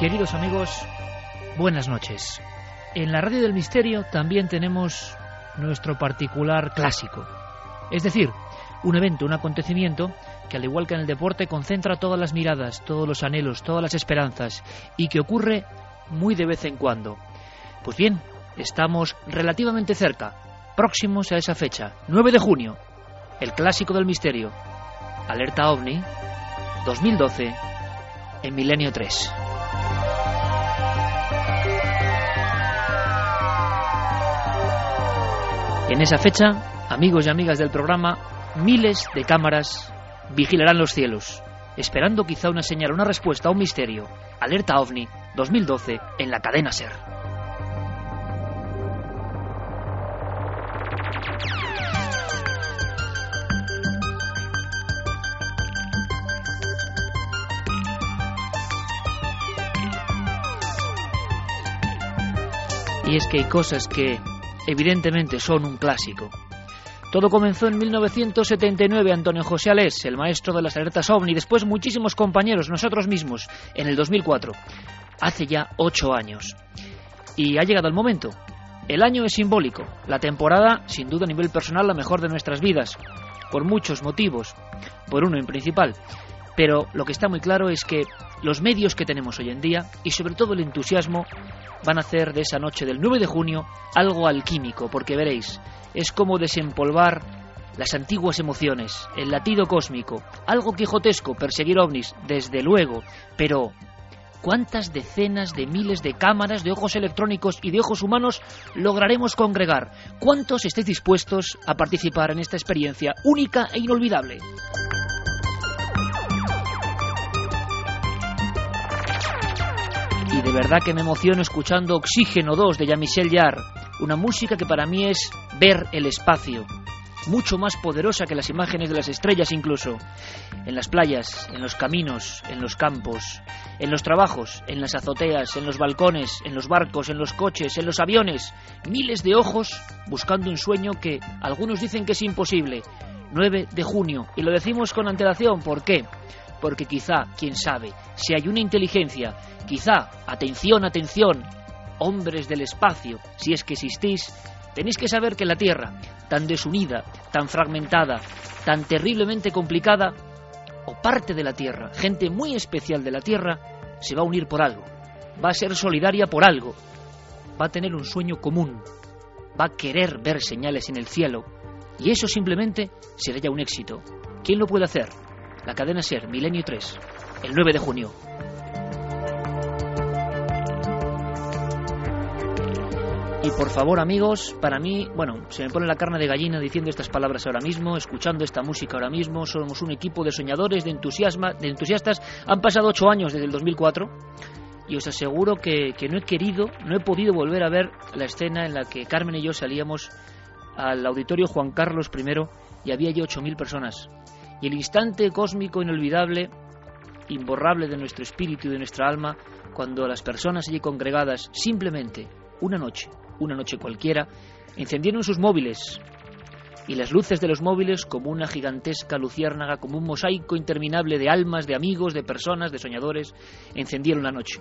Queridos amigos, buenas noches. En la Radio del Misterio también tenemos nuestro particular clásico. Es decir, un evento, un acontecimiento que al igual que en el deporte concentra todas las miradas, todos los anhelos, todas las esperanzas y que ocurre muy de vez en cuando. Pues bien, estamos relativamente cerca, próximos a esa fecha, 9 de junio, el clásico del misterio, Alerta OVNI 2012 en Milenio 3. En esa fecha, amigos y amigas del programa, miles de cámaras vigilarán los cielos, esperando quizá una señal, una respuesta a un misterio. Alerta OVNI 2012 en la cadena Ser. Y es que hay cosas que evidentemente son un clásico. Todo comenzó en 1979, Antonio José Alés, el maestro de las alertas OVNI, después muchísimos compañeros, nosotros mismos, en el 2004, hace ya ocho años. Y ha llegado el momento. El año es simbólico, la temporada, sin duda a nivel personal, la mejor de nuestras vidas, por muchos motivos, por uno en principal. Pero lo que está muy claro es que los medios que tenemos hoy en día, y sobre todo el entusiasmo, van a hacer de esa noche del 9 de junio algo alquímico, porque veréis, es como desempolvar las antiguas emociones, el latido cósmico, algo quijotesco, perseguir ovnis, desde luego, pero ¿cuántas decenas de miles de cámaras, de ojos electrónicos y de ojos humanos lograremos congregar? ¿Cuántos estáis dispuestos a participar en esta experiencia única e inolvidable? Y de verdad que me emociono escuchando Oxígeno 2 de Jean-Michel Jarre, una música que para mí es ver el espacio, mucho más poderosa que las imágenes de las estrellas incluso, en las playas, en los caminos, en los campos, en los trabajos, en las azoteas, en los balcones, en los barcos, en los coches, en los aviones, miles de ojos buscando un sueño que algunos dicen que es imposible. 9 de junio, y lo decimos con antelación, ¿por qué? Porque quizá, quién sabe, si hay una inteligencia Quizá, atención, atención, hombres del espacio, si es que existís, tenéis que saber que la Tierra, tan desunida, tan fragmentada, tan terriblemente complicada, o parte de la Tierra, gente muy especial de la Tierra, se va a unir por algo, va a ser solidaria por algo, va a tener un sueño común, va a querer ver señales en el cielo, y eso simplemente será ya un éxito. ¿Quién lo puede hacer? La cadena Ser, Milenio 3, el 9 de junio. Y por favor, amigos, para mí, bueno, se me pone la carne de gallina diciendo estas palabras ahora mismo, escuchando esta música ahora mismo. Somos un equipo de soñadores, de, entusiasma, de entusiastas. Han pasado ocho años desde el 2004 y os aseguro que, que no he querido, no he podido volver a ver la escena en la que Carmen y yo salíamos al auditorio Juan Carlos I y había ya 8.000 personas. Y el instante cósmico inolvidable, imborrable de nuestro espíritu y de nuestra alma, cuando las personas allí congregadas simplemente una noche una noche cualquiera, encendieron sus móviles y las luces de los móviles como una gigantesca luciérnaga, como un mosaico interminable de almas, de amigos, de personas, de soñadores, encendieron la noche.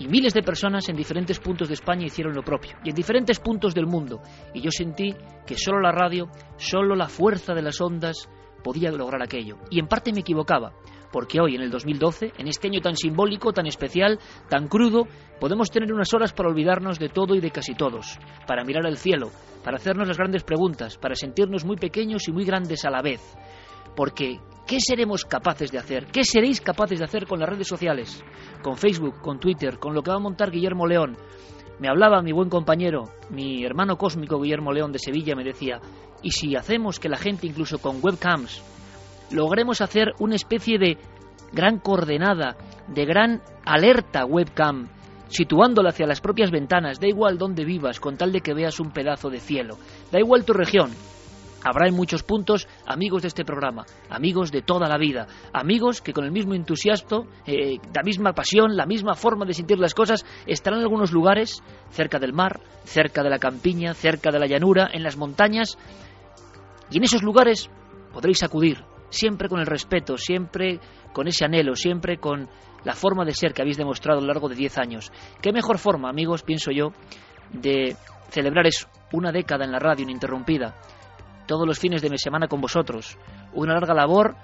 Y miles de personas en diferentes puntos de España hicieron lo propio, y en diferentes puntos del mundo. Y yo sentí que solo la radio, solo la fuerza de las ondas podía lograr aquello. Y en parte me equivocaba, porque hoy, en el 2012, en este año tan simbólico, tan especial, tan crudo, podemos tener unas horas para olvidarnos de todo y de casi todos, para mirar al cielo, para hacernos las grandes preguntas, para sentirnos muy pequeños y muy grandes a la vez. Porque, ¿qué seremos capaces de hacer? ¿Qué seréis capaces de hacer con las redes sociales? Con Facebook, con Twitter, con lo que va a montar Guillermo León. Me hablaba mi buen compañero, mi hermano cósmico Guillermo León de Sevilla, me decía, ¿y si hacemos que la gente, incluso con webcams, logremos hacer una especie de gran coordenada, de gran alerta webcam, situándola hacia las propias ventanas, da igual dónde vivas, con tal de que veas un pedazo de cielo, da igual tu región. Habrá en muchos puntos amigos de este programa, amigos de toda la vida, amigos que con el mismo entusiasmo, eh, la misma pasión, la misma forma de sentir las cosas, estarán en algunos lugares, cerca del mar, cerca de la campiña, cerca de la llanura, en las montañas, y en esos lugares podréis acudir, siempre con el respeto, siempre con ese anhelo, siempre con la forma de ser que habéis demostrado a lo largo de 10 años. ¿Qué mejor forma, amigos, pienso yo, de celebrar eso? Una década en la radio ininterrumpida, todos los fines de mi semana con vosotros, una larga labor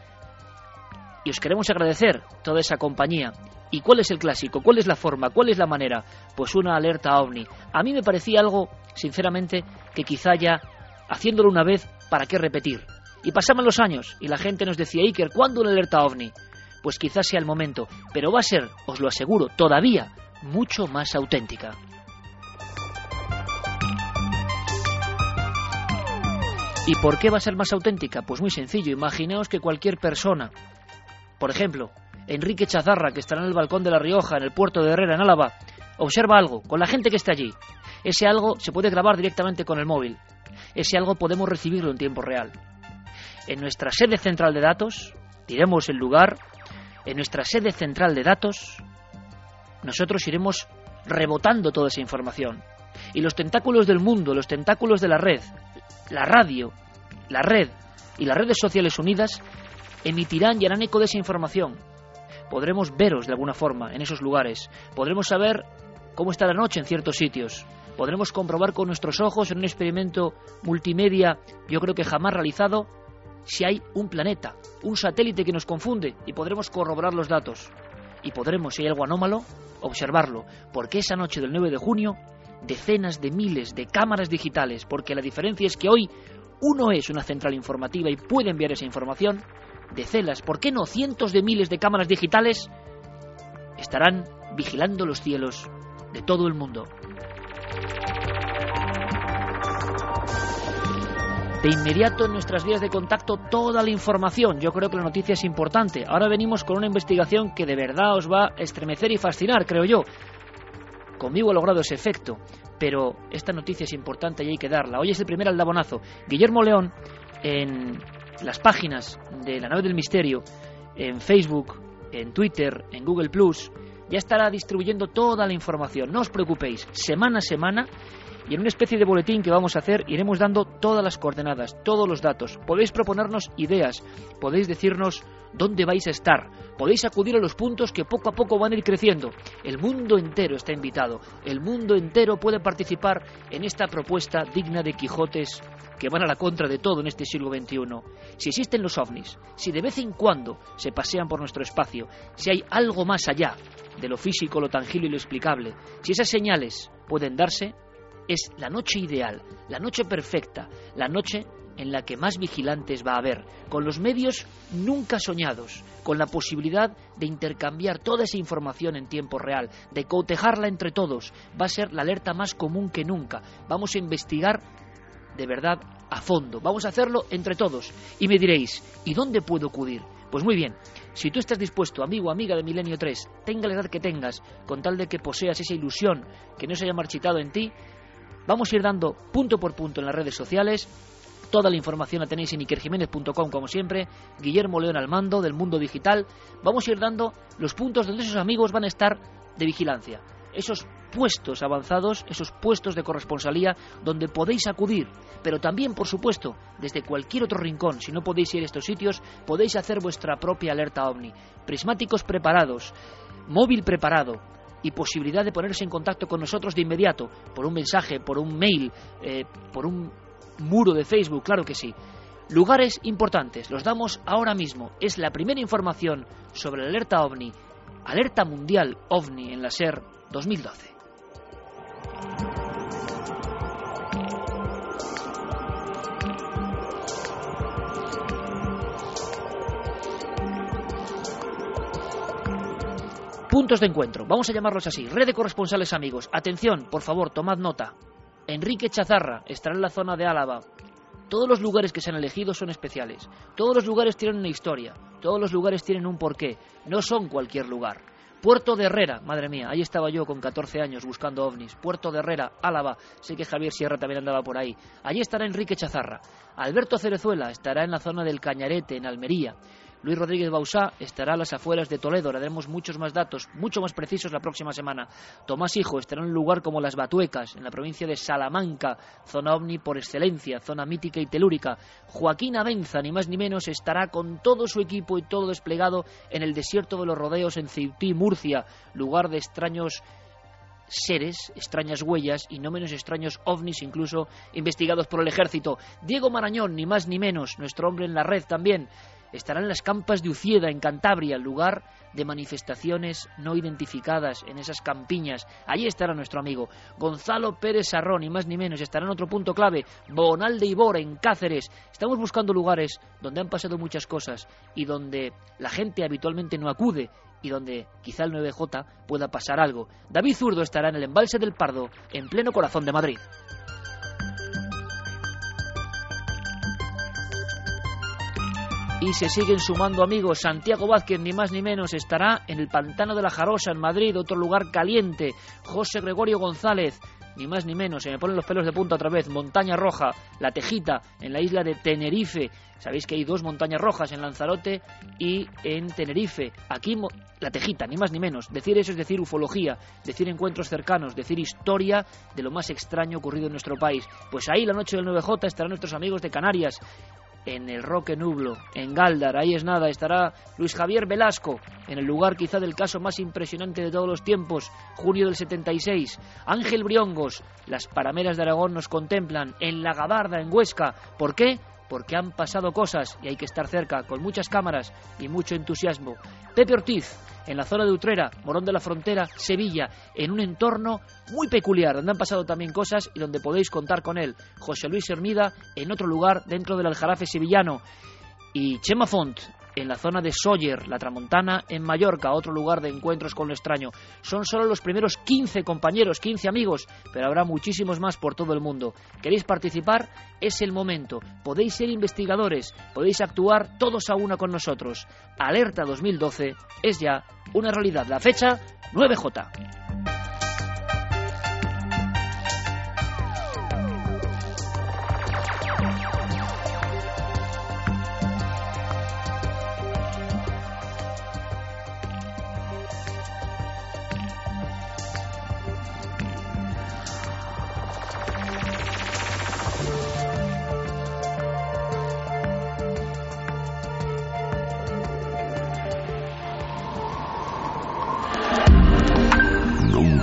y os queremos agradecer toda esa compañía. ¿Y cuál es el clásico? ¿Cuál es la forma? ¿Cuál es la manera? Pues una alerta ovni. A mí me parecía algo, sinceramente, que quizá ya, haciéndolo una vez, ¿para qué repetir? Y pasaban los años y la gente nos decía, Iker, ¿cuándo una alerta ovni? Pues quizás sea el momento, pero va a ser, os lo aseguro, todavía mucho más auténtica. ¿Y por qué va a ser más auténtica? Pues muy sencillo, imaginaos que cualquier persona, por ejemplo, Enrique Chazarra, que estará en el balcón de La Rioja, en el puerto de Herrera, en Álava, observa algo con la gente que está allí. Ese algo se puede grabar directamente con el móvil. Ese algo podemos recibirlo en tiempo real. En nuestra sede central de datos, diremos el lugar, en nuestra sede central de datos, nosotros iremos rebotando toda esa información. Y los tentáculos del mundo, los tentáculos de la red, la radio, la red y las redes sociales unidas emitirán y harán eco de esa información. Podremos veros de alguna forma en esos lugares. Podremos saber cómo está la noche en ciertos sitios. Podremos comprobar con nuestros ojos en un experimento multimedia, yo creo que jamás realizado, si hay un planeta, un satélite que nos confunde y podremos corroborar los datos. Y podremos, si hay algo anómalo, observarlo, porque esa noche del 9 de junio, decenas de miles de cámaras digitales, porque la diferencia es que hoy uno es una central informativa y puede enviar esa información, decenas, ¿por qué no cientos de miles de cámaras digitales? Estarán vigilando los cielos de todo el mundo. De inmediato en nuestras vías de contacto toda la información. Yo creo que la noticia es importante. Ahora venimos con una investigación que de verdad os va a estremecer y fascinar, creo yo. Conmigo ha logrado ese efecto, pero esta noticia es importante y hay que darla. Hoy es el primer aldabonazo. Guillermo León, en las páginas de la nave del misterio, en Facebook, en Twitter, en Google Plus, ya estará distribuyendo toda la información. No os preocupéis, semana a semana y en una especie de boletín que vamos a hacer iremos dando todas las coordenadas, todos los datos. Podéis proponernos ideas, podéis decirnos dónde vais a estar, podéis acudir a los puntos que poco a poco van a ir creciendo. El mundo entero está invitado, el mundo entero puede participar en esta propuesta digna de Quijotes que van a la contra de todo en este siglo XXI. Si existen los ovnis, si de vez en cuando se pasean por nuestro espacio, si hay algo más allá de lo físico, lo tangible y lo explicable, si esas señales pueden darse, es la noche ideal, la noche perfecta, la noche en la que más vigilantes va a haber, con los medios nunca soñados, con la posibilidad de intercambiar toda esa información en tiempo real, de cotejarla entre todos. Va a ser la alerta más común que nunca. Vamos a investigar de verdad a fondo. Vamos a hacerlo entre todos. Y me diréis, ¿y dónde puedo acudir? Pues muy bien, si tú estás dispuesto, amigo o amiga de Milenio 3, tenga la edad que tengas, con tal de que poseas esa ilusión que no se haya marchitado en ti, Vamos a ir dando punto por punto en las redes sociales. Toda la información la tenéis en ikerjiménez.com como siempre. Guillermo León al mando del mundo digital. Vamos a ir dando los puntos donde esos amigos van a estar de vigilancia. esos puestos avanzados, esos puestos de corresponsalía donde podéis acudir, pero también, por supuesto, desde cualquier otro rincón, si no podéis ir a estos sitios, podéis hacer vuestra propia alerta ovni. Prismáticos preparados, móvil preparado, y posibilidad de ponerse en contacto con nosotros de inmediato, por un mensaje, por un mail, eh, por un muro de Facebook, claro que sí. Lugares importantes, los damos ahora mismo. Es la primera información sobre la alerta ovni, alerta mundial ovni en la SER 2012. Puntos de encuentro, vamos a llamarlos así, red de corresponsales amigos. Atención, por favor, tomad nota. Enrique Chazarra estará en la zona de Álava. Todos los lugares que se han elegido son especiales. Todos los lugares tienen una historia. Todos los lugares tienen un porqué. No son cualquier lugar. Puerto de Herrera, madre mía, ahí estaba yo con 14 años buscando ovnis. Puerto de Herrera, Álava, sé que Javier Sierra también andaba por ahí. Allí estará Enrique Chazarra. Alberto Cerezuela estará en la zona del Cañarete, en Almería. Luis Rodríguez Bausá estará a las afueras de Toledo. Le daremos muchos más datos, mucho más precisos la próxima semana. Tomás Hijo estará en un lugar como Las Batuecas, en la provincia de Salamanca, zona ovni por excelencia, zona mítica y telúrica. Joaquín Avenza, ni más ni menos, estará con todo su equipo y todo desplegado en el desierto de los rodeos en Ceutí, Murcia, lugar de extraños seres, extrañas huellas y no menos extraños ovnis, incluso investigados por el ejército. Diego Marañón, ni más ni menos, nuestro hombre en la red también, estará en las campas de Ucieda, en Cantabria, lugar de manifestaciones no identificadas en esas campiñas. Allí estará nuestro amigo Gonzalo Pérez Sarrón, ni más ni menos. Estará en otro punto clave, Bonal de Ibor, en Cáceres. Estamos buscando lugares donde han pasado muchas cosas y donde la gente habitualmente no acude y donde quizá el 9J pueda pasar algo. David Zurdo estará en el embalse del Pardo, en pleno corazón de Madrid. Y se siguen sumando amigos. Santiago Vázquez, ni más ni menos, estará en el Pantano de la Jarosa, en Madrid, otro lugar caliente. José Gregorio González, ni más ni menos, se me ponen los pelos de punta otra vez. Montaña Roja, La Tejita, en la isla de Tenerife. Sabéis que hay dos montañas rojas en Lanzarote y en Tenerife. Aquí La Tejita, ni más ni menos. Decir eso es decir ufología, decir encuentros cercanos, decir historia de lo más extraño ocurrido en nuestro país. Pues ahí la noche del 9J estarán nuestros amigos de Canarias en el Roque Nublo, en Galdar, ahí es nada, estará Luis Javier Velasco, en el lugar quizá del caso más impresionante de todos los tiempos, junio del 76. Ángel Briongos, las parameras de Aragón nos contemplan, en La Gabarda, en Huesca. ¿Por qué? Porque han pasado cosas y hay que estar cerca, con muchas cámaras y mucho entusiasmo. Pepe Ortiz, en la zona de Utrera, Morón de la Frontera, Sevilla, en un entorno muy peculiar, donde han pasado también cosas y donde podéis contar con él. José Luis Hermida, en otro lugar dentro del Aljarafe sevillano. Y Chema Font, en la zona de Sóller, la Tramontana, en Mallorca, otro lugar de encuentros con lo extraño. Son solo los primeros 15 compañeros, 15 amigos, pero habrá muchísimos más por todo el mundo. ¿Queréis participar? Es el momento. Podéis ser investigadores, podéis actuar todos a una con nosotros. Alerta 2012 es ya una realidad. La fecha 9J.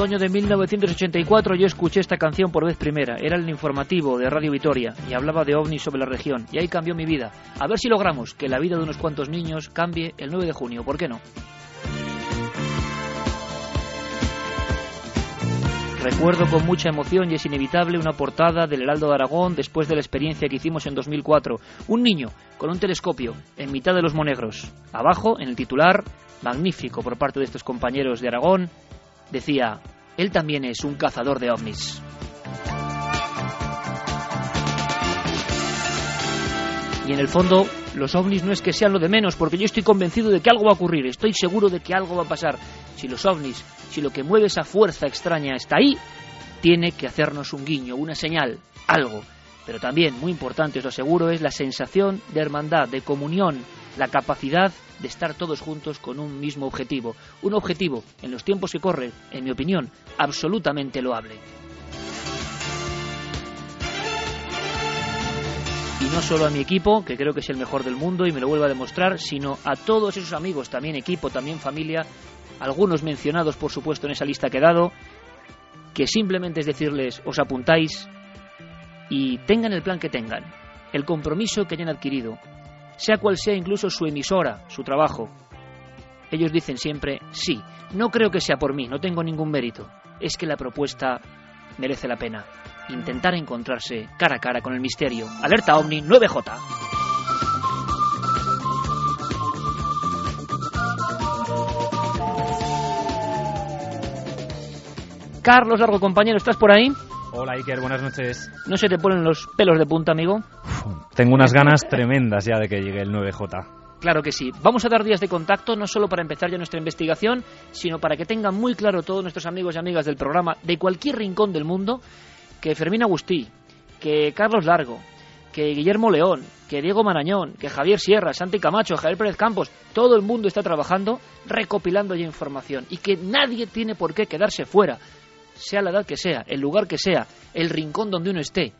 Otoño de 1984 yo escuché esta canción por vez primera. Era el informativo de Radio Vitoria y hablaba de ovnis sobre la región. Y ahí cambió mi vida. A ver si logramos que la vida de unos cuantos niños cambie el 9 de junio. ¿Por qué no? Recuerdo con mucha emoción y es inevitable una portada del Heraldo de Aragón después de la experiencia que hicimos en 2004. Un niño con un telescopio en mitad de los monegros. Abajo, en el titular, magnífico por parte de estos compañeros de Aragón, decía, él también es un cazador de ovnis. Y en el fondo, los ovnis no es que sean lo de menos, porque yo estoy convencido de que algo va a ocurrir, estoy seguro de que algo va a pasar. Si los ovnis, si lo que mueve esa fuerza extraña está ahí, tiene que hacernos un guiño, una señal, algo. Pero también, muy importante, os lo aseguro, es la sensación de hermandad, de comunión, la capacidad de estar todos juntos con un mismo objetivo. Un objetivo, en los tiempos que corren, en mi opinión, absolutamente loable. y no solo a mi equipo, que creo que es el mejor del mundo y me lo vuelvo a demostrar, sino a todos esos amigos, también equipo, también familia, algunos mencionados por supuesto en esa lista que he dado, que simplemente es decirles, os apuntáis y tengan el plan que tengan, el compromiso que hayan adquirido, sea cual sea incluso su emisora, su trabajo. Ellos dicen siempre, sí, no creo que sea por mí, no tengo ningún mérito, es que la propuesta merece la pena intentar encontrarse cara a cara con el misterio. Alerta OVNI 9J. Carlos Largo, compañero, ¿estás por ahí? Hola Iker, buenas noches. ¿No se te ponen los pelos de punta, amigo? tengo unas ganas tremendas ya de que llegue el 9J. Claro que sí. Vamos a dar días de contacto, no solo para empezar ya nuestra investigación, sino para que tengan muy claro todos nuestros amigos y amigas del programa, de cualquier rincón del mundo, que Fermín Agustí, que Carlos Largo, que Guillermo León, que Diego Marañón, que Javier Sierra, Santi Camacho, Javier Pérez Campos, todo el mundo está trabajando recopilando ya información y que nadie tiene por qué quedarse fuera, sea la edad que sea, el lugar que sea, el rincón donde uno esté.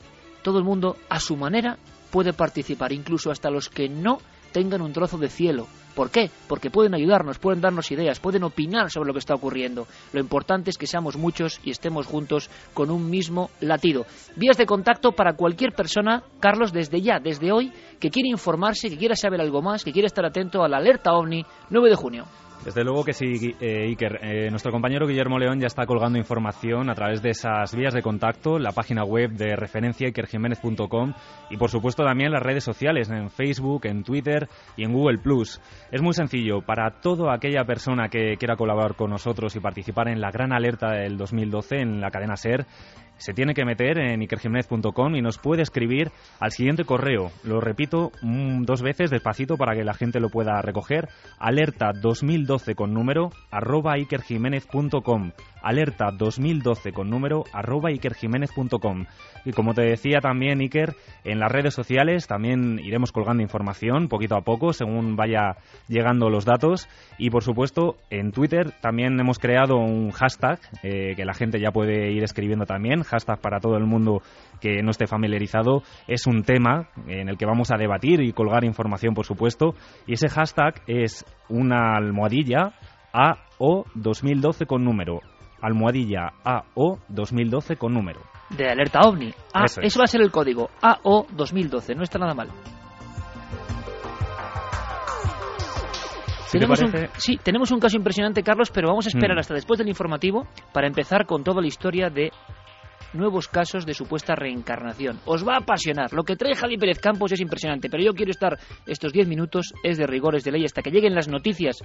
Todo el mundo a su manera puede participar, incluso hasta los que no tengan un trozo de cielo. ¿Por qué? Porque pueden ayudarnos, pueden darnos ideas, pueden opinar sobre lo que está ocurriendo. Lo importante es que seamos muchos y estemos juntos con un mismo latido. Vías de contacto para cualquier persona, Carlos, desde ya, desde hoy, que quiere informarse, que quiera saber algo más, que quiera estar atento a la alerta OVNI 9 de junio. Desde luego que sí, eh, Iker. Eh, nuestro compañero Guillermo León ya está colgando información a través de esas vías de contacto, la página web de referencia ikerjiménez.com y por supuesto también las redes sociales en Facebook, en Twitter y en Google Plus. Es muy sencillo para toda aquella persona que quiera colaborar con nosotros y participar en la gran alerta del 2012 en la cadena SER se tiene que meter en ikerjiménez.com y nos puede escribir al siguiente correo. Lo repito dos veces despacito para que la gente lo pueda recoger. Alerta 2012 con número arroba ikerjiménez.com. Alerta 2012 con número arroba ikerjiménez.com. Y como te decía también Iker, en las redes sociales también iremos colgando información poquito a poco según vaya llegando los datos. Y por supuesto en Twitter también hemos creado un hashtag eh, que la gente ya puede ir escribiendo también hashtag para todo el mundo que no esté familiarizado, es un tema en el que vamos a debatir y colgar información, por supuesto, y ese hashtag es una almohadilla AO 2012 con número. Almohadilla AO 2012 con número. De alerta ovni. Ah, eso, va a ser el código AO 2012, no está nada mal. tenemos un, sí, tenemos un caso impresionante, Carlos, pero vamos a esperar mm. hasta después del informativo para empezar con toda la historia de nuevos casos de supuesta reencarnación. Os va a apasionar. Lo que trae Javi Pérez Campos es impresionante, pero yo quiero estar estos 10 minutos, es de rigores de ley, hasta que lleguen las noticias,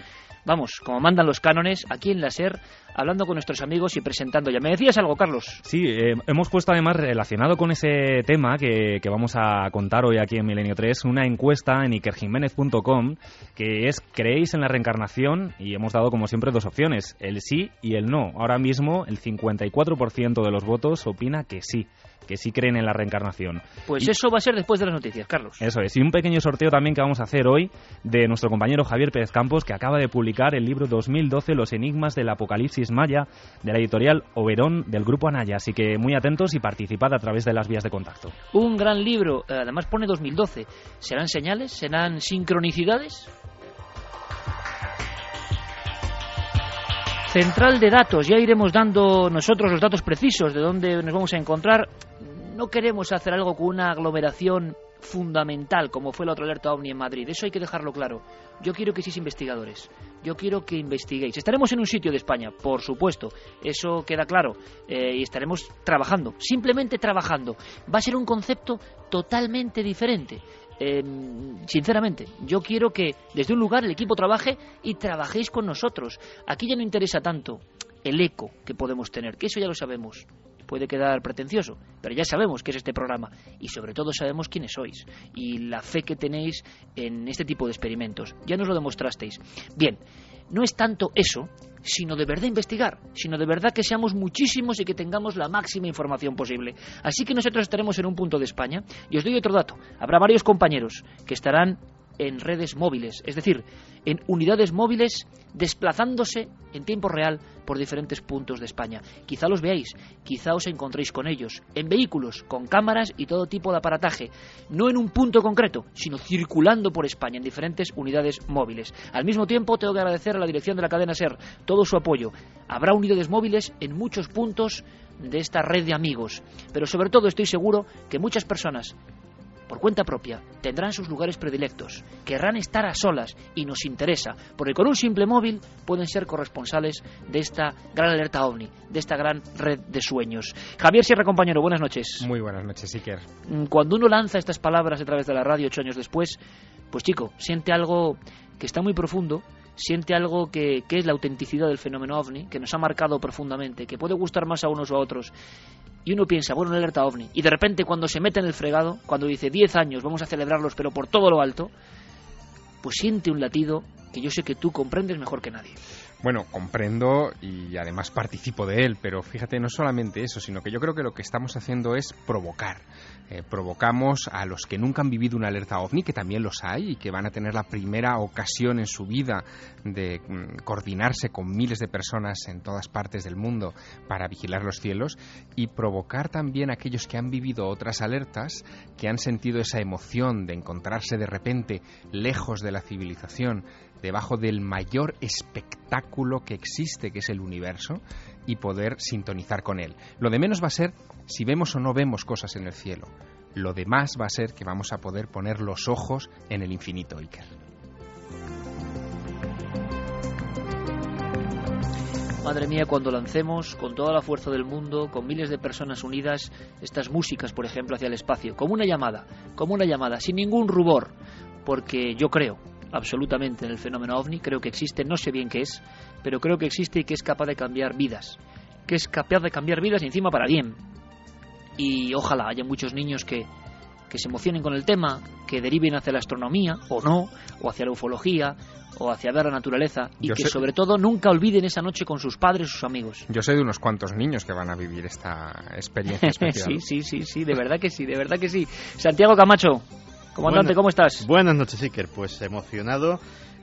vamos, como mandan los cánones, aquí en la SER, hablando con nuestros amigos y presentando ya. ¿Me decías algo, Carlos? Sí, eh, hemos puesto además relacionado con ese tema que, que, vamos a contar hoy aquí en Milenio 3, una encuesta en ikerjiménez.com que es ¿creéis en la reencarnación? Y hemos dado como siempre dos opciones, el sí y el no. Ahora mismo el 54% de los votos opina que sí que sí creen en la reencarnación. Pues eso va a ser después de las noticias, Carlos. Eso es. Y un pequeño sorteo también que vamos a hacer hoy de nuestro compañero Javier Pérez Campos, que acaba de publicar el libro 2012, Los enigmas del apocalipsis maya, de la editorial Oberón del Grupo Anaya. Así que muy atentos y participad a través de las vías de contacto. Un gran libro, eh, además pone 2012. ¿Serán señales? ¿Serán sincronicidades? Central de datos, ya iremos dando nosotros los datos precisos de dónde nos vamos a encontrar. No queremos hacer algo con una aglomeración fundamental como fue la otra alerta OVNI en Madrid. Eso hay que dejarlo claro. Yo quiero que seáis investigadores. Yo quiero que investiguéis. Estaremos en un sitio de España, por supuesto. Eso queda claro. Eh, y estaremos trabajando. Simplemente trabajando. Va a ser un concepto totalmente diferente. Em, sinceramente, yo quiero que desde un lugar el equipo trabaje y trabajéis con nosotros. Aquí ya no interesa tanto el eco que podemos tener, que eso ya lo sabemos. Puede quedar pretencioso, pero ya sabemos qué es este programa y sobre todo sabemos quiénes sois y la fe que tenéis en este tipo de experimentos. Ya nos lo demostrasteis. Bien, no es tanto eso, sino de verdad investigar, sino de verdad que seamos muchísimos y que tengamos la máxima información posible. Así que nosotros estaremos en un punto de España y os doy otro dato. Habrá varios compañeros que estarán en redes móviles, es decir, en unidades móviles desplazándose en tiempo real por diferentes puntos de España. Quizá los veáis, quizá os encontréis con ellos, en vehículos, con cámaras y todo tipo de aparataje, no en un punto concreto, sino circulando por España en diferentes unidades móviles. Al mismo tiempo, tengo que agradecer a la dirección de la cadena SER todo su apoyo. Habrá unidades móviles en muchos puntos de esta red de amigos, pero sobre todo estoy seguro que muchas personas por cuenta propia, tendrán sus lugares predilectos, querrán estar a solas y nos interesa, porque con un simple móvil pueden ser corresponsales de esta gran alerta ovni, de esta gran red de sueños. Javier Sierra, compañero, buenas noches. Muy buenas noches, Iker. Mm, cuando uno lanza estas palabras a través de la radio ocho años después, pues chico, siente algo que está muy profundo, siente algo que, que, es la autenticidad del fenómeno ovni, que nos ha marcado profundamente, que puede gustar más a unos o a otros, y uno piensa, bueno, una alerta ovni. Y de repente cuando se mete en el fregado, cuando dice 10 años, vamos a celebrarlos, pero por todo lo alto, pues siente un latido que yo sé que tú comprendes mejor que nadie. Bueno, comprendo y además participo de él, pero fíjate, no solamente eso, sino que yo creo que lo que estamos haciendo es provocar. Eh, provocamos a los que nunca han vivido una alerta ovni, que también los hay y que van a tener la primera ocasión en su vida de mm, coordinarse con miles de personas en todas partes del mundo para vigilar los cielos, y provocar también a aquellos que han vivido otras alertas, que han sentido esa emoción de encontrarse de repente lejos de la civilización, debajo del mayor espectáculo que existe, que es el universo, y poder sintonizar con él. Lo de menos va a ser si vemos o no vemos cosas en el cielo. Lo demás va a ser que vamos a poder poner los ojos en el infinito, Iker. Madre mía, cuando lancemos con toda la fuerza del mundo, con miles de personas unidas, estas músicas, por ejemplo, hacia el espacio, como una llamada, como una llamada, sin ningún rubor, porque yo creo absolutamente en el fenómeno ovni, creo que existe, no sé bien qué es, pero creo que existe y que es capaz de cambiar vidas, que es capaz de cambiar vidas y encima para bien. Y ojalá haya muchos niños que, que se emocionen con el tema, que deriven hacia la astronomía, o no, o hacia la ufología, o hacia ver la naturaleza, y Yo que sé- sobre todo nunca olviden esa noche con sus padres sus amigos. Yo sé de unos cuantos niños que van a vivir esta experiencia especial. sí, sí, sí, sí, de verdad que sí, de verdad que sí. Santiago Camacho, comandante, Bueno, ¿cómo estás? Buenas noches, Iker. Pues emocionado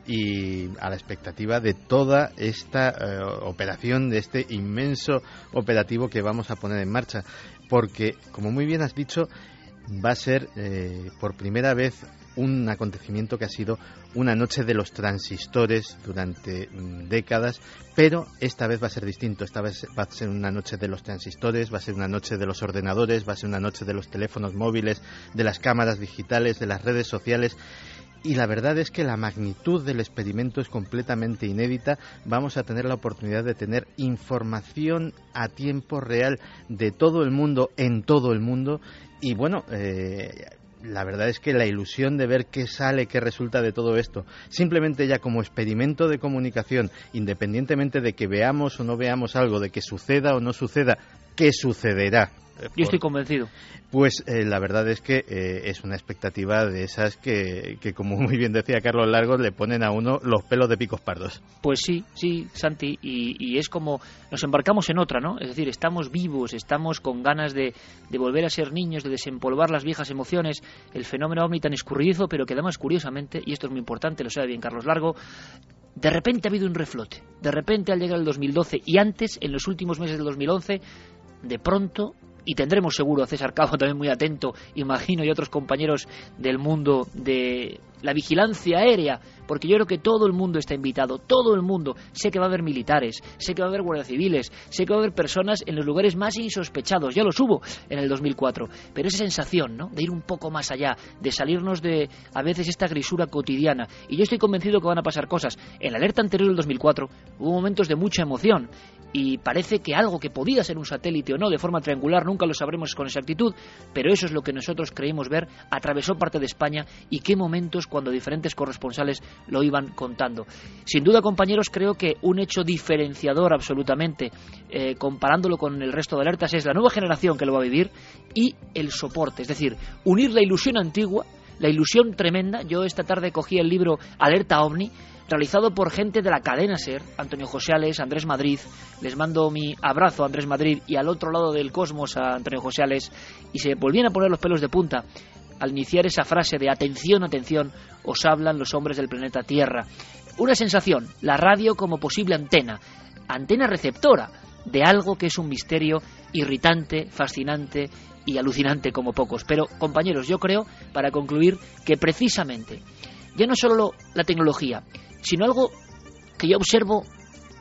y a la expectativa de toda esta eh, operación, de este inmenso operativo que vamos a poner en marcha. Porque, como muy bien has dicho, va a ser eh, por primera vez un acontecimiento que ha sido una noche de los transistores durante mm, décadas, pero esta vez va a ser distinto. Esta vez va a ser una noche de los transistores, va a ser una noche de los ordenadores, va a ser una noche de los teléfonos móviles, de las cámaras digitales, de las redes sociales. Y la verdad es que la magnitud del experimento es completamente inédita. Vamos a tener la oportunidad de tener información a tiempo real de todo el mundo, en todo el mundo. Y bueno, eh, la verdad es que la ilusión de ver qué sale, qué resulta de todo esto, simplemente ya como experimento de comunicación, independientemente de que veamos o no veamos algo, de que suceda o no suceda, ¿qué sucederá? Yo estoy convencido. pues eh, la verdad es que eh, es una expectativa de esas que, que, como muy bien decía Carlos Largos, le ponen a uno los pelos de picos pardos. Pues sí, sí, Santi, y, y es como nos embarcamos en otra, ¿no? Es decir, estamos vivos, estamos con ganas de, de volver a ser niños, de desempolvar las viejas emociones, el fenómeno ovni tan escurridizo, pero que además, curiosamente, y esto es muy importante, lo sabe bien Carlos Largo, de repente ha habido un reflote. De repente al llegar el 2012 y antes, en los últimos meses del 2011, de pronto, y tendremos seguro a César Cabo también muy atento, imagino, y otros compañeros del mundo de la vigilancia aérea, porque yo creo que todo el mundo está invitado, todo el mundo. Sé que va a haber militares, sé que va a haber guardias civiles, sé que va a haber personas en los lugares más insospechados, ya los hubo en el 2004, pero esa sensación, ¿no?, de ir un poco más allá, de salirnos de a veces esta grisura cotidiana, y yo estoy convencido que van a pasar cosas. En la alerta anterior del 2004 hubo momentos de mucha emoción, y parece que algo que podía ser un satélite o no de forma triangular nunca lo sabremos con exactitud, pero eso es lo que nosotros creímos ver, atravesó parte de España y qué momentos cuando diferentes corresponsales lo iban contando. Sin duda, compañeros, creo que un hecho diferenciador absolutamente, eh, comparándolo con el resto de alertas, es la nueva generación que lo va a vivir y el soporte, es decir, unir la ilusión antigua la ilusión tremenda. Yo esta tarde cogí el libro Alerta OVNI, realizado por gente de la cadena SER, Antonio Joseales, Andrés Madrid. Les mando mi abrazo a Andrés Madrid y al otro lado del cosmos a Antonio Joseales. Y se volvían a poner los pelos de punta al iniciar esa frase de atención, atención, os hablan los hombres del planeta Tierra. Una sensación, la radio como posible antena, antena receptora de algo que es un misterio irritante, fascinante y alucinante como pocos. Pero, compañeros, yo creo, para concluir, que precisamente, ya no solo la tecnología, sino algo que yo observo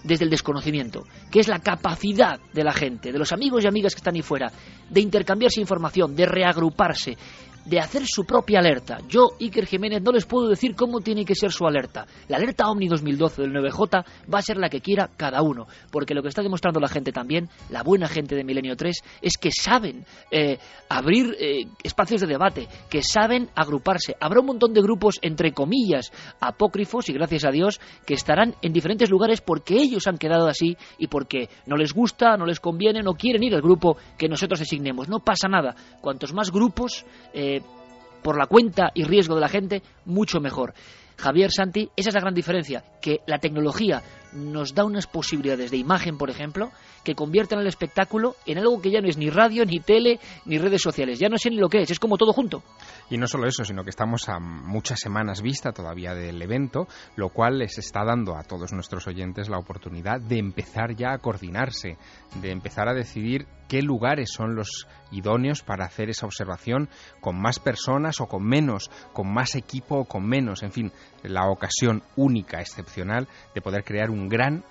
desde el desconocimiento, que es la capacidad de la gente, de los amigos y amigas que están ahí fuera, de intercambiarse información, de reagruparse, de hacer su propia alerta. Yo, Iker Jiménez, no les puedo decir cómo tiene que ser su alerta. La alerta Omni 2012 del 9J va a ser la que quiera cada uno, porque lo que está demostrando la gente también, la buena gente de Milenio 3, es que saben eh, abrir eh, espacios de debate, que saben agruparse. Habrá un montón de grupos, entre comillas, apócrifos, y gracias a Dios, que estarán en diferentes lugares porque ellos han quedado así y porque no les gusta, no les conviene, no quieren ir al grupo que nosotros designemos. No pasa nada. Cuantos más grupos... Eh, por la cuenta y riesgo de la gente, mucho mejor. Javier Santi, esa es la gran diferencia, que la tecnología nos da unas posibilidades de imagen, por ejemplo, que convierten el espectáculo en algo que ya no es ni radio, ni tele, ni redes sociales. Ya no sé ni lo que es, es como todo junto. Y no solo eso, sino que estamos a muchas semanas vista todavía del evento, lo cual les está dando a todos nuestros oyentes la oportunidad de empezar ya a coordinarse, de empezar a decidir qué lugares son los idóneos para hacer esa observación con más personas o con menos, con más equipo o con menos, en fin, la ocasión única, excepcional de poder crear un gran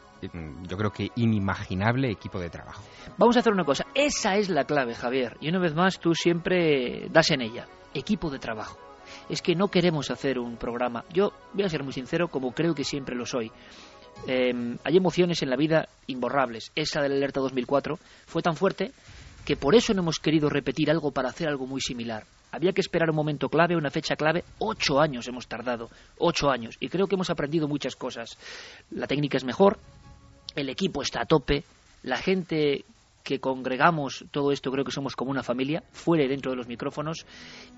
yo creo que inimaginable equipo de trabajo. Vamos a hacer una cosa, esa es la clave, Javier, y una vez más tú siempre das en ella, equipo de trabajo. Es que no queremos hacer un programa, yo voy a ser muy sincero como creo que siempre lo soy. Em, hay emociones en la vida imborrables. Esa del alerta 2004 fue tan fuerte que por eso no hemos querido repetir algo para hacer algo muy similar. Había que esperar un momento clave, una fecha clave. Ocho años hemos tardado, ocho años. Y creo que hemos aprendido muchas cosas. La técnica es mejor, el equipo está a tope, la gente que congregamos todo esto creo que somos como una familia, fuera y dentro de los micrófonos,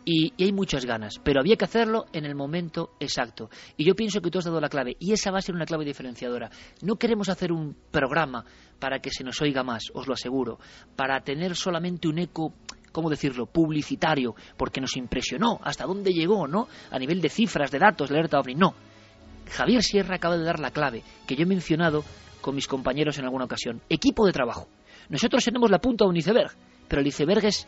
y, hay muchas ganas, pero había que hacerlo en el momento exacto. Y yo pienso que tú has dado la clave, y esa va a ser una clave diferenciadora. No queremos hacer un programa para que se nos oiga más, os lo aseguro, para tener solamente un eco ¿cómo decirlo?, publicitario, porque nos impresionó hasta dónde llegó, ¿no? A nivel de cifras, de datos, la alerta OVNI. No. Javier Sierra acaba de dar la clave que yo he mencionado con mis compañeros en alguna ocasión. Equipo de trabajo. Nosotros tenemos la punta de un iceberg, pero el iceberg es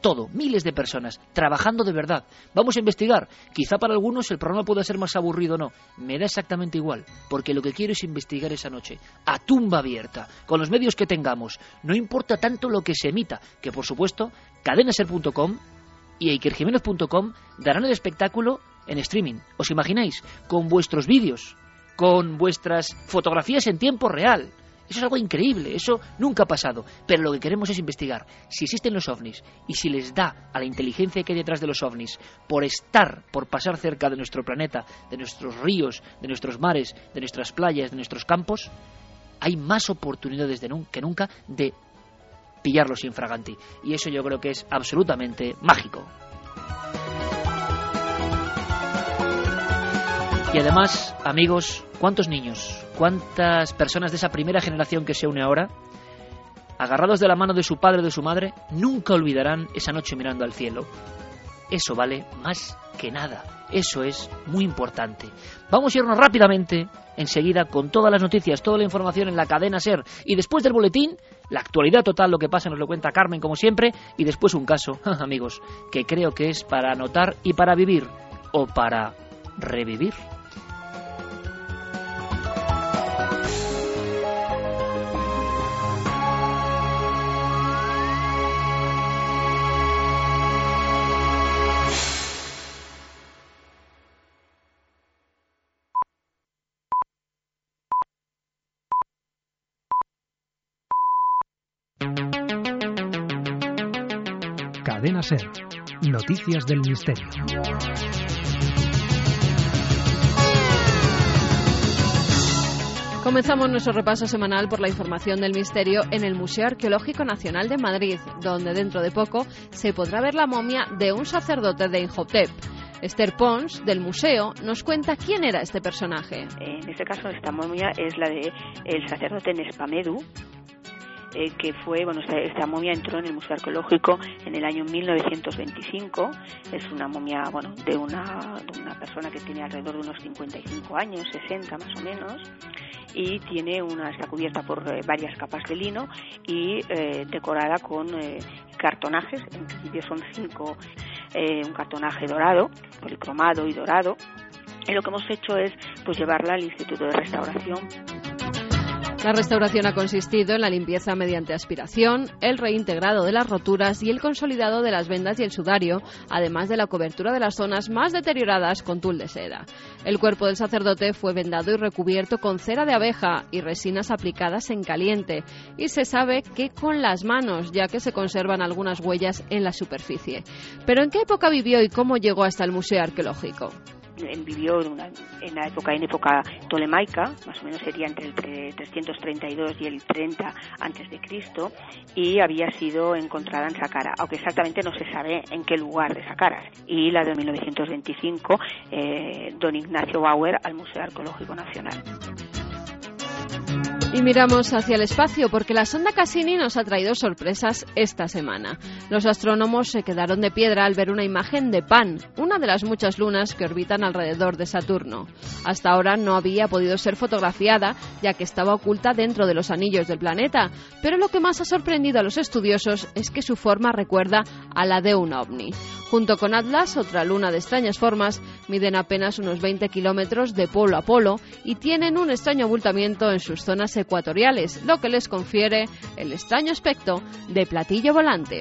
todo, miles de personas, trabajando de verdad. Vamos a investigar. Quizá para algunos el programa pueda ser más aburrido o no. Me da exactamente igual, porque lo que quiero es investigar esa noche, a tumba abierta, con los medios que tengamos. No importa tanto lo que se emita, que por supuesto, cadenaser.com y ikerjiménez.com darán el espectáculo en streaming. ¿Os imagináis? Con vuestros vídeos con vuestras fotografías en tiempo real. Eso es algo increíble, eso nunca ha pasado. Pero lo que queremos es investigar si existen los ovnis y si les da a la inteligencia que hay detrás de los ovnis por estar, por pasar cerca de nuestro planeta, de nuestros ríos, de nuestros mares, de nuestras playas, de nuestros campos, hay más oportunidades que nunca de pillarlos infraganti. Y eso yo creo que es absolutamente mágico. Y además, amigos, ¿cuántos niños, cuántas personas de esa primera generación que se une ahora, agarrados de la mano de su padre o de su madre, nunca olvidarán esa noche mirando al cielo? Eso vale más que nada. Eso es muy importante. Vamos a irnos rápidamente, enseguida, con todas las noticias, toda la información en la cadena SER. Y después del boletín, la actualidad total, lo que pasa, nos lo cuenta Carmen, como siempre. Y después un caso, amigos, que creo que es para anotar y para vivir. O para revivir. Cadena Ser. Noticias del Misterio. Comenzamos nuestro repaso semanal por la información del misterio en el Museo Arqueológico Nacional de Madrid, donde dentro de poco se podrá ver la momia de un sacerdote de Inhotep. Esther Pons, del museo, nos cuenta quién era este personaje. En este caso, esta momia es la de el sacerdote Nespamedu, eh, que fue, bueno, esta, momia entró en el Museo Arqueológico en el año 1925. Es una momia, bueno, de una, de una persona que tiene alrededor de unos 55 años, 60 más o menos, y tiene una, está cubierta por eh, varias capas de lino y eh, decorada con cartonajes, en principio son cinco, un cartonaje dorado, policromado y dorado. Y lo que hemos hecho es pues llevarla al Instituto de Restauración la restauración ha consistido en la limpieza mediante aspiración, el reintegrado de las roturas y el consolidado de las vendas y el sudario, además de la cobertura de las zonas más deterioradas con tul de seda. El cuerpo del sacerdote fue vendado y recubierto con cera de abeja y resinas aplicadas en caliente, y se sabe que con las manos, ya que se conservan algunas huellas en la superficie. Pero ¿en qué época vivió y cómo llegó hasta el Museo Arqueológico? Vivió en, la época en época tolemaica, más o menos sería entre el 332 y el 30 antes de Cristo, y había sido encontrada en Saqqara, aunque exactamente no se sabe en qué lugar de Saqqara. Y la de 1925, eh, don Ignacio Bauer al Museo Arqueológico Nacional. Y miramos hacia el espacio porque la sonda Cassini nos ha traído sorpresas esta semana. Los astrónomos se quedaron de piedra al ver una imagen de Pan, una de las muchas lunas que orbitan alrededor de Saturno. Hasta ahora no había podido ser fotografiada ya que estaba oculta dentro de los anillos del planeta, pero lo que más ha sorprendido a los estudiosos es que su forma recuerda a la de un ovni. Junto con Atlas, otra luna de extrañas formas, miden apenas unos 20 kilómetros de polo a polo y tienen un extraño abultamiento en sus zonas ecuatoriales, lo que les confiere el extraño aspecto de platillo volante.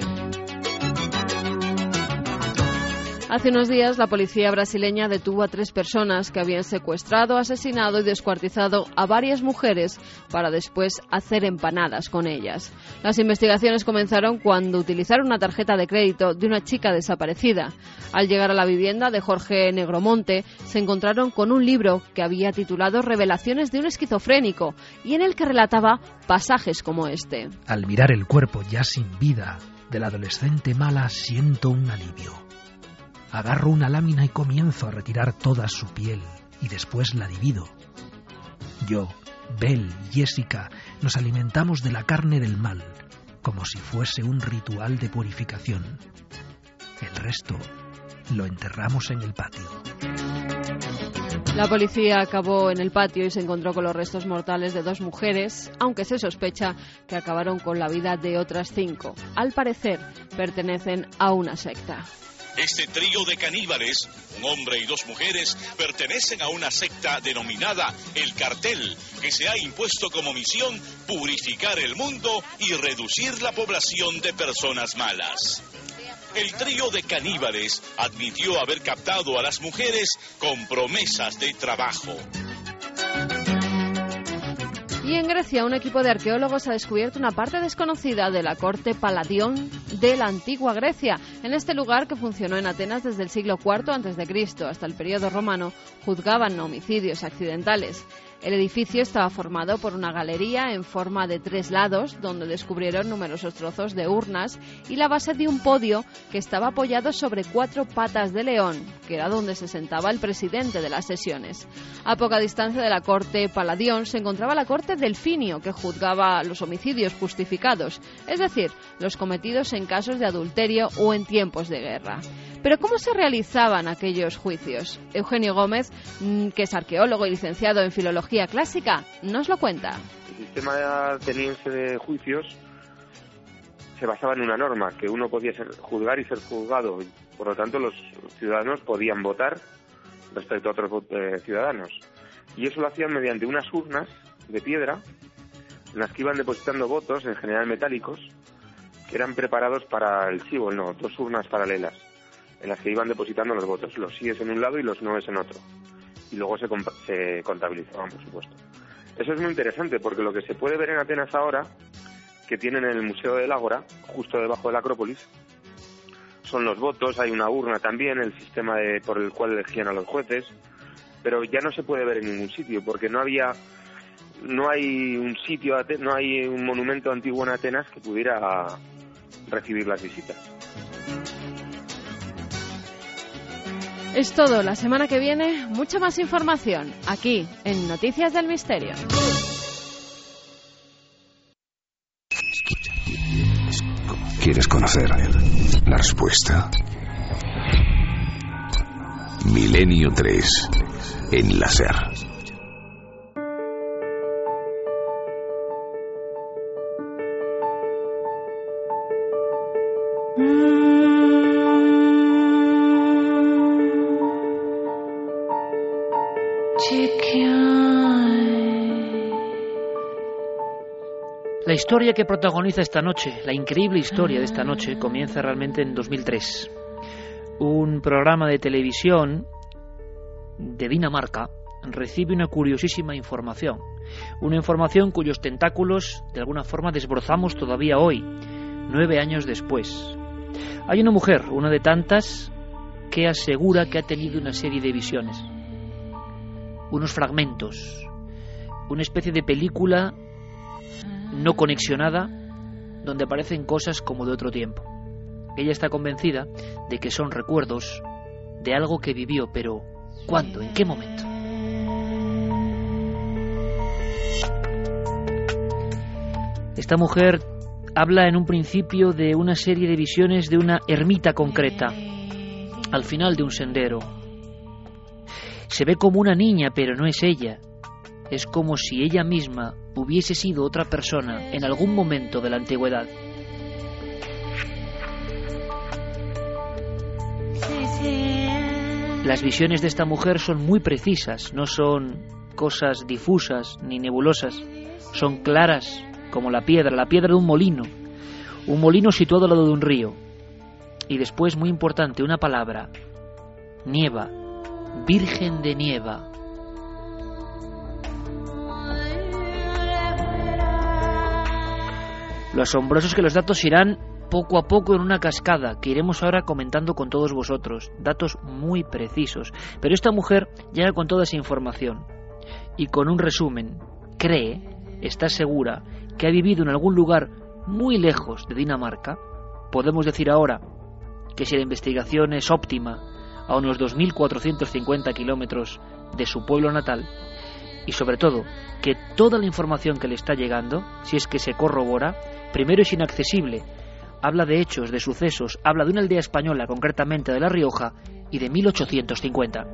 Hace unos días la policía brasileña detuvo a tres personas que habían secuestrado, asesinado y descuartizado a varias mujeres para después hacer empanadas con ellas. Las investigaciones comenzaron cuando utilizaron una tarjeta de crédito de una chica desaparecida. Al llegar a la vivienda de Jorge Negromonte se encontraron con un libro que había titulado Revelaciones de un esquizofrénico y en el que relataba pasajes como este. Al mirar el cuerpo ya sin vida del adolescente mala siento un alivio Agarro una lámina y comienzo a retirar toda su piel y después la divido. Yo, Bell y Jessica nos alimentamos de la carne del mal, como si fuese un ritual de purificación. El resto lo enterramos en el patio. La policía acabó en el patio y se encontró con los restos mortales de dos mujeres, aunque se sospecha que acabaron con la vida de otras cinco. Al parecer, pertenecen a una secta. Este trío de caníbales, un hombre y dos mujeres, pertenecen a una secta denominada El Cartel, que se ha impuesto como misión purificar el mundo y reducir la población de personas malas. El trío de caníbales admitió haber captado a las mujeres con promesas de trabajo. Y en Grecia, un equipo de arqueólogos ha descubierto una parte desconocida de la corte Paladión de la antigua Grecia. En este lugar, que funcionó en Atenas desde el siglo IV a.C. hasta el periodo romano, juzgaban homicidios accidentales. El edificio estaba formado por una galería en forma de tres lados, donde descubrieron numerosos trozos de urnas y la base de un podio que estaba apoyado sobre cuatro patas de león, que era donde se sentaba el presidente de las sesiones. A poca distancia de la corte Paladión se encontraba la corte Delfinio, que juzgaba los homicidios justificados, es decir, los cometidos en casos de adulterio o en tiempos de guerra. Pero ¿cómo se realizaban aquellos juicios? Eugenio Gómez, mm, que es arqueólogo y licenciado en filología clásica, nos lo cuenta. El sistema ateniense de juicios se basaba en una norma, que uno podía ser, juzgar y ser juzgado. Por lo tanto, los ciudadanos podían votar respecto a otros eh, ciudadanos. Y eso lo hacían mediante unas urnas de piedra en las que iban depositando votos, en general metálicos, que eran preparados para el sí o el no, dos urnas paralelas en las que iban depositando los votos, los síes en un lado y los noes en otro. Y luego se, se contabilizaban, por supuesto. Eso es muy interesante porque lo que se puede ver en Atenas ahora, que tienen en el Museo del Ágora, justo debajo de la Acrópolis, son los votos, hay una urna también, el sistema por el cual elegían a los jueces, pero ya no se puede ver en ningún sitio porque no había no hay un sitio, no hay un monumento antiguo en Atenas que pudiera recibir las visitas. Es todo. La semana que viene, mucha más información aquí en Noticias del Misterio. ¿Quieres conocer la respuesta? Milenio 3 en historia que protagoniza esta noche, la increíble historia de esta noche, comienza realmente en 2003. Un programa de televisión de Dinamarca recibe una curiosísima información. Una información cuyos tentáculos de alguna forma desbrozamos todavía hoy, nueve años después. Hay una mujer, una de tantas, que asegura que ha tenido una serie de visiones, unos fragmentos, una especie de película no conexionada donde aparecen cosas como de otro tiempo. Ella está convencida de que son recuerdos de algo que vivió, pero ¿cuándo? ¿En qué momento? Esta mujer habla en un principio de una serie de visiones de una ermita concreta, al final de un sendero. Se ve como una niña, pero no es ella. Es como si ella misma hubiese sido otra persona en algún momento de la antigüedad. Las visiones de esta mujer son muy precisas, no son cosas difusas ni nebulosas, son claras como la piedra, la piedra de un molino, un molino situado al lado de un río. Y después, muy importante, una palabra, nieva, virgen de nieva. Lo asombroso es que los datos irán poco a poco en una cascada que iremos ahora comentando con todos vosotros. Datos muy precisos. Pero esta mujer llega con toda esa información y con un resumen. Cree, está segura, que ha vivido en algún lugar muy lejos de Dinamarca. Podemos decir ahora que si la investigación es óptima, a unos 2.450 kilómetros de su pueblo natal, y sobre todo que toda la información que le está llegando, si es que se corrobora, primero es inaccesible, habla de hechos, de sucesos, habla de una aldea española, concretamente de La Rioja, y de 1850.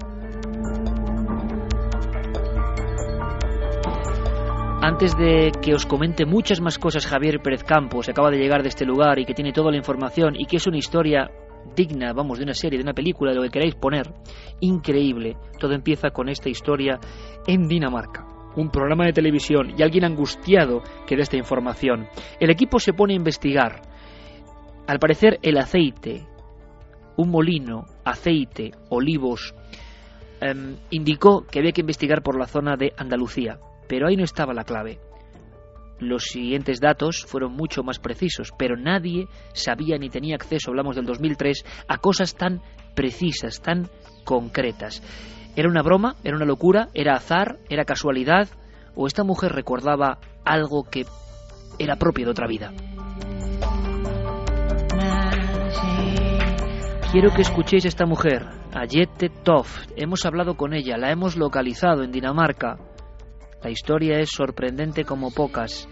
Antes de que os comente muchas más cosas Javier Pérez Campos, que acaba de llegar de este lugar y que tiene toda la información y que es una historia digna, vamos, de una serie, de una película, de lo que queráis poner, increíble, todo empieza con esta historia en Dinamarca un programa de televisión y alguien angustiado que da esta información. El equipo se pone a investigar. Al parecer el aceite, un molino, aceite, olivos, em, indicó que había que investigar por la zona de Andalucía, pero ahí no estaba la clave. Los siguientes datos fueron mucho más precisos, pero nadie sabía ni tenía acceso, hablamos del 2003, a cosas tan precisas, tan concretas. ¿Era una broma? ¿Era una locura? ¿Era azar? ¿Era casualidad? ¿O esta mujer recordaba algo que era propio de otra vida? Quiero que escuchéis a esta mujer, a Jette Toft. Hemos hablado con ella, la hemos localizado en Dinamarca. La historia es sorprendente como pocas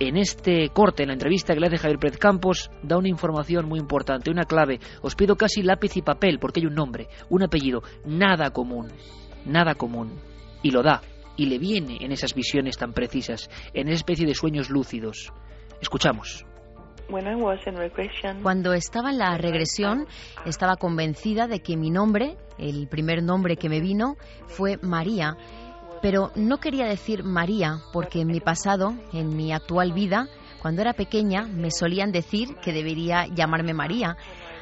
en este corte, en la entrevista que le hace Javier Pérez Campos, da una información muy importante, una clave. Os pido casi lápiz y papel, porque hay un nombre, un apellido, nada común, nada común. Y lo da, y le viene en esas visiones tan precisas, en esa especie de sueños lúcidos. Escuchamos. Cuando estaba en la regresión, estaba convencida de que mi nombre, el primer nombre que me vino, fue María pero no quería decir María porque en mi pasado, en mi actual vida, cuando era pequeña me solían decir que debería llamarme María.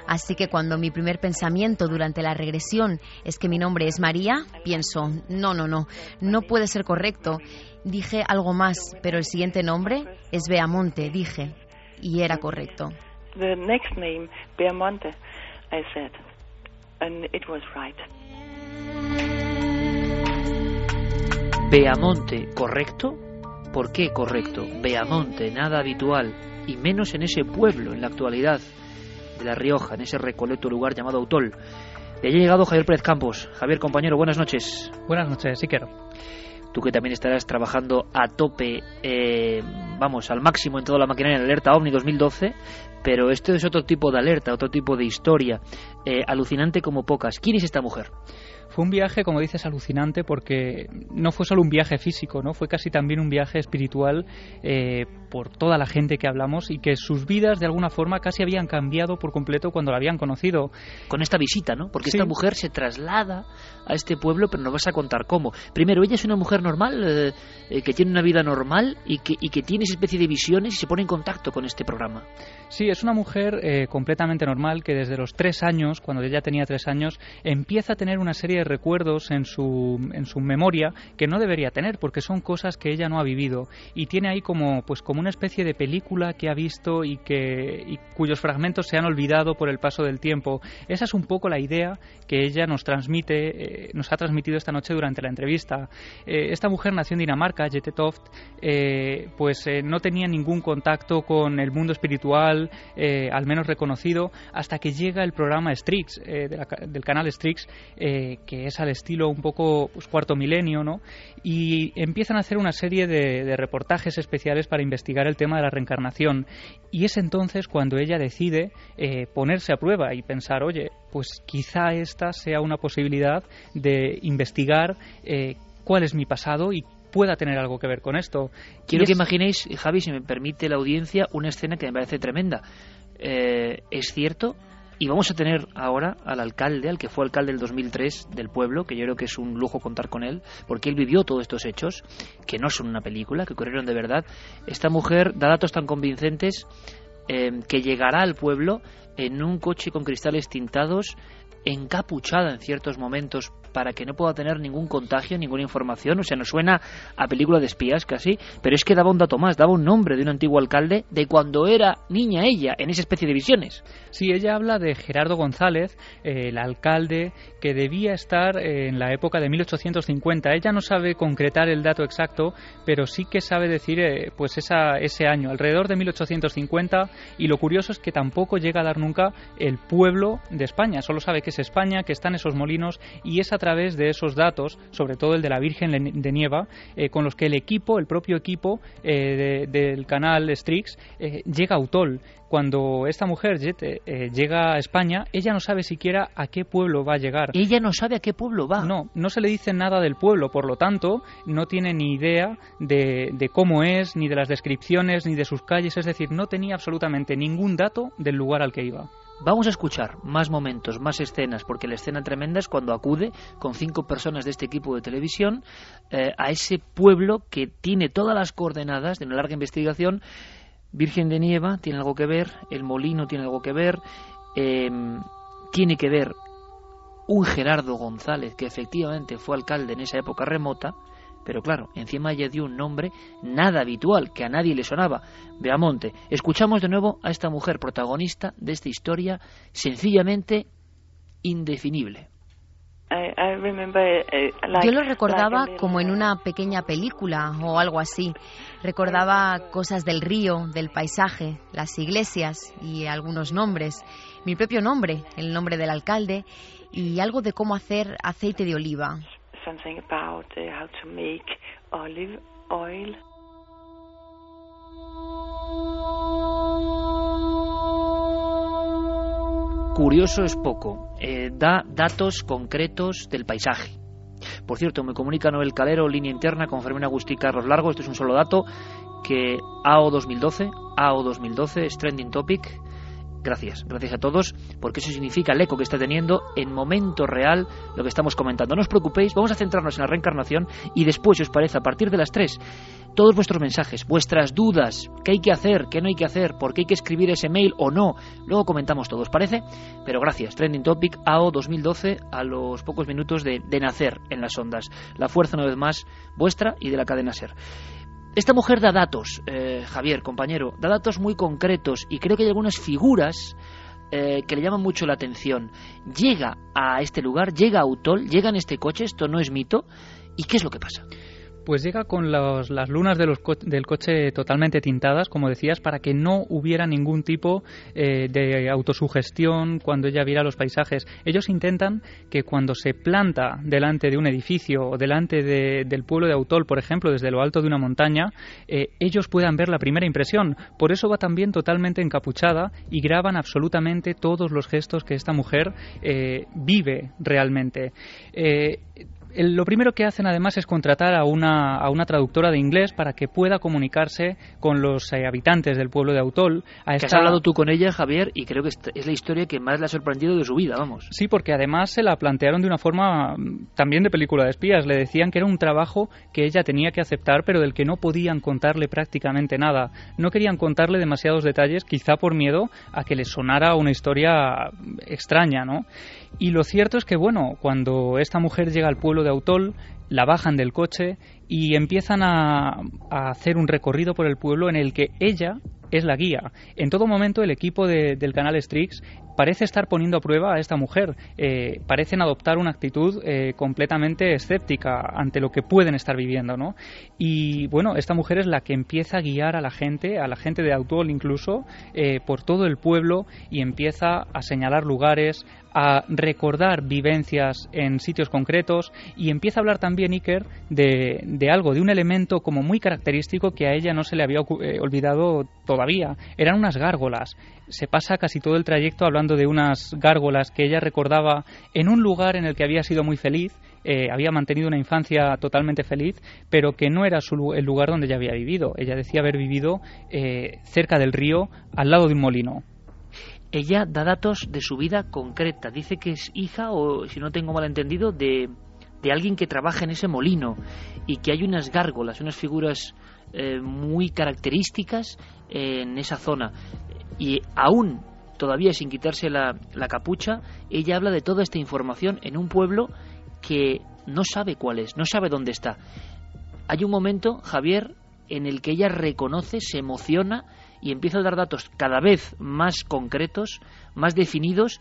Así que cuando mi primer pensamiento durante la regresión es que mi nombre es María, pienso, no, no, no, no puede ser correcto. Dije algo más, pero el siguiente nombre es Beamonte, dije, y era correcto. The next name, Beamonte. I said, and it. Beamonte, ¿correcto? ¿Por qué correcto? Beamonte, nada habitual, y menos en ese pueblo, en la actualidad de La Rioja, en ese recoleto lugar llamado Autol. De allí ha llegado Javier Pérez Campos. Javier, compañero, buenas noches. Buenas noches, sí quiero. Tú que también estarás trabajando a tope, eh, vamos, al máximo en toda la maquinaria en Alerta OVNI 2012, pero esto es otro tipo de alerta, otro tipo de historia, eh, alucinante como pocas. ¿Quién es esta mujer? Fue un viaje, como dices, alucinante porque no fue solo un viaje físico, no fue casi también un viaje espiritual eh, por toda la gente que hablamos y que sus vidas de alguna forma casi habían cambiado por completo cuando la habían conocido. Con esta visita, ¿no? Porque esta mujer se traslada a este pueblo, pero nos vas a contar cómo. Primero, ella es una mujer normal, eh, eh, que tiene una vida normal y que, y que tiene esa especie de visiones y se pone en contacto con este programa. Sí, es una mujer eh, completamente normal que desde los tres años, cuando ella tenía tres años, empieza a tener una serie de recuerdos en su, en su memoria que no debería tener porque son cosas que ella no ha vivido y tiene ahí como, pues, como una especie de película que ha visto y, que, cuyos fragmentos se han olvidado por el paso del tiempo. Esa es un poco la idea que ella nos transmite, eh, nos ha transmitido esta noche durante la entrevista. Eh, esta mujer nació en Dinamarca, Jette Toft, pues no tenía ningún contacto con el mundo espiritual eh, al menos reconocido, hasta que llega el programa Strix, eh, del canal Strix, eh, que es al estilo un poco pues, cuarto milenio, ¿no? Y empiezan a hacer una serie de, reportajes especiales para investigar el tema de la reencarnación. Y es entonces cuando ella decide ponerse a prueba y pensar, oye, pues quizá esta sea una posibilidad de investigar cuál es mi pasado y pueda tener algo que ver con esto. Quiero que imaginéis, Javi, si me permite la audiencia, una escena que me parece tremenda. Eh, es cierto, y vamos a tener ahora al alcalde, al que fue alcalde del 2003 del pueblo, que yo creo que es un lujo contar con él, porque él vivió todos estos hechos, que no son una película, que ocurrieron de verdad. Esta mujer da datos tan convincentes eh, que llegará al pueblo en un coche con cristales tintados, encapuchada en ciertos momentos para que no pueda tener ningún contagio, ninguna información. O sea, nos suena a película de espías casi, pero es que daba un dato más, daba un nombre de un antiguo alcalde de cuando era niña ella, en esa especie de visiones. Sí, ella habla de Gerardo González, eh, el alcalde que debía estar en la época de 1850. Ella no sabe concretar el dato exacto, pero sí que sabe decir eh, pues esa, ese año, alrededor de 1850, y lo curioso es que tampoco llega a dar nunca el pueblo de España, solo sabe que es España, que están esos molinos, y esa través de esos datos, sobre todo el de la Virgen de Nieva, eh, con los que el equipo, el propio equipo eh, del canal Strix, eh, llega a Utol. Cuando esta mujer llega a España, ella no sabe siquiera a qué pueblo va a llegar. Ella no sabe a qué pueblo va. No, no se le dice nada del pueblo, por lo tanto, no tiene ni idea de, de cómo es, ni de las descripciones, ni de sus calles, es decir, no tenía absolutamente ningún dato del lugar al que iba. Vamos a escuchar más momentos, más escenas, porque la escena tremenda es cuando acude con cinco personas de este equipo de televisión eh, a ese pueblo que tiene todas las coordenadas de una larga investigación. Virgen de Nieva tiene algo que ver, el molino tiene algo que ver, em, tiene que ver un Gerardo González que efectivamente fue alcalde en esa época remota, pero claro, encima ella dio un nombre nada habitual, que a nadie le sonaba. Beamonte. Escuchamos de nuevo a esta mujer protagonista de esta historia sencillamente indefinible. Eh, Yo lo recordaba como en una pequeña película o algo así. Recordaba cosas del río, del paisaje, las iglesias y algunos nombres. Mi propio nombre, el nombre del alcalde y algo de cómo hacer aceite de oliva uh. Curioso es poco, eh, da datos concretos del paisaje. Por cierto, me comunica Noel Calero, línea interna con Fermín Agustí Carlos Largo. Esto es un solo dato que AO 2012, AO 2012 es trending topic Gracias, gracias a todos, porque eso significa el eco que está teniendo en momento real lo que estamos comentando. No os preocupéis, vamos a centrarnos en la reencarnación y después, si os parece, a partir de las 3, todos vuestros mensajes, vuestras dudas, qué hay que hacer, qué no hay que hacer, por qué hay que escribir ese mail o no, luego comentamos todos, ¿parece? Pero gracias, Trending Topic AO 2012 a los pocos minutos de, de nacer en las ondas. La fuerza, una vez más, vuestra y de la cadena SER. Esta mujer da datos, eh, Javier, compañero, da datos muy concretos y creo que hay algunas figuras eh, que le llaman mucho la atención. Llega a este lugar, llega a Utol, llega en este coche, esto no es mito. ¿Y qué es lo que pasa? Pues llega con las lunas del coche totalmente tintadas, como decías, para que no hubiera ningún tipo eh, de autosugestión cuando ella viera los paisajes. Ellos intentan que cuando se planta delante de un edificio o delante del pueblo de Autol, por ejemplo, desde lo alto de una montaña, eh, ellos puedan ver la primera impresión. Por eso va también totalmente encapuchada y graban absolutamente todos los gestos que esta mujer eh, vive realmente lo primero que hacen además es contratar a una, a una traductora de inglés para que pueda comunicarse con los eh, habitantes del pueblo de Autol. A has hablado tú con ella, Javier, y creo que es la historia que más le ha sorprendido de su vida, vamos. Sí, porque además se la plantearon de una forma mm, también de película de espías. Le decían que era un trabajo que ella tenía que aceptar, pero del que no podían contarle prácticamente nada. No querían contarle demasiados detalles, quizá por miedo a que le sonara una historia extraña, ¿no? Y lo cierto es que, bueno, cuando esta mujer llega al pueblo de Autol, la bajan del coche y empiezan a, hacer un recorrido por el pueblo en el que ella es la guía. En todo momento el equipo del canal Strix parece estar poniendo a prueba a esta mujer. Eh, parecen adoptar una actitud eh, completamente escéptica ante lo que pueden estar viviendo, ¿no? Y bueno, esta mujer es la que empieza a guiar a la gente, a la gente de Autol incluso, eh, por todo el pueblo y empieza a señalar lugares, a recordar vivencias en sitios concretos y empieza a hablar también Iker de, de, algo, de un elemento como muy característico que a ella no se le había olvidado todavía. Eran unas gárgolas. Se pasa casi todo el trayecto hablando de unas gárgolas que ella recordaba en un lugar en el que había sido muy feliz, eh, había mantenido una infancia totalmente feliz, pero que no era su, el lugar donde ella había vivido. Ella decía haber vivido eh, cerca del río, al lado de un molino. Ella da datos de su vida concreta. Dice que es hija, o si no tengo mal entendido, de, de alguien que trabaja en ese molino y que hay unas gárgolas, unas figuras eh, muy características en esa zona. Y aún todavía sin quitarse la, capucha, ella habla de toda esta información en un pueblo que no sabe cuál es, no sabe dónde está. Hay un momento, Javier, en el que ella reconoce, se emociona y empieza a dar datos cada vez más concretos, más definidos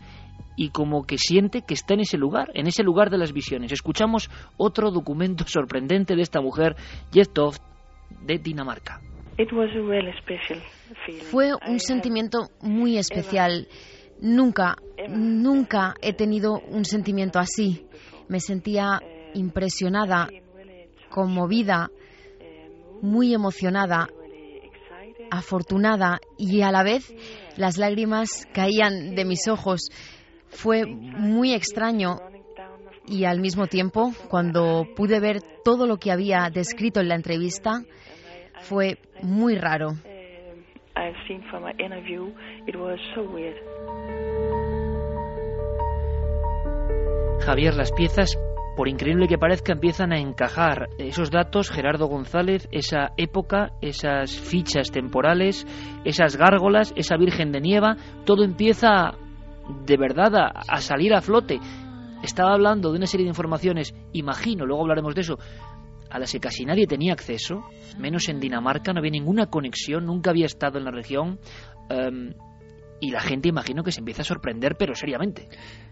y como que siente que está en ese lugar, en ese lugar de las visiones. Escuchamos otro documento sorprendente de esta mujer, Toft, de Dinamarca. Fue un sentimiento muy especial. Nunca, nunca he tenido un sentimiento así. Me sentía impresionada, conmovida, muy emocionada, afortunada y a la vez las lágrimas caían de mis ojos. Fue muy extraño y al mismo tiempo, cuando pude ver todo lo que había descrito en la entrevista, fue muy raro. Javier, las piezas, por increíble que parezca, empiezan a encajar. Esos datos, Gerardo González, esa época, esas fichas temporales, esas gárgolas, esa Virgen de Nieva, todo empieza de verdad a, salir a flote. Estaba hablando de una serie de informaciones, imagino, luego hablaremos de eso, a las que casi nadie tenía acceso, menos en Dinamarca, no había ninguna conexión, nunca había estado en la región. Em, y la gente imagino que se empieza a sorprender, pero seriamente.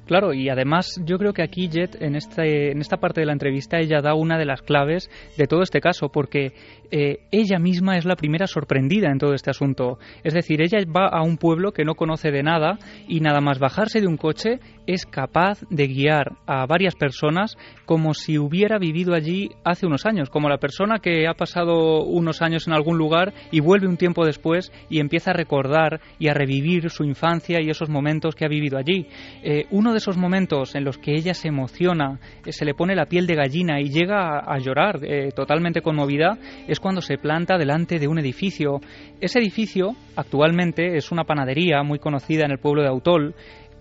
Claro, y además yo creo que aquí Jet, en, este, en esta parte de la entrevista, ella da una de las claves de todo este caso, porque eh, ella misma es la primera sorprendida en todo este asunto. Es decir, ella va a un pueblo que no conoce de nada y nada más bajarse de un coche es capaz de guiar a varias personas como si hubiera vivido allí hace unos años, como la persona que ha pasado unos años en algún lugar y vuelve un tiempo después y empieza a recordar y a revivir su infancia y esos momentos que ha vivido allí. Eh, uno de esos momentos en los que ella se emociona, eh, se le pone la piel de gallina y llega a, llorar eh, totalmente conmovida, es cuando se planta delante de un edificio. Ese edificio actualmente es una panadería muy conocida en el pueblo de Autol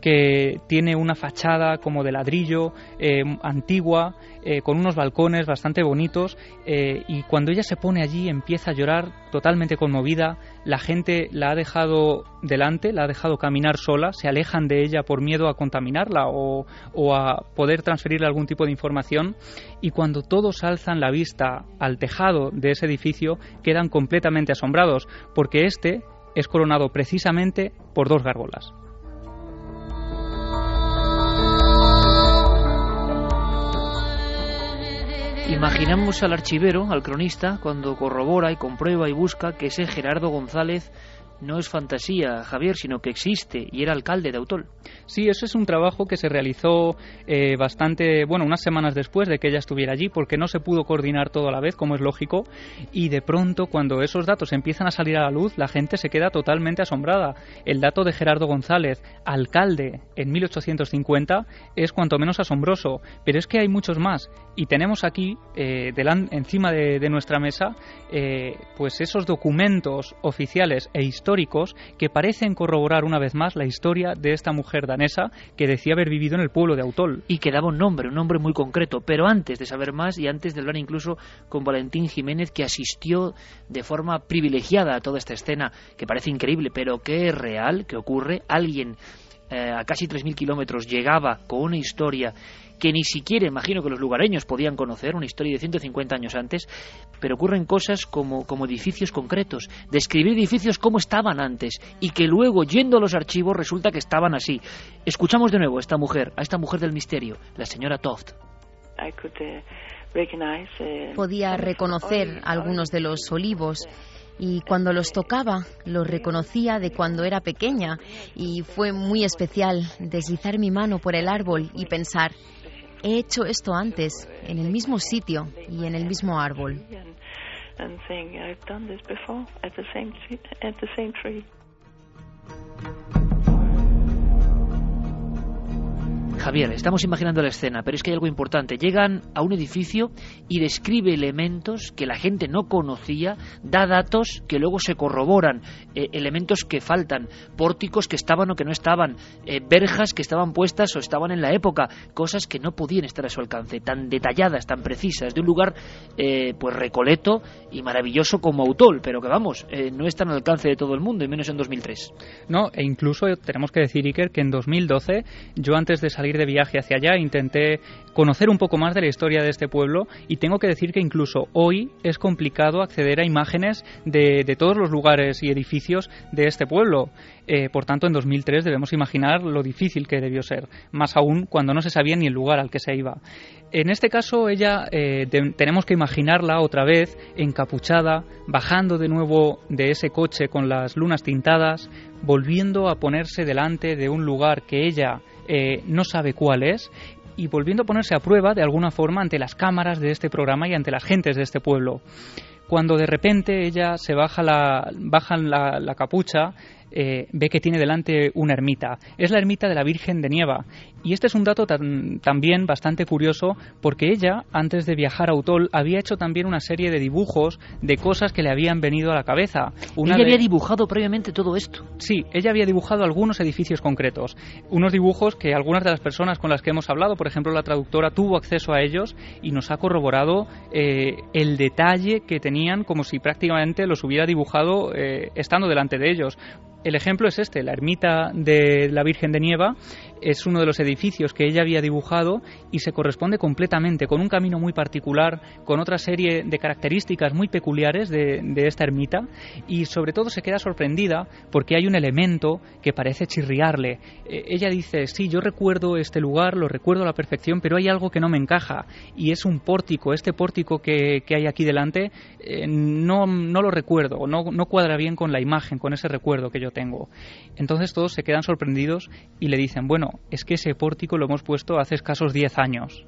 que tiene una fachada como de ladrillo eh, antigua, eh, con unos balcones bastante bonitos, eh, y cuando ella se pone allí empieza a llorar totalmente conmovida, la gente la ha dejado delante, la ha dejado caminar sola, se alejan de ella por miedo a contaminarla o, o a poder transferirle algún tipo de información, y cuando todos alzan la vista al tejado de ese edificio, quedan completamente asombrados, porque este es coronado precisamente por dos gárgolas. Imaginamos al archivero, al cronista, cuando corrobora y comprueba y busca que ese Gerardo González no es fantasía, Javier, sino que existe y era alcalde de Autol. Sí, eso es un trabajo que se realizó eh, bastante, bueno, unas semanas después de que ella estuviera allí, porque no se pudo coordinar todo a la vez, como es lógico, y de pronto, cuando esos datos empiezan a salir a la luz, la gente se queda totalmente asombrada. El dato de Gerardo González, alcalde en 1850, es cuanto menos asombroso, pero es que hay muchos más, y tenemos aquí, eh, encima de, nuestra mesa, eh, pues esos documentos oficiales e históricos que parecen corroborar una vez más la historia de esta mujer danesa que decía haber vivido en el pueblo de Autol. Y que daba un nombre, un nombre muy concreto. Pero antes de saber más y antes de hablar incluso con Valentín Jiménez, que asistió de forma privilegiada a toda esta escena, que parece increíble, pero que es real, que ocurre, alguien eh, a casi 3.000 kilómetros llegaba con una historia que ni siquiera imagino que los lugareños podían conocer, una historia de 150 años antes, pero ocurren cosas como, como edificios concretos, describir edificios como estaban antes y que luego, yendo a los archivos, resulta que estaban así. Escuchamos de nuevo a esta mujer, a esta mujer del misterio, la señora Toft. Uh, uh, Podía reconocer algunos de los olivos y cuando los tocaba los reconocía de cuando era pequeña y fue muy especial deslizar mi mano por el árbol y pensar, he hecho esto antes, en el mismo sitio y en el mismo árbol. Javier, estamos imaginando la escena, pero es que hay algo importante. Llegan a un edificio y describe elementos que la gente no conocía, da datos que luego se corroboran, eh, elementos que faltan, pórticos que estaban o que no estaban, eh, verjas que estaban puestas o estaban en la época, cosas que no podían estar a su alcance, tan detalladas, tan precisas, de un lugar eh, pues recoleto y maravilloso como Autol, pero que vamos, no están al alcance de todo el mundo, y menos en 2003. No, e incluso tenemos que decir, Iker, que en 2012, yo antes de salir de viaje hacia allá, intenté conocer un poco más de la historia de este pueblo y tengo que decir que incluso hoy es complicado acceder a imágenes de, todos los lugares y edificios de este pueblo. Eh, por tanto, en 2003 debemos imaginar lo difícil que debió ser, más aún cuando no se sabía ni el lugar al que se iba. En este caso, ella eh, tenemos que imaginarla otra vez encapuchada, bajando de nuevo de ese coche con las lunas tintadas, volviendo a ponerse delante de un lugar que ella eh, no sabe cuál es y volviendo a ponerse a prueba de alguna forma ante las cámaras de este programa y ante las gentes de este pueblo. Cuando de repente ella se baja la, bajan la capucha, eh, ve que tiene delante una ermita. Es la ermita de la Virgen de Nieva. Y este es un dato también bastante curioso porque ella, antes de viajar a Utol, había hecho también una serie de dibujos de cosas que le habían venido a la cabeza. ella había dibujado previamente todo esto. Sí, ella había dibujado algunos edificios concretos. Unos dibujos que algunas de las personas con las que hemos hablado, por ejemplo la traductora, tuvo acceso a ellos y nos ha corroborado eh, el detalle que tenían como si prácticamente los hubiera dibujado eh, estando delante de ellos. El ejemplo es este, la ermita de la Virgen de Nieva es uno de los edificios que ella había dibujado y se corresponde completamente con un camino muy particular, con otra serie de características muy peculiares de, esta ermita y sobre todo se queda sorprendida porque hay un elemento que parece chirriarle. Eh, ella dice, sí, yo recuerdo este lugar, lo recuerdo a la perfección, pero hay algo que no me encaja y es un pórtico. Este pórtico que, hay aquí delante eh, no, no lo recuerdo, no, no cuadra bien con la imagen, con ese recuerdo que yo tengo. Entonces todos se quedan sorprendidos y le dicen, bueno, es que ese pórtico lo hemos puesto hace escasos 10 años.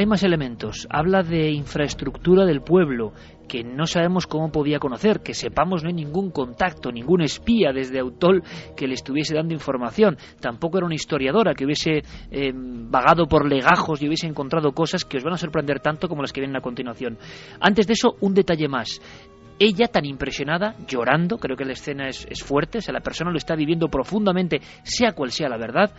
Hay más elementos. Habla de infraestructura del pueblo, que no sabemos cómo podía conocer, que sepamos no hay ningún contacto, ningún espía desde Autol que le estuviese dando información. Tampoco era una historiadora que hubiese eh, vagado por legajos y hubiese encontrado cosas que os van a sorprender tanto como las que vienen a continuación. Antes de eso, un detalle más ella tan impresionada, llorando, creo que la escena es, fuerte, o sea, la persona lo está viviendo profundamente, sea cual sea la verdad,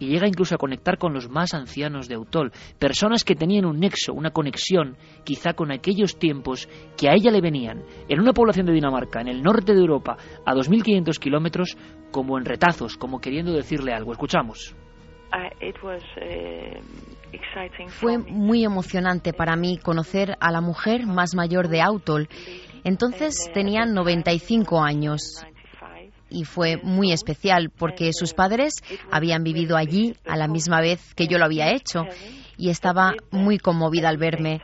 y llega incluso a conectar con los más ancianos de Autol, personas que tenían un nexo, una conexión, quizá con aquellos tiempos que a ella le venían, en una población de Dinamarca, en el norte de Europa, a 2.500 kilómetros, como en retazos, como queriendo decirle algo. Escuchamos. Eh, Fue muy emocionante para mí conocer a la mujer más mayor de Autol entonces tenían 95 años y fue muy especial porque sus padres habían vivido allí a la misma vez que yo lo había hecho y estaba muy conmovida al verme.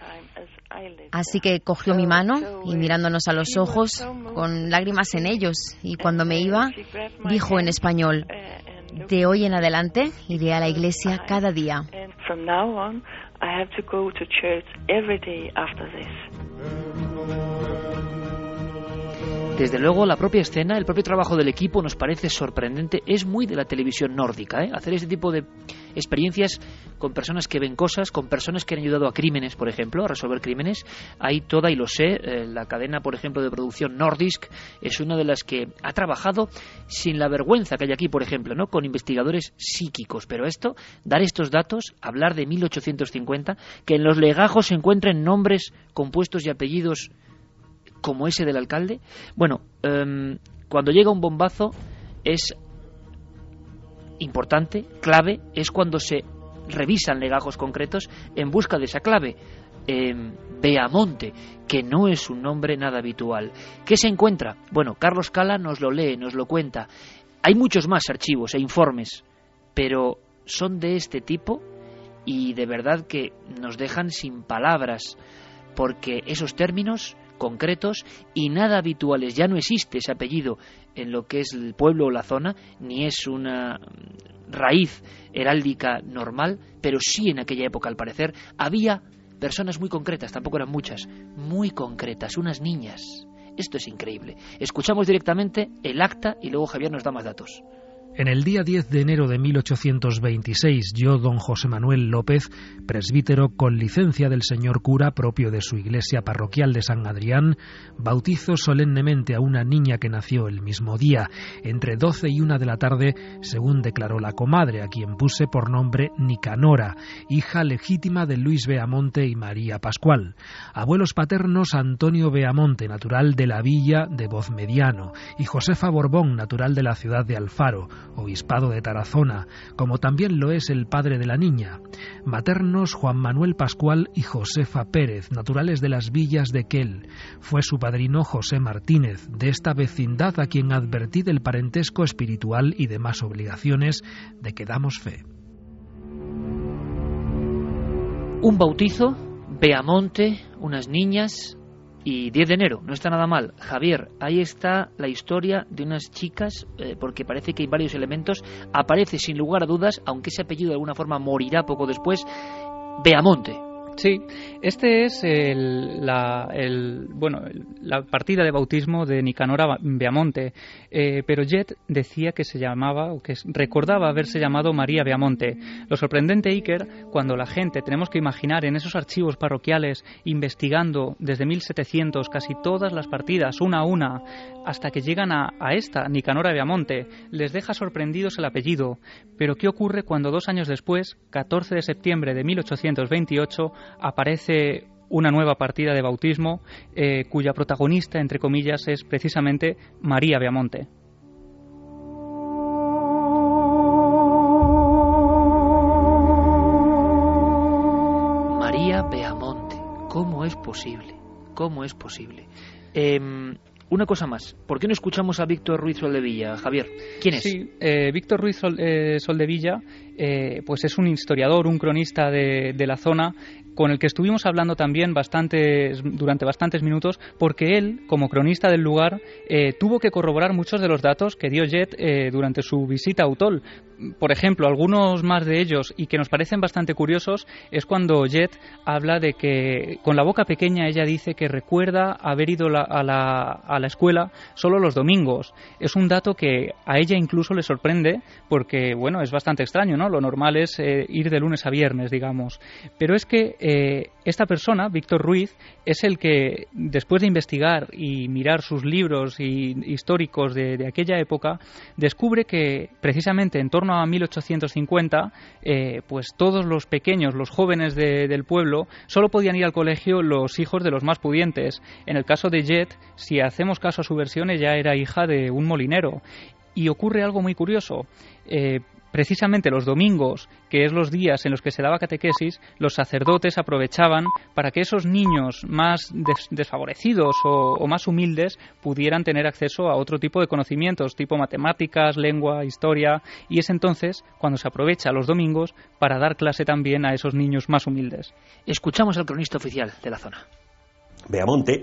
Así que cogió mi mano y mirándonos a los ojos, con lágrimas en ellos, y cuando me iba, dijo en español, de hoy en adelante iré a la iglesia cada día. Desde luego, la propia escena, el propio trabajo del equipo nos parece sorprendente. Es muy de la televisión nórdica, ¿eh? hacer este tipo de experiencias con personas que ven cosas, con personas que han ayudado a crímenes, por ejemplo, a resolver crímenes. Hay toda, y lo sé, eh, la cadena, por ejemplo, de producción Nordisk es una de las que ha trabajado sin la vergüenza que hay aquí, por ejemplo, ¿no? con investigadores psíquicos. Pero esto, dar estos datos, hablar de 1850, que en los legajos se encuentren nombres compuestos y apellidos como ese del alcalde, bueno, em, cuando llega un bombazo es importante, clave, es cuando se revisan legajos concretos en busca de esa clave. Eh, Beamonte, que no es un nombre nada habitual. ¿Qué se encuentra? Bueno, Carlos Cala nos lo lee, nos lo cuenta. Hay muchos más archivos e informes, pero son de este tipo y de verdad que nos dejan sin palabras, porque esos términos concretos y nada habituales. Ya no existe ese apellido en lo que es el pueblo o la zona, ni es una raíz heráldica normal, pero sí en aquella época, al parecer, había personas muy concretas, tampoco eran muchas, muy concretas, unas niñas. Esto es increíble. Escuchamos directamente el acta y luego Javier nos da más datos. En el día 10 de enero de 1826, yo, don José Manuel López, presbítero con licencia del señor cura propio de su iglesia parroquial de San Adrián, bautizo solemnemente a una niña que nació el mismo día, entre 12 y 1 de la tarde, según declaró la comadre, a quien puse por nombre Nicanora, hija legítima de Luis Beamonte y María Pascual. Abuelos paternos Antonio Beamonte, natural de la villa de Voz Mediano, y Josefa Borbón, natural de la ciudad de Alfaro, obispado de Tarazona, como también lo es el padre de la niña, maternos Juan Manuel Pascual y Josefa Pérez, naturales de las villas de Quel. Fue su padrino José Martínez, de esta vecindad a quien advertí del parentesco espiritual y demás obligaciones de que damos fe. Un bautizo, Beamonte, unas niñas, y 10 de enero, no está nada mal. Javier, ahí está la historia de unas chicas, eh, porque parece que hay varios elementos. Aparece sin lugar a dudas, aunque ese apellido de alguna forma morirá poco después, Beamonte. Sí, este es la, bueno, partida de bautismo de Nicanora Beamonte, eh, pero Jet decía que se llamaba, o que recordaba haberse llamado María Beamonte. Lo sorprendente, Iker, cuando la gente, tenemos que imaginar en esos archivos parroquiales, investigando desde 1700 casi todas las partidas, una a una, hasta que llegan a, a esta, Nicanora Beamonte, les deja sorprendidos el apellido. Pero ¿qué ocurre cuando dos años después, 14 de septiembre de 1828, aparece una nueva partida de bautismo eh, cuya protagonista, entre comillas, es precisamente María Beamonte. María Beamonte, ¿cómo es posible? ¿Cómo es posible? Em, una cosa más, ¿por qué no escuchamos a Víctor Ruiz Soldevilla, Javier? ¿Quién es? Sí, eh, Víctor Ruiz eh, Soldevilla, pues es un historiador, un cronista de, de, la zona con el que estuvimos hablando también bastantes, durante bastantes minutos, porque él, como cronista del lugar, eh, tuvo que corroborar muchos de los datos que dio Jet eh, durante su visita a Utol. Por ejemplo, algunos más de ellos y que nos parecen bastante curiosos es cuando Jet habla de que con la boca pequeña ella dice que recuerda haber ido a, la, a, la, escuela solo los domingos. Es un dato que a ella incluso le sorprende porque, bueno, es bastante extraño, ¿no? Lo normal es eh, ir de lunes a viernes, digamos. Pero es que eh, esta persona, Víctor Ruiz, es el que, después de investigar y mirar sus libros y, históricos de, aquella época, descubre que precisamente en torno a 1850, eh, pues todos los pequeños, los jóvenes del pueblo, solo podían ir al colegio los hijos de los más pudientes. En el caso de Jet, si hacemos caso a su versión, ella era hija de un molinero. Y ocurre algo muy curioso. Precisamente los domingos, que es los días en los que se daba catequesis, los sacerdotes aprovechaban para que esos niños más desfavorecidos o, o, más humildes pudieran tener acceso a otro tipo de conocimientos, tipo matemáticas, lengua, historia, y es entonces cuando se aprovecha los domingos para dar clase también a esos niños más humildes. Escuchamos al cronista oficial de la zona. Beamonte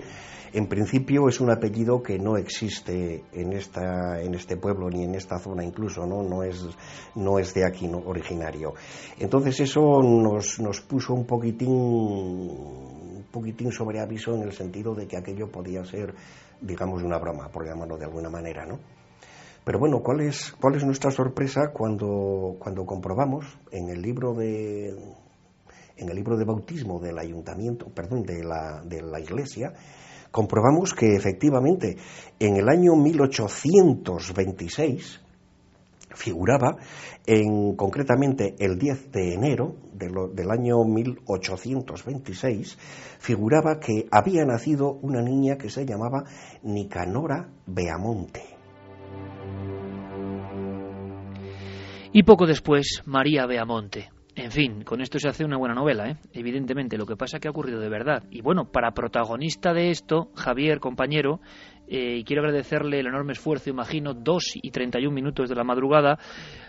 en principio es un apellido que no existe en, esta, en este pueblo ni en esta zona incluso, ¿no? No es, no es de aquí no, originario. Entonces eso nos, nos puso un poquitín, un poquitín sobre aviso en el sentido de que aquello podía ser, digamos, una broma, por llamarlo de alguna manera, ¿no? Pero bueno, ¿cuál es, cuál es nuestra sorpresa cuando, cuando comprobamos en el libro de en el libro de bautismo del ayuntamiento, perdón, de la, de la iglesia, comprobamos que efectivamente en el año 1826 figuraba en concretamente el 10 de enero del año 1826 figuraba que había nacido una niña que se llamaba Nicanora Beamonte. Y poco después María Beamonte, en fin, con esto se hace una buena novela, ¿eh? evidentemente. Lo que pasa que ha ocurrido de verdad. Y bueno, para protagonista de esto, Javier, compañero, eh, quiero agradecerle el enorme esfuerzo, imagino, dos y treinta y un minutos de la madrugada,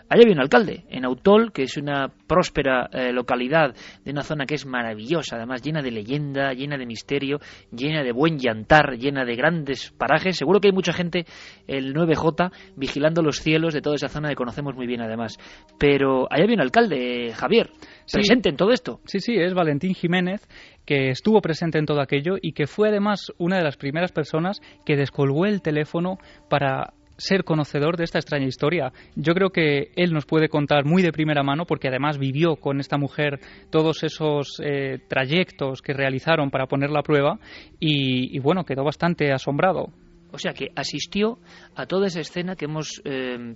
Allá había un alcalde, en Autol, que es una próspera eh, localidad de una zona que es maravillosa, además llena de leyenda, llena de misterio, llena de buen llantar, llena de grandes parajes. Seguro que hay mucha gente, el 9J, vigilando los cielos de toda esa zona que conocemos muy bien además. Pero allá había un alcalde, Javier, presente en todo esto. Sí, sí, es Valentín Jiménez, que estuvo presente en todo aquello y que fue además una de las primeras personas que descolgó el teléfono para ser conocedor de esta extraña historia. Yo creo que él nos puede contar muy de primera mano, porque además vivió con esta mujer todos esos eh, trayectos que realizaron para ponerla a prueba y, bueno, quedó bastante asombrado. O sea que asistió a toda esa escena que hemos eh,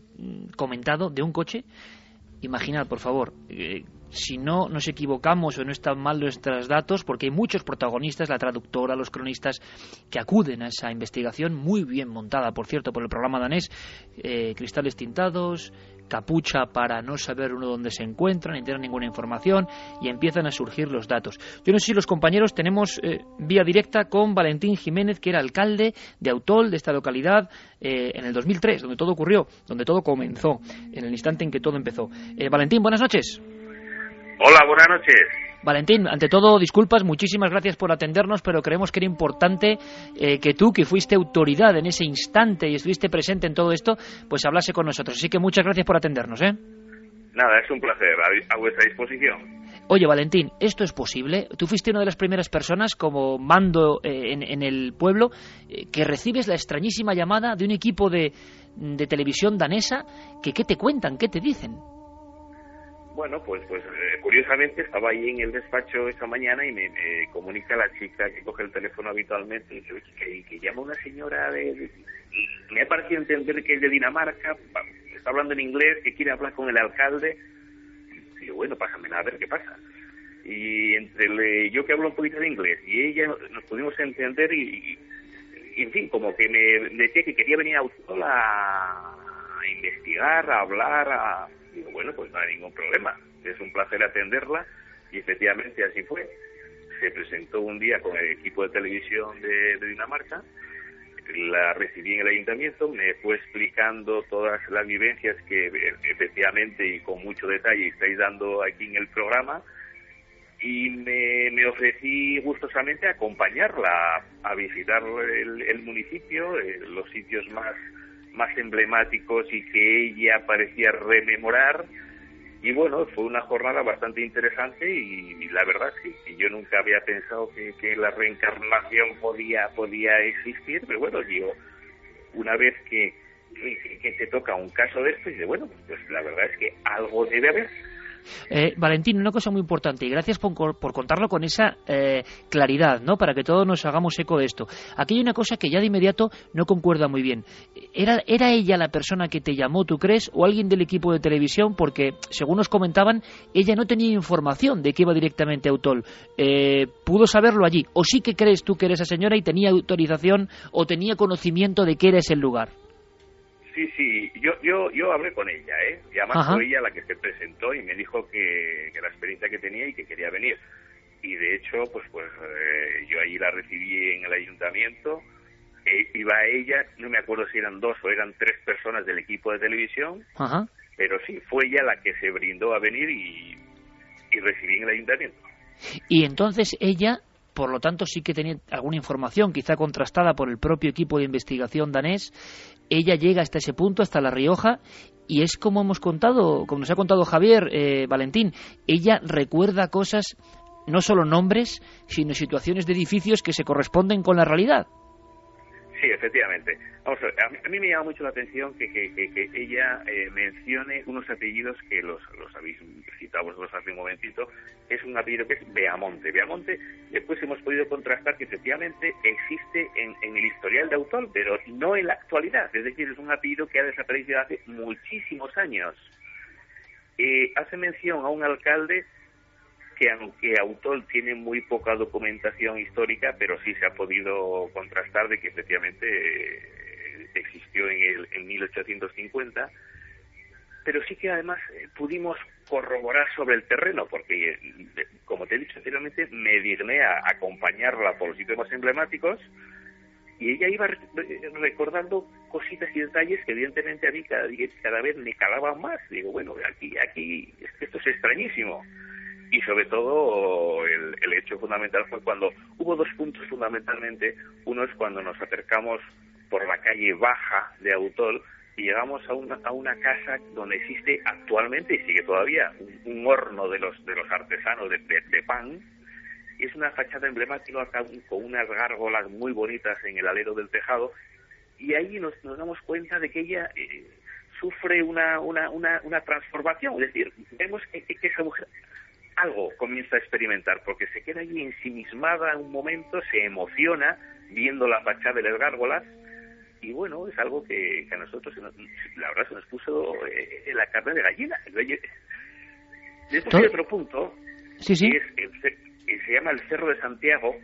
comentado de un coche. Imaginad, por favor, eh, si no nos equivocamos o no están mal nuestros datos, porque hay muchos protagonistas, la traductora, los cronistas, que acuden a esa investigación muy bien montada, por cierto, por el programa danés, eh, cristales tintados, capucha para no saber uno dónde se encuentra, ni tener ninguna información, y empiezan a surgir los datos. Yo no sé si los compañeros tenemos eh, vía directa con Valentín Jiménez, que era alcalde de Autol, de esta localidad, eh, en el 2003, donde todo ocurrió, donde todo comenzó, en el instante en que todo empezó. Valentín, buenas noches. Hola, buenas noches. Valentín, ante todo, disculpas, muchísimas gracias por atendernos, pero creemos que era importante eh, que tú, que fuiste autoridad en ese instante y estuviste presente en todo esto, pues hablase con nosotros. Así que muchas gracias por atendernos, ¿eh? Nada, es un placer, a, vuestra disposición. Oye, Valentín, ¿esto es posible? Tú fuiste una de las primeras personas como mando eh, en, el pueblo eh, que recibes la extrañísima llamada de un equipo de, de televisión danesa que ¿qué te cuentan? ¿Qué te dicen? Bueno, pues pues eh, curiosamente estaba ahí en el despacho esta mañana y me, comunica la chica que coge el teléfono habitualmente y dice, que, que, llama una señora de, Me ha parecido entender que es de Dinamarca, está hablando en inglés, que quiere hablar con el alcalde. Y yo, bueno, pásame a ver qué pasa. Y entre yo que hablo un poquito de inglés y ella nos pudimos entender y, en fin, como que me decía que quería venir a a, a investigar, a hablar, a Digo, bueno, pues no hay ningún problema. Es un placer atenderla y efectivamente así fue. Se presentó un día con el equipo de televisión de, Dinamarca, la recibí en el ayuntamiento, me fue explicando todas las vivencias que efectivamente y con mucho detalle estáis dando aquí en el programa y me, ofrecí gustosamente acompañarla a, visitar el, municipio, eh, los sitios más más emblemáticos y que ella parecía rememorar. Y bueno, fue una jornada bastante interesante y, la verdad es que, yo nunca había pensado que, la reencarnación podía, podía existir, pero bueno, yo una vez que, que, te toca un caso de esto, de bueno, pues la verdad es que algo debe haber. Eh, Valentín, una cosa muy importante, y gracias por, contarlo con esa eh, claridad, ¿no? Para que todos nos hagamos eco de esto. Aquí hay una cosa que ya de inmediato no concuerda muy bien. ¿Era, ¿Era ella la persona que te llamó, tú crees, o alguien del equipo de televisión? Porque, según nos comentaban, ella no tenía información de que iba directamente a Autol. Eh, ¿Pudo saberlo allí? ¿O sí que crees tú que era esa señora y tenía autorización o tenía conocimiento de que era ese lugar? Sí, sí, yo, yo, yo hablé con ella, ¿eh? Y además Ajá. fue ella la que se presentó y me dijo que, que la experiencia que tenía y que quería venir. Y de hecho, pues, pues eh, yo allí la recibí en el ayuntamiento. Eh, iba ella, no me acuerdo si eran dos o eran tres personas del equipo de televisión, Ajá. pero sí, fue ella la que se brindó a venir y, y recibí en el ayuntamiento. Y entonces ella, por lo tanto, sí que tenía alguna información, quizá contrastada por el propio equipo de investigación danés. Ella llega hasta ese punto, hasta La Rioja, y es como hemos contado, como nos ha contado Javier, eh, Valentín, ella recuerda cosas, no solo nombres, sino situaciones de edificios que se corresponden con la realidad. Sí, efectivamente. Vamos a, ver, a mí, me llama mucho la atención que ella eh, mencione unos apellidos que los, los habéis citado vosotros hace un momentito. Es un apellido que es Beamonte. Beamonte, después hemos podido contrastar que efectivamente existe en, en el historial de autor, pero no en la actualidad. Es decir, es un apellido que ha desaparecido hace muchísimos años. Eh, hace mención a un alcalde que aunque Autol tiene muy poca documentación histórica, pero sí se ha podido contrastar de que efectivamente eh, existió en, el, en 1850, pero sí que además eh, pudimos corroborar sobre el terreno, porque, eh, como te he dicho anteriormente, me digné a acompañarla por los sitios más emblemáticos y ella iba re- re- recordando cositas y detalles que evidentemente a mí cada, cada vez me calaban más. Digo, bueno, aquí, aquí, esto es extrañísimo y sobre todo el, hecho fundamental fue cuando hubo dos puntos fundamentalmente. Uno es cuando nos acercamos por la calle baja de Autol y llegamos a una, a una casa donde existe actualmente y sigue todavía un, horno de los de los artesanos de, pan. Es una fachada emblemática con con unas gárgolas muy bonitas en el alero del tejado. Y ahí nos, nos damos cuenta de que ella eh, sufre una, una, una, una transformación. Es decir, vemos que, que- que esa mujer algo comienza a experimentar, porque se queda allí ensimismada un momento, se emociona viendo la fachada de las gárgolas, y bueno, es algo que, que a nosotros, nos- la verdad, se nos puso eh, la carne de gallina. Después hay otro punto, Sí, sí. que, es se llama el Cerro de Santiago,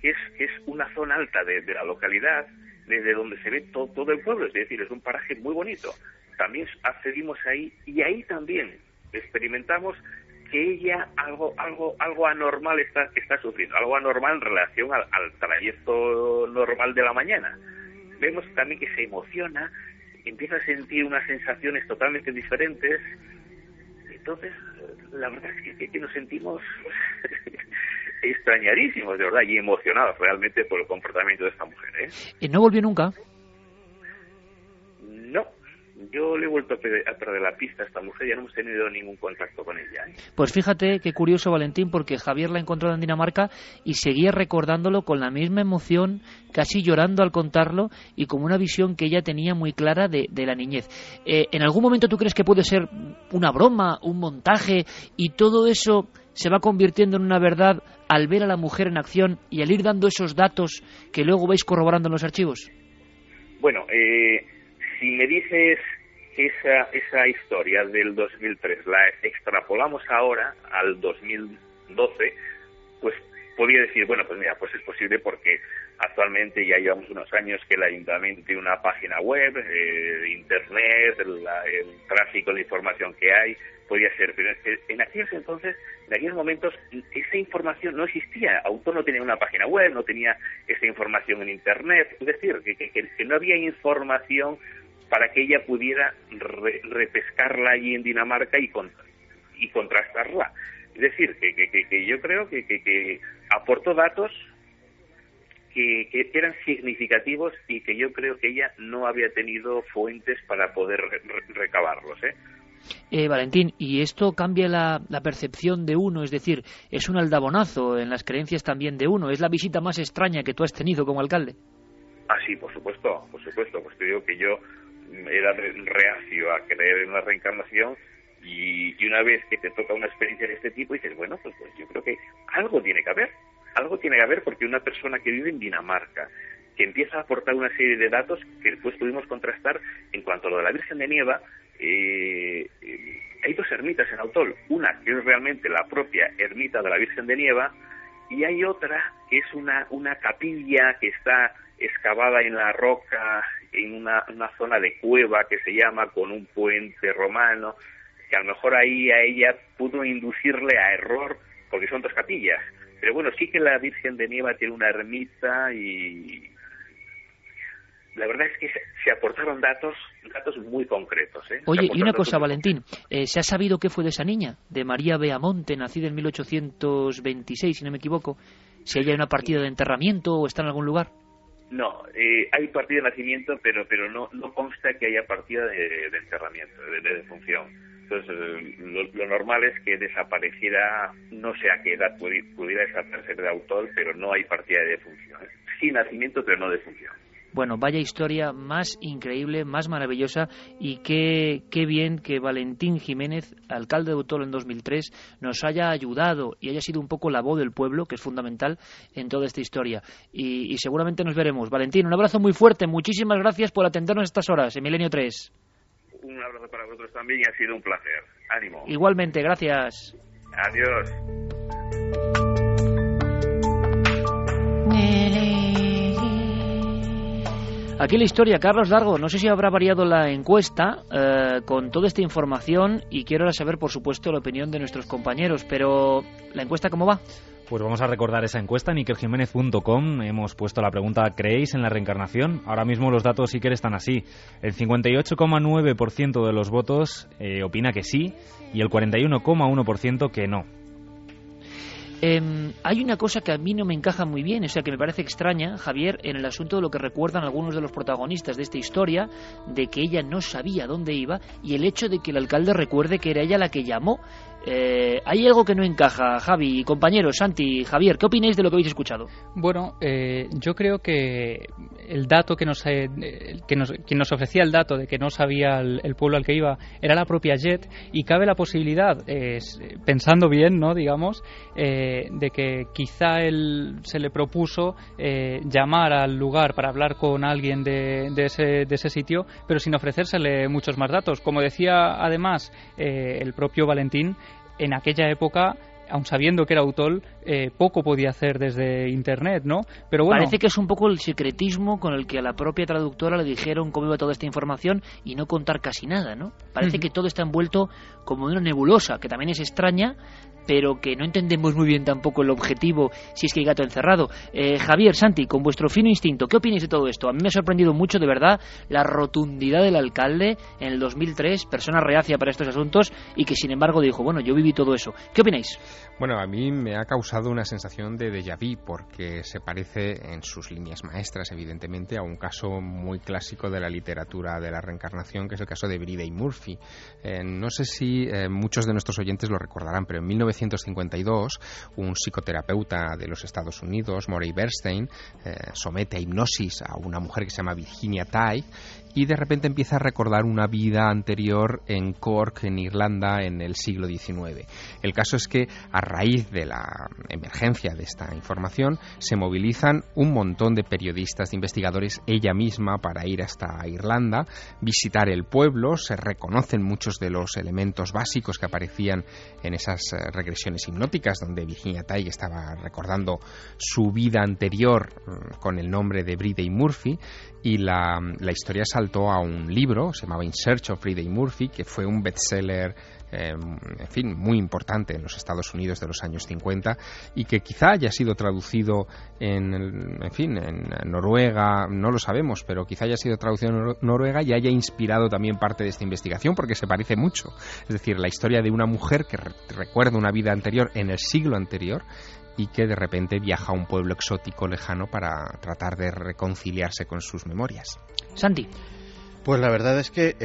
que es, que es una zona alta de, de la localidad, desde donde se ve to- todo el pueblo, es decir, es un paraje muy bonito. También accedimos ahí y ahí también experimentamos que ella algo algo algo anormal está está sufriendo, algo anormal en relación al, al trayecto normal de la mañana. Vemos también que se emociona, empieza a sentir unas sensaciones totalmente diferentes. Entonces, la verdad es que, que- nos sentimos extrañadísimos, de verdad, y emocionados realmente por el comportamiento de esta mujer. ¿eh? Eh, no volvió nunca. Yo le he vuelto a perder, a perder la pista a esta mujer, ya no hemos tenido ningún contacto con ella. ¿eh? Pues fíjate qué curioso, Valentín, porque Javier la encontró en Dinamarca y seguía recordándolo con la misma emoción, casi llorando al contarlo y con una visión que ella tenía muy clara de, de la niñez. Eh, ¿En algún momento tú crees que puede ser una broma, un montaje y todo eso se va convirtiendo en una verdad al ver a la mujer en acción y al ir dando esos datos que luego vais corroborando en los archivos? Bueno, eh, si me dices esa, esa historia del 2003 la extrapolamos ahora al 2012, pues podría decir, bueno, pues mira, pues es posible porque actualmente ya llevamos unos años que el ayuntamiento tiene una página web, eh, internet, la- el tráfico de información que hay, podría ser, pero en aquellos entonces, en aquellos momentos, esa información no existía. Autor no tenía una página web, no tenía esa información en internet, es decir, que- que- que no había información para que ella pudiera re- repescarla allí en Dinamarca y, con- y contrastarla. Es decir, que, que- que- yo creo que, que- aportó datos que, que eran significativos y que yo creo que ella no había tenido fuentes para poder re- re- recabarlos. ¿eh? Eh, Valentín, ¿y esto cambia la, la percepción de uno? Es decir, ¿es un aldabonazo en las creencias también de uno? ¿Es la visita más extraña que tú has tenido como alcalde? Ah, sí, por supuesto, por supuesto. Pues te digo que yo era re- reacio a creer en una reencarnación y, y una vez que te toca una experiencia de este tipo dices, bueno, pues, pues yo creo que algo tiene que haber. Algo tiene que haber porque una persona que vive en Dinamarca, que empieza a aportar una serie de datos que después pudimos contrastar en cuanto a lo de la Virgen de Nieva, eh, eh, hay dos ermitas en Autol. Una que es realmente la propia ermita de la Virgen de Nieva y hay otra que es una, una capilla que está excavada en la roca en una, una zona de cueva que se llama con un puente romano, que a lo mejor ahí a ella pudo inducirle a error porque son dos capillas. Pero bueno, sí que la Virgen de Nieva tiene una ermita y la verdad es que se aportaron datos datos muy concretos. ¿eh? Oye, y una cosa, Valentín, eh, ¿se ha sabido qué fue de esa niña, de María Beamonte, nacida en 1826, si no me equivoco? Si hay una partida de enterramiento o está en algún lugar. No, eh, hay partida de nacimiento, pero pero no consta que haya partida de, enterramiento, de, defunción. Entonces, eh, lo, normal es que desapareciera, no sé a qué edad pudiera desaparecer de autor, pero no hay partida de defunción. Sí nacimiento, pero no defunción. Bueno, vaya historia más increíble, más maravillosa y qué, qué bien que Valentín Jiménez, alcalde de Utolo en 2003, nos haya ayudado y haya sido un poco la voz del pueblo, que es fundamental en toda esta historia. Y, seguramente nos veremos. Valentín, un abrazo muy fuerte. Muchísimas gracias por atendernos estas horas en Milenio 3. Un abrazo para vosotros también y ha sido un placer. Ánimo. Igualmente, gracias. Adiós. Aquí la historia, Carlos Largo, no sé si habrá variado la encuesta eh, con toda esta información y quiero ahora saber, por supuesto, la opinión de nuestros compañeros, pero ¿la encuesta cómo va? Pues vamos a recordar esa encuesta en ikerjiménez.com. Hemos puesto la pregunta ¿creéis en la reencarnación? Ahora mismo los datos Iker están así. El 58,9% de los votos eh, opina que sí y el 41,1% que no. Em, hay una cosa que a mí no me encaja muy bien, o sea, que me parece extraña, Javier, en el asunto de lo que recuerdan algunos de los protagonistas de esta historia, de que ella no sabía dónde iba y el hecho de que el alcalde recuerde que era ella la que llamó. Eh, hay algo que no encaja, Javi, compañeros, Santi, Javier, ¿qué opináis de lo que habéis escuchado? Bueno, eh, yo creo que el dato que nos, eh, que nos, quien nos ofrecía el dato de que no sabía el, pueblo al que iba era la propia Jet y cabe la posibilidad, pensando bien, no, digamos, de que quizá él se le propuso llamar al lugar para hablar con alguien de, de, ese, de ese sitio, pero sin ofrecérsele muchos más datos. Como decía además el propio Valentín, en aquella época aun sabiendo que era autor, eh, poco podía hacer desde Internet, ¿no? Pero bueno... Parece que es un poco el secretismo con el que a la propia traductora le dijeron cómo iba toda esta información y no contar casi nada, ¿no? Parece que todo está envuelto como en una nebulosa, que también es extraña, pero que no entendemos muy bien tampoco el objetivo si es que hay gato encerrado. Eh, Javier, Santi, con vuestro fino instinto, ¿qué opináis de todo esto? A mí me ha sorprendido mucho, de verdad, la rotundidad del alcalde en el 2003, persona reacia para estos asuntos y que sin embargo dijo, bueno, yo viví todo eso. ¿Qué opináis? Bueno, a mí me ha causado una sensación de déjà vu porque se parece en sus líneas maestras, evidentemente, a un caso muy clásico de la literatura de la reencarnación, que es el caso de Brida y Murphy. Eh, no sé si eh, muchos de nuestros oyentes lo recordarán, pero en 1952 un psicoterapeuta de los Estados Unidos, Morey Bernstein, eh, somete a hipnosis a una mujer que se llama Virginia Tighe y de repente empieza a recordar una vida anterior en Cork, en Irlanda, en el siglo XIX. El caso es que a raíz de la emergencia de esta información se movilizan un montón de periodistas, de investigadores, ella misma para ir hasta Irlanda, visitar el pueblo, se reconocen muchos de los elementos básicos que aparecían en esas eh, regresiones hipnóticas donde Virginia Tighe estaba recordando su vida anterior mm, con el nombre de Bride Murphy y la, la historia saltó a un libro, se llamaba In Search of Friday Murphy, que fue un bestseller eh, en fin, muy importante en los Estados Unidos de los años 50 y que quizá haya sido traducido en, en fin, en Noruega, no lo sabemos, pero quizá haya sido traducido en Noruega y haya inspirado también parte de esta investigación porque se parece mucho. Es decir, la historia de una mujer que recuerda una vida anterior en el siglo anterior y que de repente viaja a un pueblo exótico lejano para tratar de reconciliarse con sus memorias. Santi. Pues la verdad es que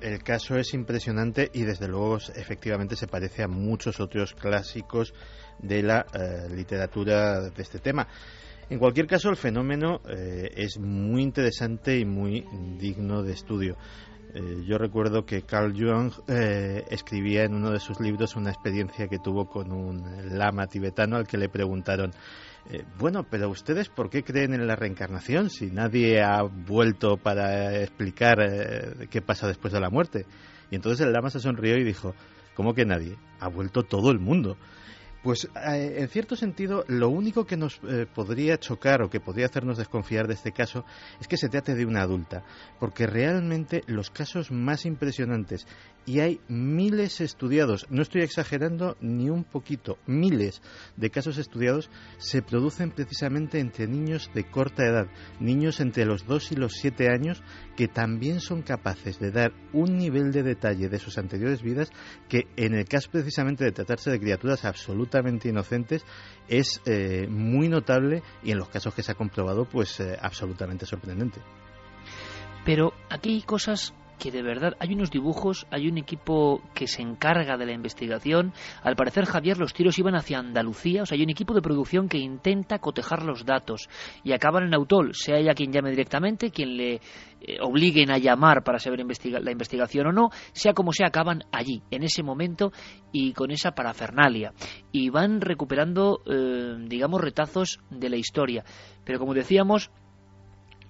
el, caso es impresionante y desde luego efectivamente se parece a muchos otros clásicos de la eh, literatura de este tema. En cualquier caso, el fenómeno eh, es muy interesante y muy digno de estudio. Eh, yo recuerdo que Carl Jung eh, escribía en uno de sus libros una experiencia que tuvo con un lama tibetano al que le preguntaron, eh, bueno, pero ustedes por qué creen en la reencarnación si nadie ha vuelto para explicar qué pasa después de la muerte? Y entonces el lama se sonrió y dijo, ¿cómo que nadie? Ha vuelto todo el mundo. Pues eh, en cierto sentido, lo único que nos eh, podría chocar o que podría hacernos desconfiar de este caso es que se trate de una adulta, porque realmente los casos más impresionantes, y hay miles estudiados, no estoy exagerando ni un poquito, miles de casos estudiados, se producen precisamente entre niños de corta edad, niños entre los 2 y los 7 años, que también son capaces de dar un nivel de detalle de sus anteriores vidas que en el caso precisamente de tratarse de criaturas absolutamente inocentes es eh, muy notable y en los casos que se ha comprobado pues eh, absolutamente sorprendente. Pero aquí hay cosas que de verdad hay unos dibujos, hay un equipo que se encarga de la investigación. Al parecer, Javier, los tiros iban hacia Andalucía, o sea, hay un equipo de producción que intenta cotejar los datos y acaban en Autol, sea ella quien llame directamente, quien le eh, obliguen a llamar para saber la investigación o no, sea como sea, acaban allí, en ese momento y con esa parafernalia. Y van recuperando, eh, digamos, retazos de la historia. Pero como decíamos,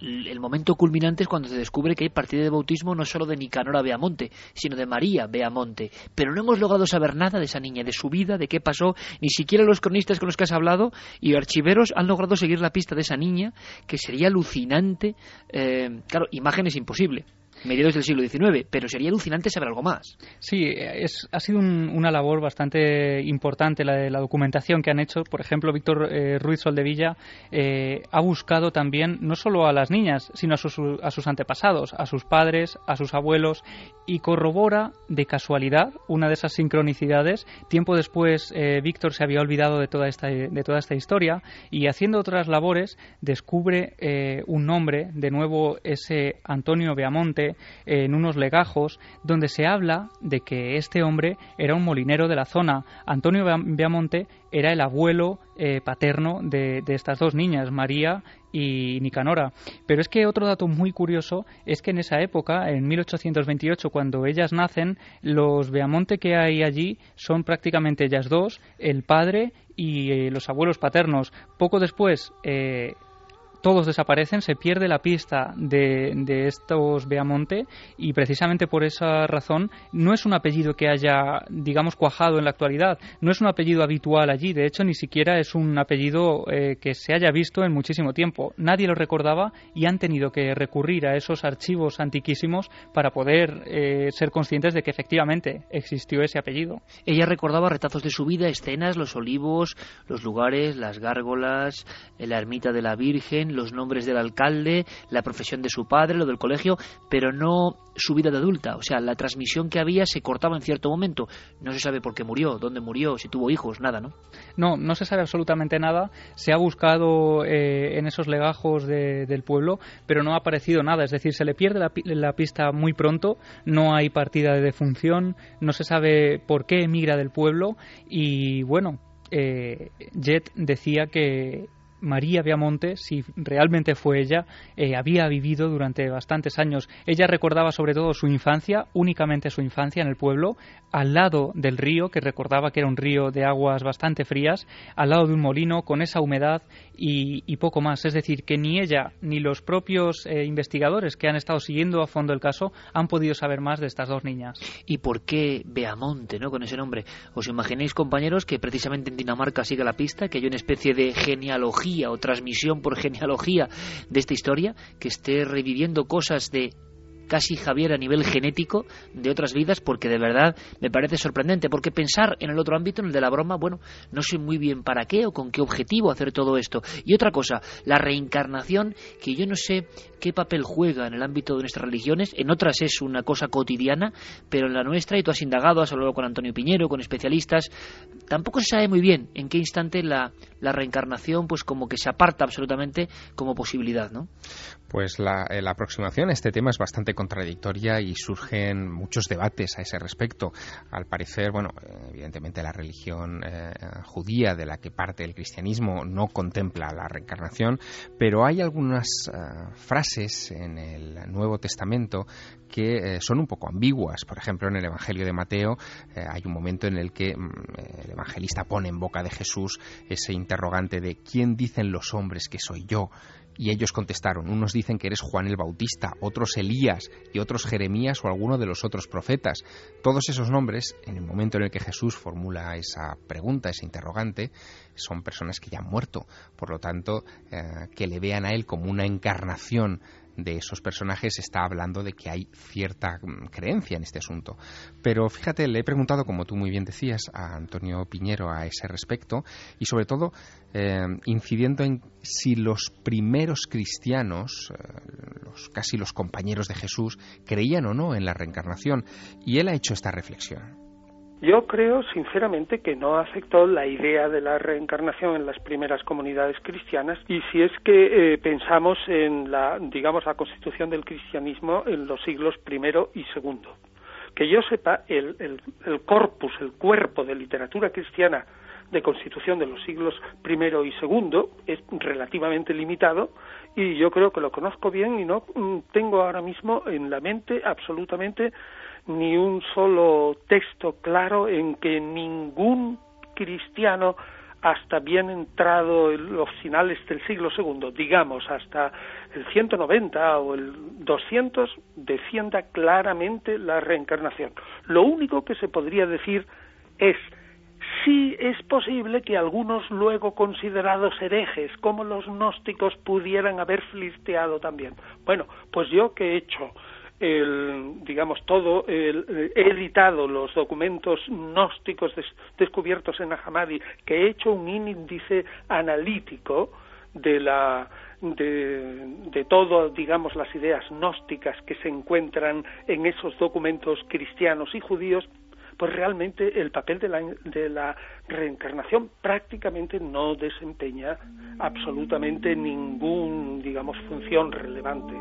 el momento culminante es cuando se descubre que hay partida de bautismo no solo de Nicanora Beamonte, sino de María Beamonte. Pero no hemos logrado saber nada de esa niña, de su vida, de qué pasó. Ni siquiera los cronistas con los que has hablado y archiveros han logrado seguir la pista de esa niña, que sería alucinante. Eh, claro, imagen es imposible mediados del siglo XIX, pero sería alucinante saber algo más. Sí, es, ha sido una labor bastante importante la la documentación que han hecho. Por ejemplo, Víctor eh, Ruiz Soldevilla eh, ha buscado también no solo a las niñas, sino a sus, a sus antepasados, a sus padres, a sus abuelos, y corrobora de casualidad una de esas sincronicidades. Tiempo después, eh, Víctor se había olvidado de toda, esta, de toda esta historia y haciendo otras labores descubre un nombre, de nuevo ese Antonio Beamonte, en unos legajos donde se habla de que este hombre era un molinero de la zona. Antonio Beamonte era el abuelo eh, paterno de, estas dos niñas, María y Nicanora. Pero es que otro dato muy curioso es que en esa época, en 1828, cuando ellas nacen, los Beamonte que hay allí son prácticamente ellas dos, el padre y eh, los abuelos paternos. Poco después, eh, todos desaparecen, se pierde la pista de, de, estos Beamonte y precisamente por esa razón no es un apellido que haya, digamos, cuajado en la actualidad, no es un apellido habitual allí, de hecho ni siquiera es un apellido eh, que se haya visto en muchísimo tiempo. Nadie lo recordaba y han tenido que recurrir a esos archivos antiquísimos para poder eh, ser conscientes de que efectivamente existió ese apellido. Ella recordaba retazos de su vida, escenas, los olivos, los lugares, las gárgolas, la ermita de la Virgen, los nombres del alcalde, la profesión de su padre, lo del colegio, pero no su vida de adulta. O sea, la transmisión que había se cortaba en cierto momento. No se sabe por qué murió, dónde murió, si tuvo hijos, nada, ¿no? No, no se sabe absolutamente nada. Se ha buscado eh, en esos legajos del pueblo, pero no ha aparecido nada. Es decir, se le pierde la, pista muy pronto, no hay partida de defunción, no se sabe por qué emigra del pueblo y bueno, eh, Jet decía que María Viamonte, si realmente fue ella, eh, había vivido durante bastantes años. Ella recordaba sobre todo su infancia, únicamente su infancia en el pueblo, al lado del río, que recordaba que era un río de aguas bastante frías, al lado de un molino con esa humedad y, poco más. Es decir, que ni ella ni los propios eh, investigadores que han estado siguiendo a fondo el caso han podido saber más de estas dos niñas. ¿Y por qué Beamonte, no, con ese nombre? ¿Os imagináis, compañeros, que precisamente en Dinamarca sigue la pista, que hay una especie de genealogía o transmisión por genealogía de esta historia, que esté reviviendo cosas de casi Javier a nivel genético de otras vidas porque de verdad me parece sorprendente porque pensar en el otro ámbito en el de la broma bueno no sé muy bien para qué o con qué objetivo hacer todo esto y otra cosa la reencarnación que yo no sé qué papel juega en el ámbito de nuestras religiones en otras es una cosa cotidiana pero en la nuestra y tú has indagado has hablado con Antonio Piñero con especialistas tampoco se sabe muy bien en qué instante la, la reencarnación pues como que se aparta absolutamente como posibilidad ¿no? Pues la, eh, la, aproximación a este tema es bastante contradictoria y surgen muchos debates a ese respecto. Al parecer, bueno, evidentemente la religión eh, judía de la que parte el cristianismo no contempla la reencarnación, pero hay algunas eh, frases en el Nuevo Testamento que son un poco ambiguas. Por ejemplo, en el Evangelio de Mateo hay un momento en el que mm, el evangelista pone en boca de Jesús ese interrogante de ¿quién dicen los hombres que soy yo? Y ellos contestaron, unos dicen que eres Juan el Bautista, otros Elías y otros Jeremías o alguno de los otros profetas. Todos esos nombres, en el momento en el que Jesús formula esa pregunta, ese interrogante, son personas que ya han muerto. Por lo tanto, eh, que le vean a él como una encarnación de esos personajes está hablando de que hay cierta mm, creencia en este asunto. Pero fíjate, le he preguntado, como tú muy bien decías, a Antonio Piñero a ese respecto y sobre todo eh, incidiendo en si los primeros cristianos, eh, los, casi los compañeros de Jesús, creían o no en la reencarnación. Y él ha hecho esta reflexión. Yo creo sinceramente que no afectó la idea de la reencarnación en las primeras comunidades cristianas y si es que eh, pensamos en la, digamos, la constitución del cristianismo en los siglos primero y segundo. Que yo sepa, el, el, corpus, el cuerpo de literatura cristiana de constitución de los siglos primero y segundo es relativamente limitado y yo creo que lo conozco bien y no mm, tengo ahora mismo en la mente absolutamente ni un solo texto claro en que ningún cristiano hasta bien entrado en los finales del siglo segundo, digamos hasta el 190 o el 200, defienda claramente la reencarnación. Lo único que se podría decir es si es posible que algunos luego considerados herejes, como los gnósticos, pudieran haber flirteado también. Bueno, pues yo que he hecho el, digamos, todo, el, he editado los documentos gnósticos descubiertos en Ahamadi, que he hecho un índice analítico de la de, de digamos, las ideas gnósticas que se encuentran en esos documentos cristianos y judíos, pues realmente el papel de la, de la reencarnación prácticamente no desempeña absolutamente ningún, digamos, función relevante.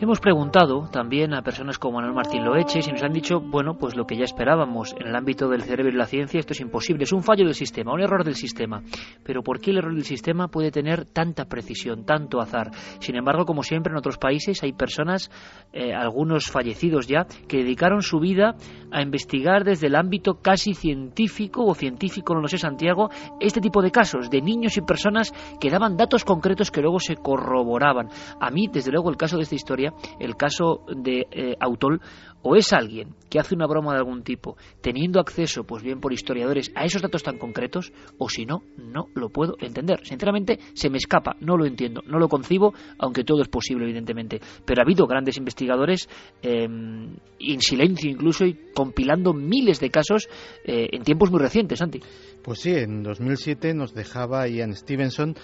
Hemos preguntado también a personas como Manuel Martín Loeches y nos han dicho, bueno, pues lo que ya esperábamos. En el ámbito del cerebro y la ciencia esto es imposible, es un fallo del sistema, un error del sistema. Pero ¿por qué el error del sistema puede tener tanta precisión, tanto azar? Sin embargo, como siempre en otros países hay personas, eh, algunos fallecidos ya, que dedicaron su vida a investigar desde el ámbito casi científico o científico, no lo sé, Santiago, este tipo de casos de niños y personas que daban datos concretos que luego se corroboraban. A mí, desde luego, el caso de esta historia el caso de eh, Autol, o es alguien que hace una broma de algún tipo, teniendo acceso, pues bien por historiadores, a esos datos tan concretos, o si no, no lo puedo entender. Sinceramente, se me escapa, no lo entiendo, no lo concibo, aunque todo es posible, evidentemente. Pero ha habido grandes investigadores, em, en silencio incluso, y compilando miles de casos eh, en tiempos muy recientes, Santi. Pues sí, en 2007 nos dejaba Ian Stevenson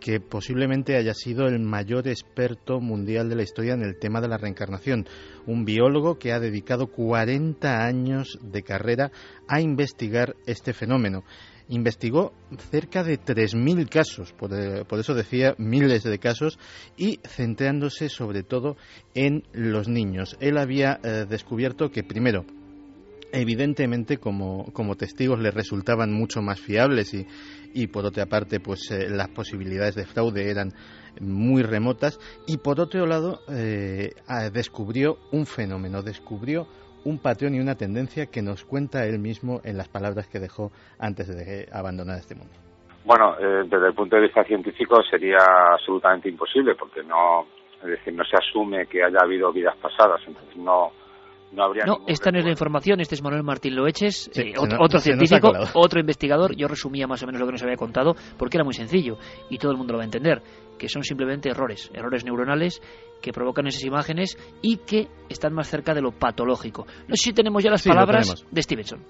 que posiblemente haya sido el mayor experto mundial de la historia en el tema de la reencarnación, un biólogo que ha dedicado 40 años de carrera a investigar este fenómeno. Investigó cerca de 3.000 casos, eh, por, eso decía miles de casos, y centrándose sobre todo en los niños. Él había eh, descubierto que, primero, evidentemente como, como testigos le resultaban mucho más fiables y, y por otra parte pues eh, las posibilidades de fraude eran muy remotas y por otro lado eh, descubrió un fenómeno, descubrió un patrón y una tendencia que nos cuenta él mismo en las palabras que dejó antes de abandonar este mundo. Bueno, eh, desde el punto de vista científico sería absolutamente imposible porque no, es decir, no se asume que haya habido vidas pasadas, entonces no no esta no es la información, este es Manuel Martín Loeches, eh, otro, científico, otro investigador. Yo resumía más o menos lo que nos había contado porque era muy sencillo y todo el mundo lo va a entender, que son simplemente errores, errores neuronales que provocan esas imágenes y que están más cerca de lo patológico. No sé si tenemos ya las palabras de Stevenson.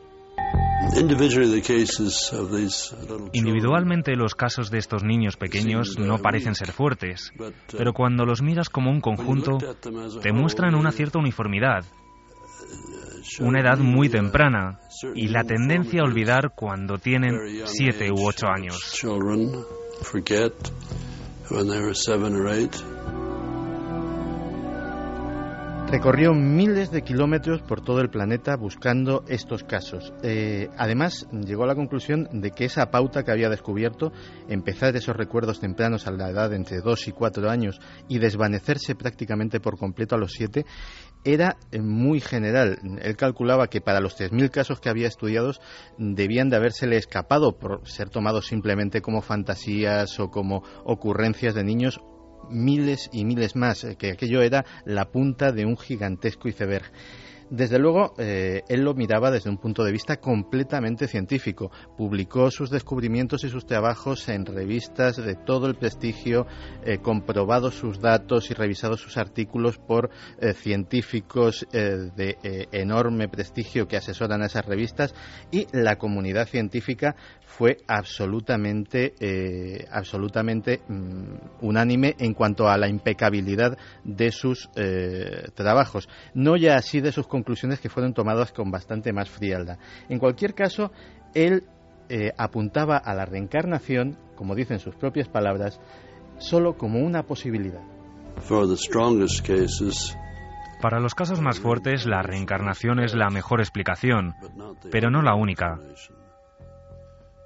Individualmente los casos de estos niños pequeños no parecen ser fuertes, pero cuando los miras como un conjunto, te muestran una cierta uniformidad una edad muy temprana y la tendencia a olvidar cuando tienen siete u ocho años. Recorrió miles de kilómetros por todo el planeta buscando estos casos. Eh, además, llegó a la conclusión de que esa pauta que había descubierto, empezar esos recuerdos tempranos a la edad de entre dos y cuatro años y desvanecerse prácticamente por completo a los siete, era eh, muy general. Él calculaba que para los 3.000 casos que había estudiados debían de habérsele escapado por ser tomados simplemente como fantasías o como ocurrencias de niños miles y miles más, eh, que aquello era la punta de un gigantesco iceberg. Desde luego, eh, él lo miraba desde un punto de vista completamente científico. Publicó sus descubrimientos y sus trabajos en revistas de todo el prestigio, eh, comprobado sus datos y revisado sus artículos por eh, científicos de enorme prestigio que asesoran a esas revistas y la comunidad científica fue absolutamente, absolutamente mm, unánime en cuanto a la impecabilidad de sus trabajos. No ya así de sus conclusiones que fueron tomadas con bastante más frialdad. En cualquier caso, él eh, apuntaba a la reencarnación, como dicen sus propias palabras, solo como una posibilidad. Para los casos más fuertes, la reencarnación es la mejor explicación, pero no la única.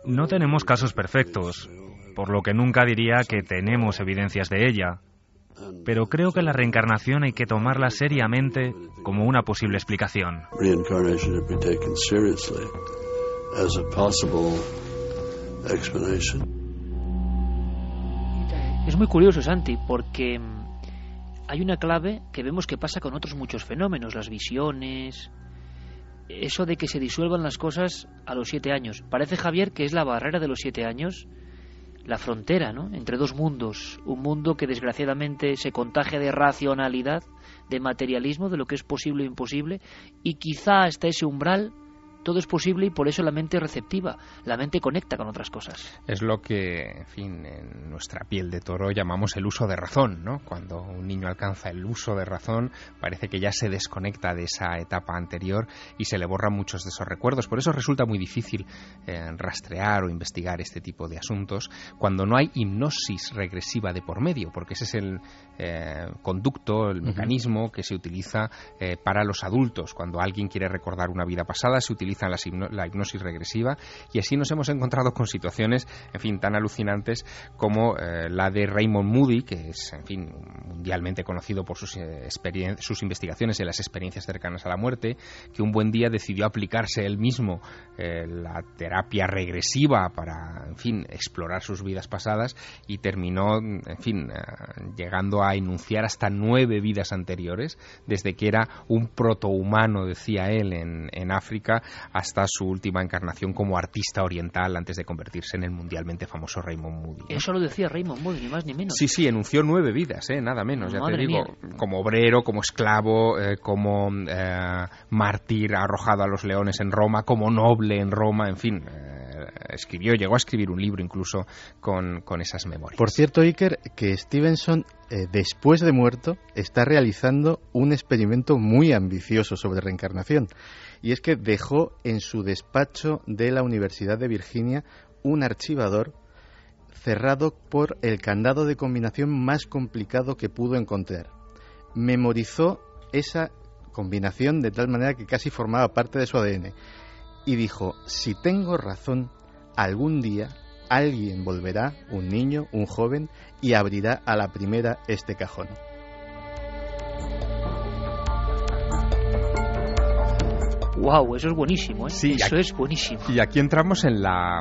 No tenemos casos perfectos, por lo que nunca diría que tenemos evidencias de ella pero creo que la reencarnación hay que tomarla seriamente como una posible explicación. Es muy curioso, Santi, porque mm, hay una clave que vemos que pasa con otros muchos fenómenos, las visiones, eso de que se disuelvan las cosas a los siete años. Parece, Javier, que es la barrera de los siete años la frontera ¿no? entre dos mundos, un mundo que desgraciadamente se contagia de racionalidad, de materialismo, de lo que es posible e imposible, y quizá hasta ese umbral todo es posible y por eso la mente es receptiva, la mente conecta con otras cosas. Es lo que, en fin, en nuestra piel de toro llamamos el uso de razón, ¿no? Cuando un niño alcanza el uso de razón, parece que ya se desconecta de esa etapa anterior y se le borran muchos de esos recuerdos. Por eso resulta muy difícil eh, rastrear o investigar este tipo de asuntos cuando no hay hipnosis regresiva de por medio, porque ese es el eh, conducto, el mecanismo que se utiliza eh, para los adultos. Cuando alguien quiere recordar una vida pasada, se utiliza la hipnosis regresiva y así nos hemos encontrado con situaciones, en fin, tan alucinantes como eh, la de Raymond Moody, que es, en fin, mundialmente conocido por sus, eh, sus investigaciones en las experiencias cercanas a la muerte, que un buen día decidió aplicarse él mismo eh, la terapia regresiva para, en fin, explorar sus vidas pasadas y terminó, en fin, llegando a enunciar hasta nueve vidas anteriores, desde que era un protohumano, decía él, en, en África, hasta su última encarnación como artista oriental antes de convertirse en el mundialmente famoso Raymond Moody. Eso lo decía Raymond Moody, ni más ni menos. Sí, sí, enunció nueve vidas, ¿eh? nada menos, ya te digo, como obrero, como esclavo, eh, como eh, mártir arrojado a los leones en Roma, como noble en Roma, en fin. escribió, llegó a escribir un libro incluso con, con esas memorias. Por cierto, Iker, que Stevenson después de muerto, está realizando un experimento muy ambicioso sobre reencarnación y es que dejó en su despacho de la Universidad de Virginia un archivador cerrado por el candado de combinación más complicado que pudo encontrar. Memorizó esa combinación de tal manera que casi formaba parte de su ADN y dijo, si tengo razón, algún día alguien volverá, un niño, un joven, y abrirá a la primera este cajón. Wow, eso es buenísimo, ¿eh? Sí, eso es buenísimo. Y aquí entramos en la,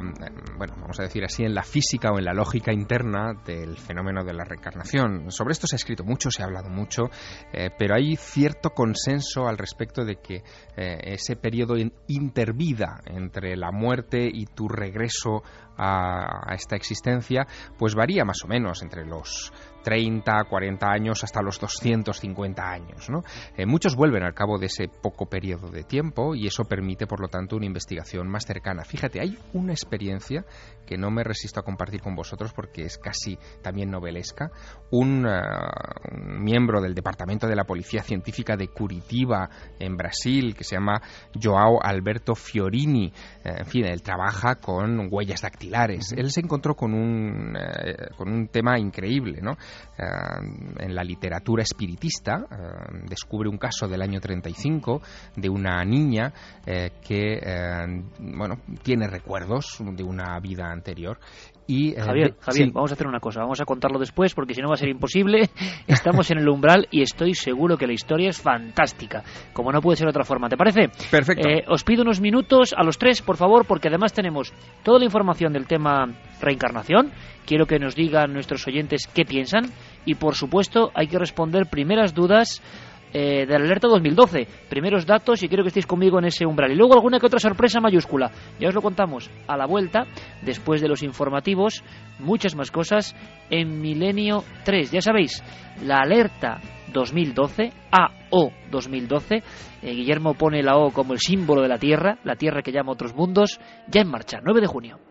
bueno, vamos a decir así, en la física o en la lógica interna del fenómeno de la reencarnación. Sobre esto se ha escrito mucho, se ha hablado mucho, eh, pero hay cierto consenso al respecto de que eh, ese periodo intervida entre la muerte y tu regreso a, esta existencia, pues varía más o menos entre los 30, 40 años hasta los 250 años. ¿no? Eh, muchos vuelven al cabo de ese poco periodo de tiempo y eso permite, por lo tanto, una investigación más cercana. Fíjate, hay una experiencia que no me resisto a compartir con vosotros porque es casi también novelesca. Un, eh, un miembro del Departamento de la Policía Científica de Curitiba, en Brasil, que se llama Joao Alberto Fiorini, eh, en fin, él trabaja con huellas dactilares. Él se encontró con un, con un tema increíble, ¿no? Eh, en la literatura espiritista, eh, descubre un caso del año 35 de una niña eh, que bueno, tiene recuerdos de una vida anterior y, Javier, Javier vamos a hacer una cosa, vamos a contarlo después porque si no va a ser imposible. Estamos en el umbral y estoy seguro que la historia es fantástica, como no puede ser de otra forma. ¿Te parece? Perfecto. os pido unos minutos a los tres, por favor, porque además tenemos toda la información del tema reencarnación. Quiero que nos digan nuestros oyentes qué piensan y por supuesto hay que responder primeras dudas eh, de la alerta 2012. Primeros datos y quiero que estéis conmigo en ese umbral. Y luego alguna que otra sorpresa mayúscula. Ya os lo contamos a la vuelta, después de los informativos, muchas más cosas en Milenio 3. Ya sabéis, la alerta 2012, AO 2012. Eh, Guillermo pone la O como el símbolo de la Tierra, la Tierra que llama otros mundos, ya en marcha, 9 de junio.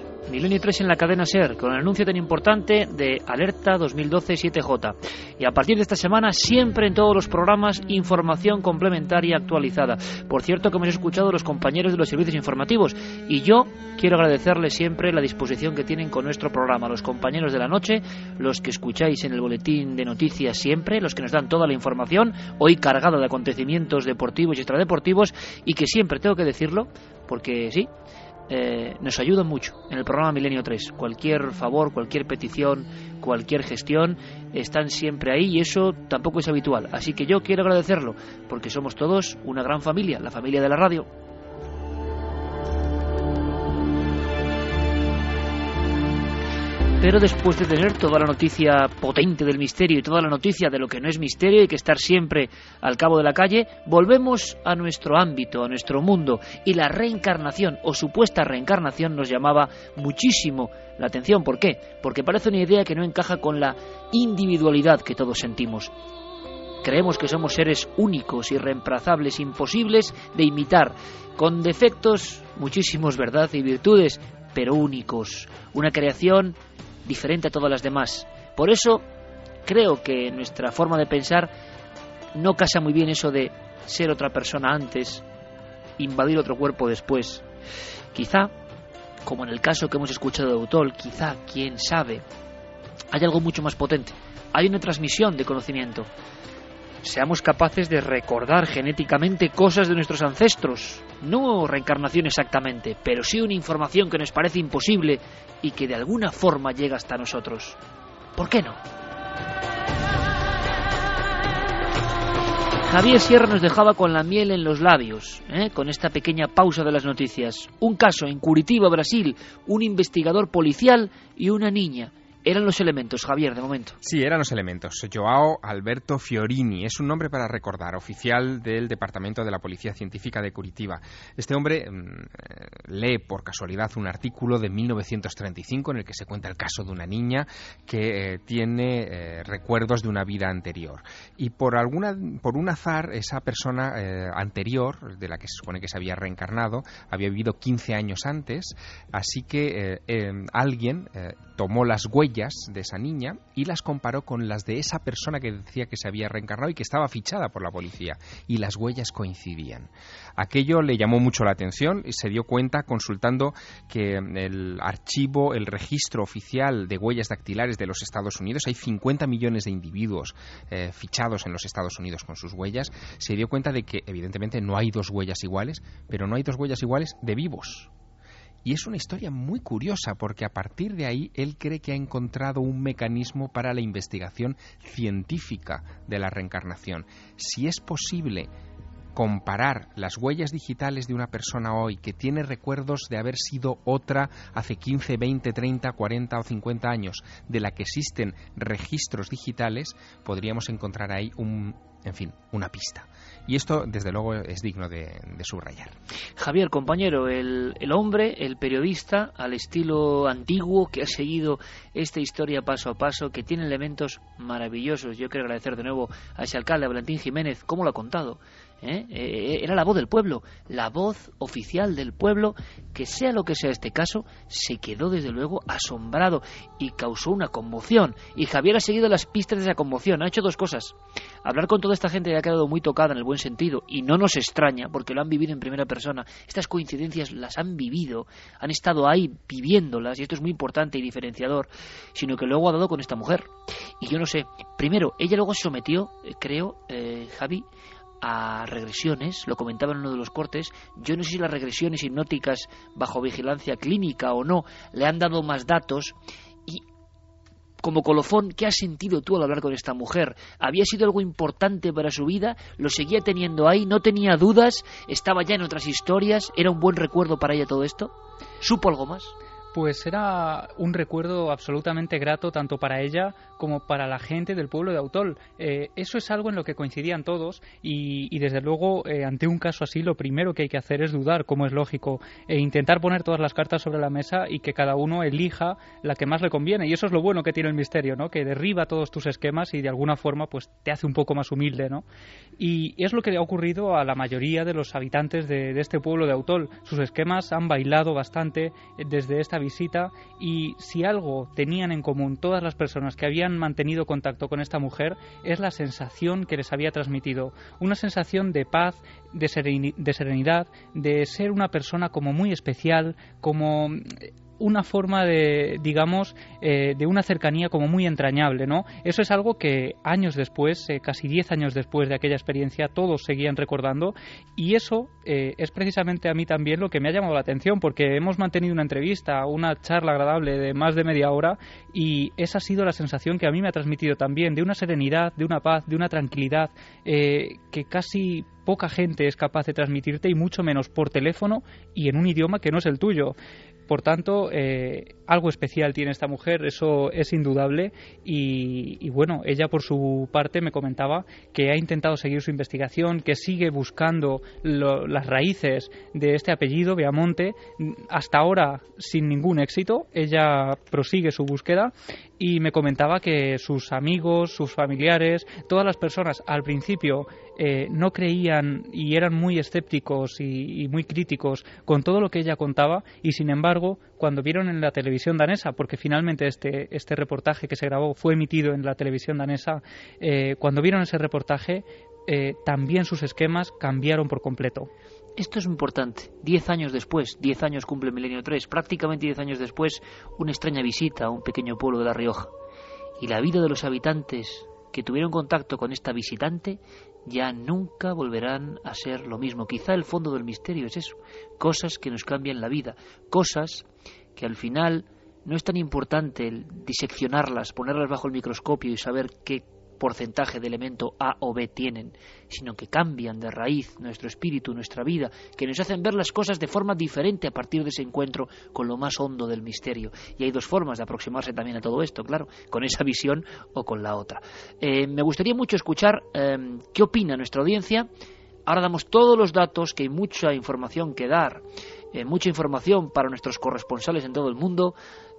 Milenio 3 en la cadena SER, con el anuncio tan importante de Alerta 2012 7J. Y a partir de esta semana, siempre en todos los programas, información complementaria actualizada. Por cierto, que hemos escuchado los compañeros de los servicios informativos. Y yo quiero agradecerles siempre la disposición que tienen con nuestro programa. Los compañeros de la noche, los que escucháis en el boletín de noticias siempre, los que nos dan toda la información, hoy cargada de acontecimientos deportivos y extradeportivos, y que siempre tengo que decirlo, porque sí, eh, nos ayudan mucho en el programa Milenio 3. Cualquier favor, cualquier petición, cualquier gestión, están siempre ahí y eso tampoco es habitual. Así que yo quiero agradecerlo, porque somos todos una gran familia, la familia de la radio. Pero después de tener toda la noticia potente del misterio y toda la noticia de lo que no es misterio y que estar siempre al cabo de la calle, volvemos a nuestro ámbito, a nuestro mundo. Y la reencarnación o supuesta reencarnación nos llamaba muchísimo la atención. ¿Por qué? Porque parece una idea que no encaja con la individualidad que todos sentimos. Creemos que somos seres únicos, irreemplazables, imposibles de imitar, con defectos, muchísimos, ¿verdad? Y virtudes, pero únicos. Una creación diferente a todas las demás. Por eso creo que nuestra forma de pensar no casa muy bien eso de ser otra persona antes, invadir otro cuerpo después. Quizá, como en el caso que hemos escuchado de Utol, quizá, quién sabe, hay algo mucho más potente. Hay una transmisión de conocimiento. Seamos capaces de recordar genéticamente cosas de nuestros ancestros. No reencarnación exactamente, pero sí una información que nos parece imposible y que de alguna forma llega hasta nosotros. ¿Por qué no? Javier Sierra nos dejaba con la miel en los labios, ¿eh? con esta pequeña pausa de las noticias. Un caso en Curitiba, Brasil, un investigador policial y una niña eran los elementos, Javier, de momento. Sí, eran los elementos. Joao Alberto Fiorini es un nombre para recordar, oficial del Departamento de la Policía Científica de Curitiba. Este hombre mm, eh, lee por casualidad un artículo de 1935 en el que se cuenta el caso de una niña que eh, tiene eh, recuerdos de una vida anterior. Y por, alguna, por un azar, esa persona anterior, de la que se supone que se había reencarnado, había vivido 15 años antes, así que alguien tomó las huellas de esa niña y las comparó con las de esa persona que decía que se había reencarnado y que estaba fichada por la policía. Y las huellas coincidían. Aquello le llamó mucho la atención y se dio cuenta consultando que el archivo, el registro oficial de huellas dactilares de los Estados Unidos, hay 50 millones de individuos eh, fichados en los Estados Unidos con sus huellas, se dio cuenta de que evidentemente no hay dos huellas iguales, pero no hay dos huellas iguales de vivos. Y es una historia muy curiosa porque a partir de ahí él cree que ha encontrado un mecanismo para la investigación científica de la reencarnación. Si es posible comparar las huellas digitales de una persona hoy que tiene recuerdos de haber sido otra hace 15, 20, 30, 40 o 50 años, de la que existen registros digitales, podríamos encontrar ahí un, en fin, una pista. Y esto, desde luego, es digno de, subrayar. Javier, compañero, el, el, hombre, el periodista, al estilo antiguo, que ha seguido esta historia paso a paso, que tiene elementos maravillosos. Yo quiero agradecer de nuevo a ese alcalde, a Valentín Jiménez, cómo lo ha contado. ¿Eh? Eh, era la voz del pueblo, la voz oficial del pueblo, que sea lo que sea este caso, se quedó desde luego asombrado y causó una conmoción. Y Javier ha seguido las pistas de esa conmoción, ha hecho dos cosas. Hablar con toda esta gente que ha quedado muy tocada en el buen sentido, y no nos extraña, porque lo han vivido en primera persona. Estas coincidencias las han vivido, han estado ahí viviéndolas, y esto es muy importante y diferenciador, sino que luego ha dado con esta mujer. Y yo no sé, primero, ella luego se sometió, eh, creo, Javi, a regresiones, lo comentaba en uno de los cortes, yo no sé si las regresiones hipnóticas bajo vigilancia clínica o no le han dado más datos y como colofón, ¿qué has sentido tú al hablar con esta mujer? ¿Había sido algo importante para su vida? ¿Lo seguía teniendo ahí? ¿No tenía dudas? ¿Estaba ya en otras historias? ¿Era un buen recuerdo para ella todo esto? ¿Supo algo más? Pues era un recuerdo absolutamente grato tanto para ella como para la gente del pueblo de Autol. Eh, eso es algo en lo que coincidían todos y, desde luego eh, ante un caso así lo primero que hay que hacer es dudar, como es lógico, e intentar poner todas las cartas sobre la mesa y que cada uno elija la que más le conviene. Y eso es lo bueno que tiene el misterio, ¿no? que derriba todos tus esquemas y de alguna forma pues te hace un poco más humilde. ¿no? Y es lo que le ha ocurrido a la mayoría de los habitantes de, de este pueblo de Autol. Sus esquemas han bailado bastante desde esta visita y si algo tenían en común todas las personas que habían mantenido contacto con esta mujer es la sensación que les había transmitido, una sensación de paz, de, serenidad, de ser una persona como muy especial, como una forma de, digamos, eh, de una cercanía como muy entrañable, ¿no? Eso es algo que años después, eh, casi diez años después de aquella experiencia, todos seguían recordando y eso eh, es precisamente a mí también lo que me ha llamado la atención porque hemos mantenido una entrevista, una charla agradable de más de media hora y esa ha sido la sensación que a mí me ha transmitido también de una serenidad, de una paz, de una tranquilidad que casi poca gente es capaz de transmitirte y mucho menos por teléfono y en un idioma que no es el tuyo. Por tanto, eh, algo especial tiene esta mujer, eso es indudable. Y, bueno, ella por su parte me comentaba que ha intentado seguir su investigación, que sigue buscando las raíces de este apellido, Beamonte, hasta ahora sin ningún éxito. Ella prosigue su búsqueda y me comentaba que sus amigos, sus familiares, todas las personas al principio eh, no creían y eran muy escépticos y, muy críticos con todo lo que ella contaba y sin embargo cuando vieron en la televisión danesa, porque finalmente este, este reportaje que se grabó fue emitido en la televisión danesa, eh, cuando vieron ese reportaje eh, también sus esquemas cambiaron por completo. Esto es importante. Diez años después, diez años cumple Milenio 3, prácticamente diez años después, una extraña visita a un pequeño pueblo de La Rioja. Y la vida de los habitantes que tuvieron contacto con esta visitante ya nunca volverán a ser lo mismo. Quizá el fondo del misterio es eso, cosas que nos cambian la vida, cosas que al final no es tan importante diseccionarlas, ponerlas bajo el microscopio y saber qué porcentaje de elemento A o B tienen, sino que cambian de raíz nuestro espíritu, nuestra vida, que nos hacen ver las cosas de forma diferente a partir de ese encuentro con lo más hondo del misterio. Y hay dos formas de aproximarse también a todo esto, claro, con esa visión o con la otra. Eh, me gustaría mucho escuchar em, qué opina nuestra audiencia. Ahora damos todos los datos, que hay mucha información que dar, eh, mucha información para nuestros corresponsales en todo el mundo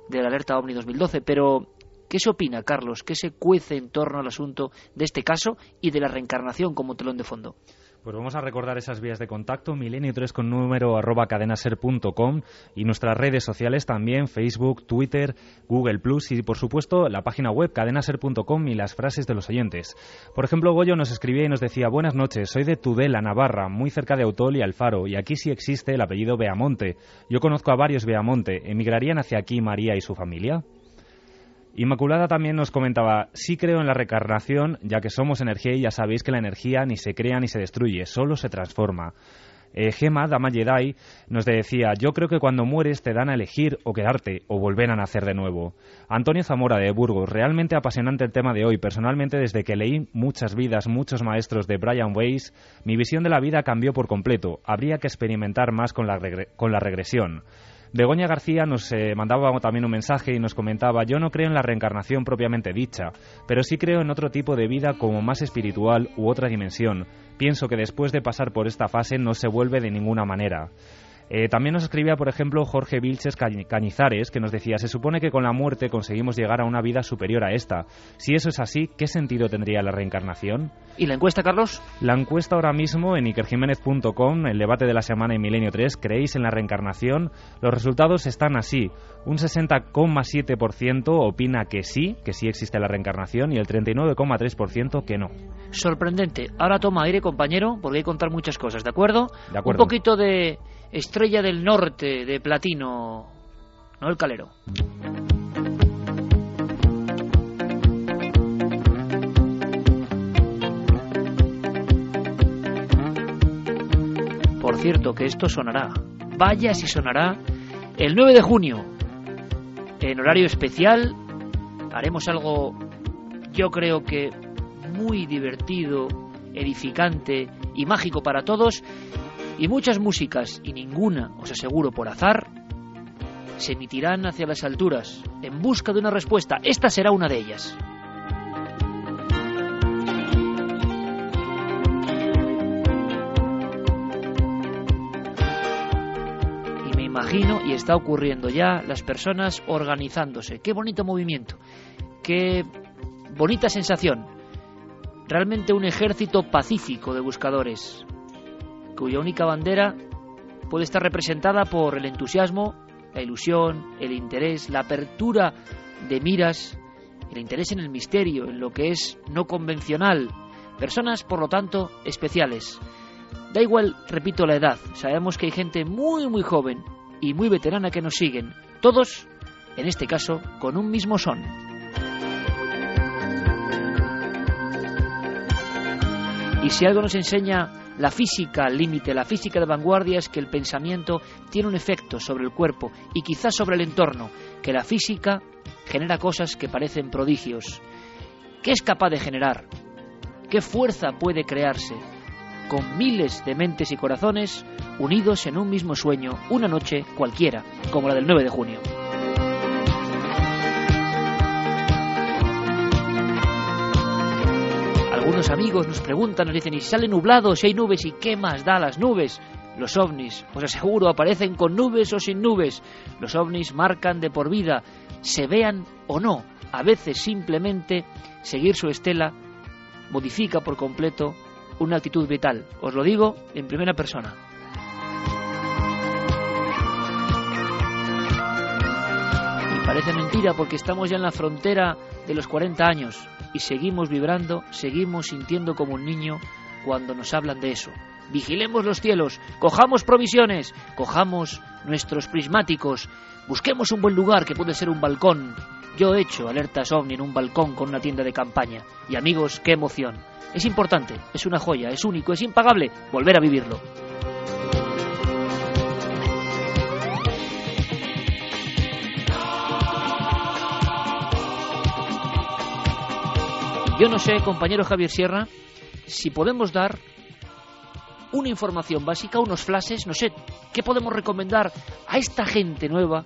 de la alerta OVNI 2012, pero ¿Qué se opina, Carlos? ¿Qué se cuece en torno al asunto de este caso y de la reencarnación como telón de fondo? Pues vamos a recordar esas vías de contacto, milenio3 con número arroba cadenaser.com y nuestras redes sociales también, Facebook, Twitter, Google Plus y por supuesto la página web cadenaser.com y las frases de los oyentes. Por ejemplo, Goyo nos escribía y nos decía, buenas noches, soy de Tudela, Navarra, muy cerca de Autol y Alfaro, y aquí sí existe el apellido Beamonte. Yo conozco a varios Beamonte, ¿emigrarían hacia aquí María y su familia? Inmaculada también nos comentaba, sí creo en la reencarnación, ya que somos energía y ya sabéis que la energía ni se crea ni se destruye, solo se transforma. Eh, Gema, Dama Jedi, nos decía, yo creo que cuando mueres te dan a elegir o quedarte o volver a nacer de nuevo. Antonio Zamora de Burgos, realmente apasionante el tema de hoy. Personalmente, desde que leí muchas vidas, muchos maestros de Brian Weiss, mi visión de la vida cambió por completo. Habría que experimentar más con la, con la regresión. Begoña García nos eh, mandaba también un mensaje y nos comentaba, yo no creo en la reencarnación propiamente dicha, pero sí creo en otro tipo de vida como más espiritual u otra dimensión. Pienso que después de pasar por esta fase no se vuelve de ninguna manera. Eh, también nos escribía, por ejemplo, Jorge Vilches Cañizares, que nos decía, se supone que con la muerte conseguimos llegar a una vida superior a esta. Si eso es así, ¿qué sentido tendría la reencarnación? ¿Y la encuesta, Carlos? La encuesta ahora mismo en ikerjiménez.com, el debate de la semana en Milenio 3, ¿creéis en la reencarnación? Los resultados están así. Un 60,7% opina que sí, que sí existe la reencarnación, y el 39,3% que no. Sorprendente. Ahora toma aire, compañero, porque hay que contar muchas cosas, ¿de acuerdo? De acuerdo. Un poquito de Estrella del Norte de Platino, no el Calero. Por cierto, que esto sonará, vaya si sonará, el 9 de junio, en horario especial, haremos algo, yo creo que muy divertido, edificante y mágico para todos, y muchas músicas, y ninguna, os aseguro por azar, se emitirán hacia las alturas, en busca de una respuesta. Esta será una de ellas. Y me imagino, y está ocurriendo ya, las personas organizándose. Qué bonito movimiento, qué bonita sensación. Realmente un ejército pacífico de buscadores, cuya única bandera puede estar representada por el entusiasmo, la ilusión, el interés, la apertura de miras, el interés en el misterio, en lo que es no convencional. Personas, por lo tanto, especiales. Da igual, repito, la edad. Sabemos que hay gente muy, muy joven y muy veterana que nos siguen. Todos, en este caso, con un mismo son. Y si algo nos enseña la física límite, la física de vanguardia es que el pensamiento tiene un efecto sobre el cuerpo y quizás sobre el entorno, que la física genera cosas que parecen prodigios. ¿Qué es capaz de generar? ¿Qué fuerza puede crearse? Con miles de mentes y corazones unidos en un mismo sueño, una noche cualquiera, como la del 9 de junio. Algunos amigos nos preguntan, nos dicen, ¿y sale nublado, si hay nubes? ¿Y qué más da las nubes? Los ovnis, os aseguro, aparecen con nubes o sin nubes. Los ovnis marcan de por vida, se vean o no. A veces simplemente seguir su estela modifica por completo una actitud vital. Os lo digo en primera persona. Y parece mentira porque estamos ya en la frontera de los 40 años y seguimos vibrando, seguimos sintiendo como un niño cuando nos hablan de eso. Vigilemos los cielos, cojamos provisiones, cojamos nuestros prismáticos, busquemos un buen lugar que puede ser un balcón. Yo he hecho alertas ovni en un balcón con una tienda de campaña. Y amigos, qué emoción. Es importante, es una joya, es único, es impagable volver a vivirlo. Yo no sé, compañero Javier Sierra, si podemos dar una información básica, unos flashes, no sé, ¿qué podemos recomendar a esta gente nueva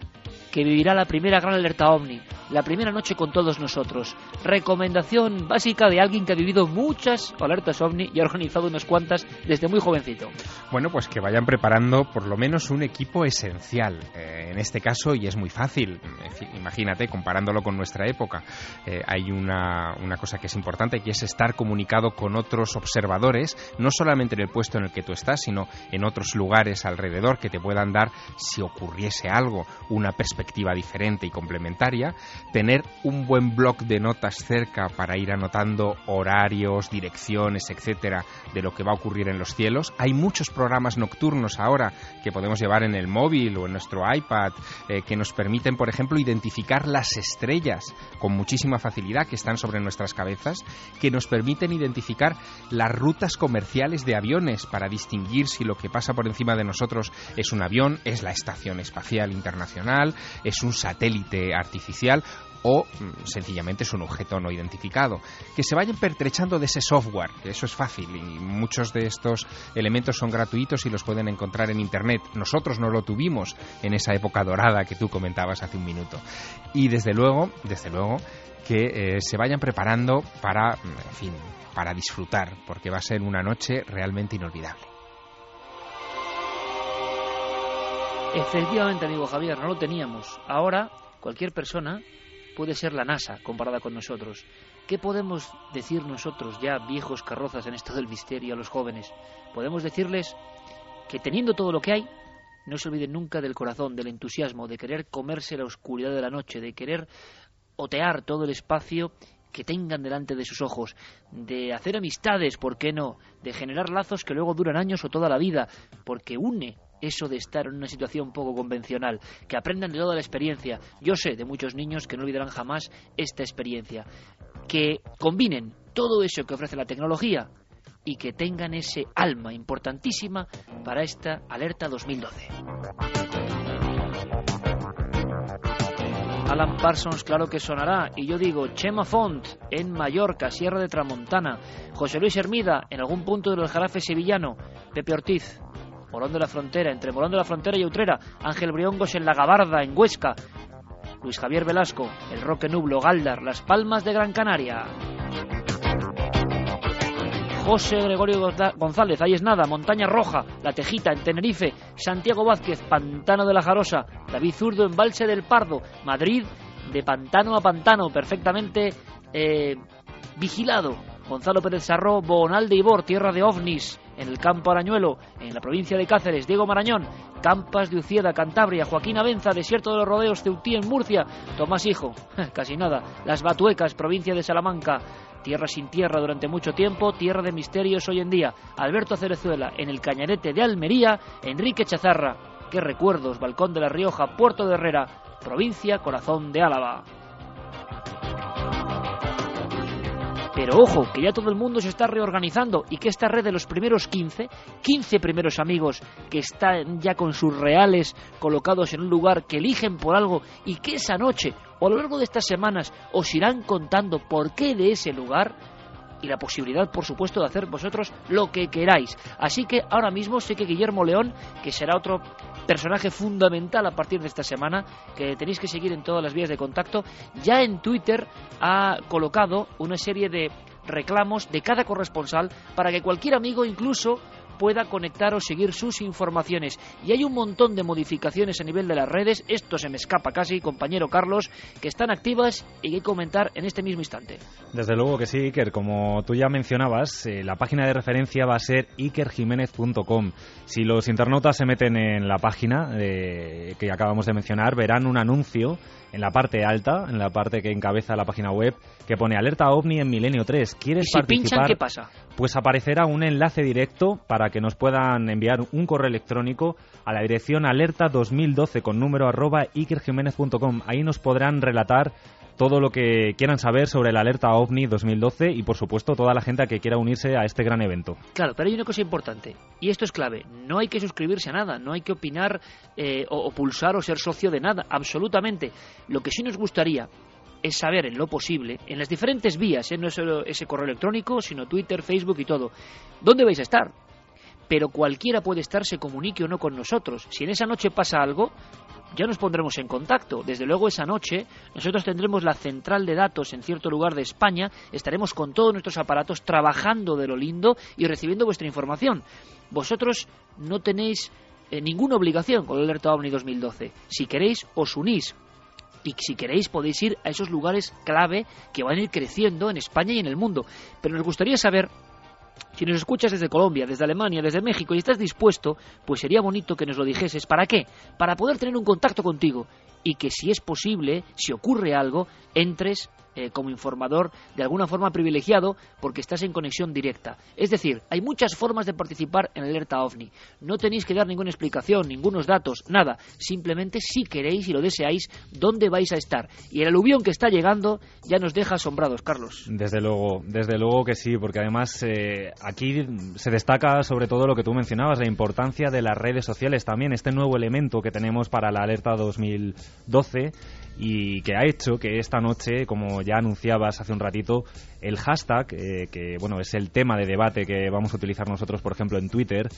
que vivirá la primera gran alerta ovni, la primera noche con todos nosotros? Recomendación básica de alguien que ha vivido muchas alertas ovni y ha organizado unas cuantas desde muy jovencito. Bueno, pues que vayan preparando por lo menos un equipo esencial. Eh, en este caso, y es muy fácil, imagínate, comparándolo con nuestra época, eh, hay una, una cosa que es importante, que es estar comunicado con otros observadores, no solamente en el puesto en el que tú estás, sino en otros lugares alrededor que te puedan dar, si ocurriese algo, una perspectiva diferente y complementaria, tener un buen bloc de notas cerca para ir anotando horarios, direcciones, etcétera, de lo que va a ocurrir en los cielos. Hay muchos programas nocturnos ahora que podemos llevar en el móvil o en nuestro iPad eh, que nos permiten, por ejemplo, identificar las estrellas con muchísima facilidad que están sobre nuestras cabezas, que nos permiten identificar las rutas comerciales de aviones para distinguir si lo que pasa por encima de nosotros es un avión, es la Estación Espacial Internacional, es un satélite artificial o mm, sencillamente es un objeto no identificado. Que se vayan pertrechando de ese software, que eso es fácil y muchos de estos elementos son gratuitos y los pueden encontrar en Internet. Nosotros no lo tuvimos en esa época dorada que tú comentabas hace un minuto. Y desde luego, desde luego, que eh, se vayan preparando para, mm, en fin, para disfrutar, porque va a ser una noche realmente inolvidable. Efectivamente, amigo Javier, no lo teníamos. Ahora, cualquier persona puede ser la NASA comparada con nosotros. ¿Qué podemos decir nosotros, ya viejos carrozas en esto del misterio, a los jóvenes? Podemos decirles que teniendo todo lo que hay, no se olviden nunca del corazón, del entusiasmo, de querer comerse la oscuridad de la noche, de querer otear todo el espacio que tengan delante de sus ojos, de hacer amistades, ¿por qué no? De generar lazos que luego duran años o toda la vida, porque une eso de estar en una situación poco convencional, que aprendan de toda la experiencia. Yo sé de muchos niños que no olvidarán jamás esta experiencia, que combinen todo eso que ofrece la tecnología y que tengan ese alma importantísima para esta alerta 2012. Alan Parsons, claro que sonará. Y yo digo, Chema Font en Mallorca, Sierra de Tramontana. José Luis Hermida en algún punto del Jarafe sevillano. Pepe Ortiz, Morón de la Frontera, entre Morón de la Frontera y Utrera. Ángel Briongos en La Gabarda, en Huesca. Luis Javier Velasco, El Roque Nublo, Galdar, Las Palmas de Gran Canaria. José Gregorio González, ahí es nada, Montaña Roja, La Tejita en Tenerife, Santiago Vázquez, Pantano de la Jarosa, David Zurdo Embalse del Pardo, Madrid, de pantano a pantano, perfectamente eh, vigilado. Gonzalo Pérez Sarró, Bonal de Ibor, tierra de ovnis, en el campo Arañuelo, en la provincia de Cáceres, Diego Marañón, Campas de Ucieda, Cantabria, Joaquín Avenza, Desierto de los Rodeos, Ceutí en Murcia, Tomás Hijo, casi nada, Las Batuecas, provincia de Salamanca, Tierra sin tierra durante mucho tiempo, tierra de misterios hoy en día. Alberto Cerezuela en el Cañarete de Almería, Enrique Chazarra. Qué recuerdos, Balcón de la Rioja, Puerto de Herrera, provincia Corazón de Álava. Pero ojo, que ya todo el mundo se está reorganizando. Y que esta red de los primeros 15, 15 primeros amigos que están ya con sus reales colocados en un lugar que eligen por algo y que esa noche o a lo largo de estas semanas os irán contando por qué de ese lugar y la posibilidad, por supuesto, de hacer vosotros lo que queráis. Así que ahora mismo sé que Guillermo León, que será otro personaje fundamental a partir de esta semana, que tenéis que seguir en todas las vías de contacto, ya en Twitter ha colocado una serie de reclamos de cada corresponsal para que cualquier amigo, incluso pueda conectar o seguir sus informaciones. Y hay un montón de modificaciones a nivel de las redes, esto se me escapa casi, compañero Carlos, que están activas y que comentar en este mismo instante. Desde luego que sí, Iker. Como tú ya mencionabas, eh, la página de referencia va a ser ikerjiménez.com. Si los internautas se meten en la página eh, que acabamos de mencionar, verán un anuncio en la parte alta, en la parte que encabeza la página web, que pone alerta ovni en Milenio 3. ¿Quieres ¿Y si participar? pinchan, qué pasa? Pues aparecerá un enlace directo para que nos puedan enviar un correo electrónico a la dirección alerta 2012 con número arroba ikerjiménez.com. Ahí nos podrán relatar todo lo que quieran saber sobre la alerta OVNI 2012 y, por supuesto, toda la gente que quiera unirse a este gran evento. Claro, pero hay una cosa importante, y esto es clave. No hay que suscribirse a nada, no hay que opinar eh, o, pulsar o ser socio de nada, absolutamente. Lo que sí nos gustaría es saber en lo posible, en las diferentes vías, ¿eh? no solo ese correo electrónico, sino Twitter, Facebook y todo, ¿dónde vais a estar? Pero cualquiera puede estar, se comunique o no con nosotros. Si en esa noche pasa algo, ya nos pondremos en contacto. Desde luego esa noche nosotros tendremos la central de datos en cierto lugar de España, estaremos con todos nuestros aparatos trabajando de lo lindo y recibiendo vuestra información. Vosotros no tenéis eh, ninguna obligación con el Alerta OVNI 2012. Si queréis, os unís. Y si queréis podéis ir a esos lugares clave que van a ir creciendo en España y en el mundo. Pero nos gustaría saber si nos escuchas desde Colombia, desde Alemania, desde México y estás dispuesto, pues sería bonito que nos lo dijeses. ¿Para qué? Para poder tener un contacto contigo y que si es posible, si ocurre algo, entres eh, como informador de alguna forma privilegiado porque estás en conexión directa. Es decir, hay muchas formas de participar en Alerta OVNI. No tenéis que dar ninguna explicación, ningunos datos, nada. Simplemente si queréis y lo deseáis, dónde vais a estar. Y el aluvión que está llegando ya nos deja asombrados, Carlos. Desde luego, desde luego que sí, porque además eh, aquí se destaca sobre todo lo que tú mencionabas, la importancia de las redes sociales también, este nuevo elemento que tenemos para la alerta 2012 y que ha hecho que esta noche, como ya anunciabas hace un ratito, el hashtag, eh, que bueno es el tema de debate que vamos a utilizar nosotros, por ejemplo, en Twitter,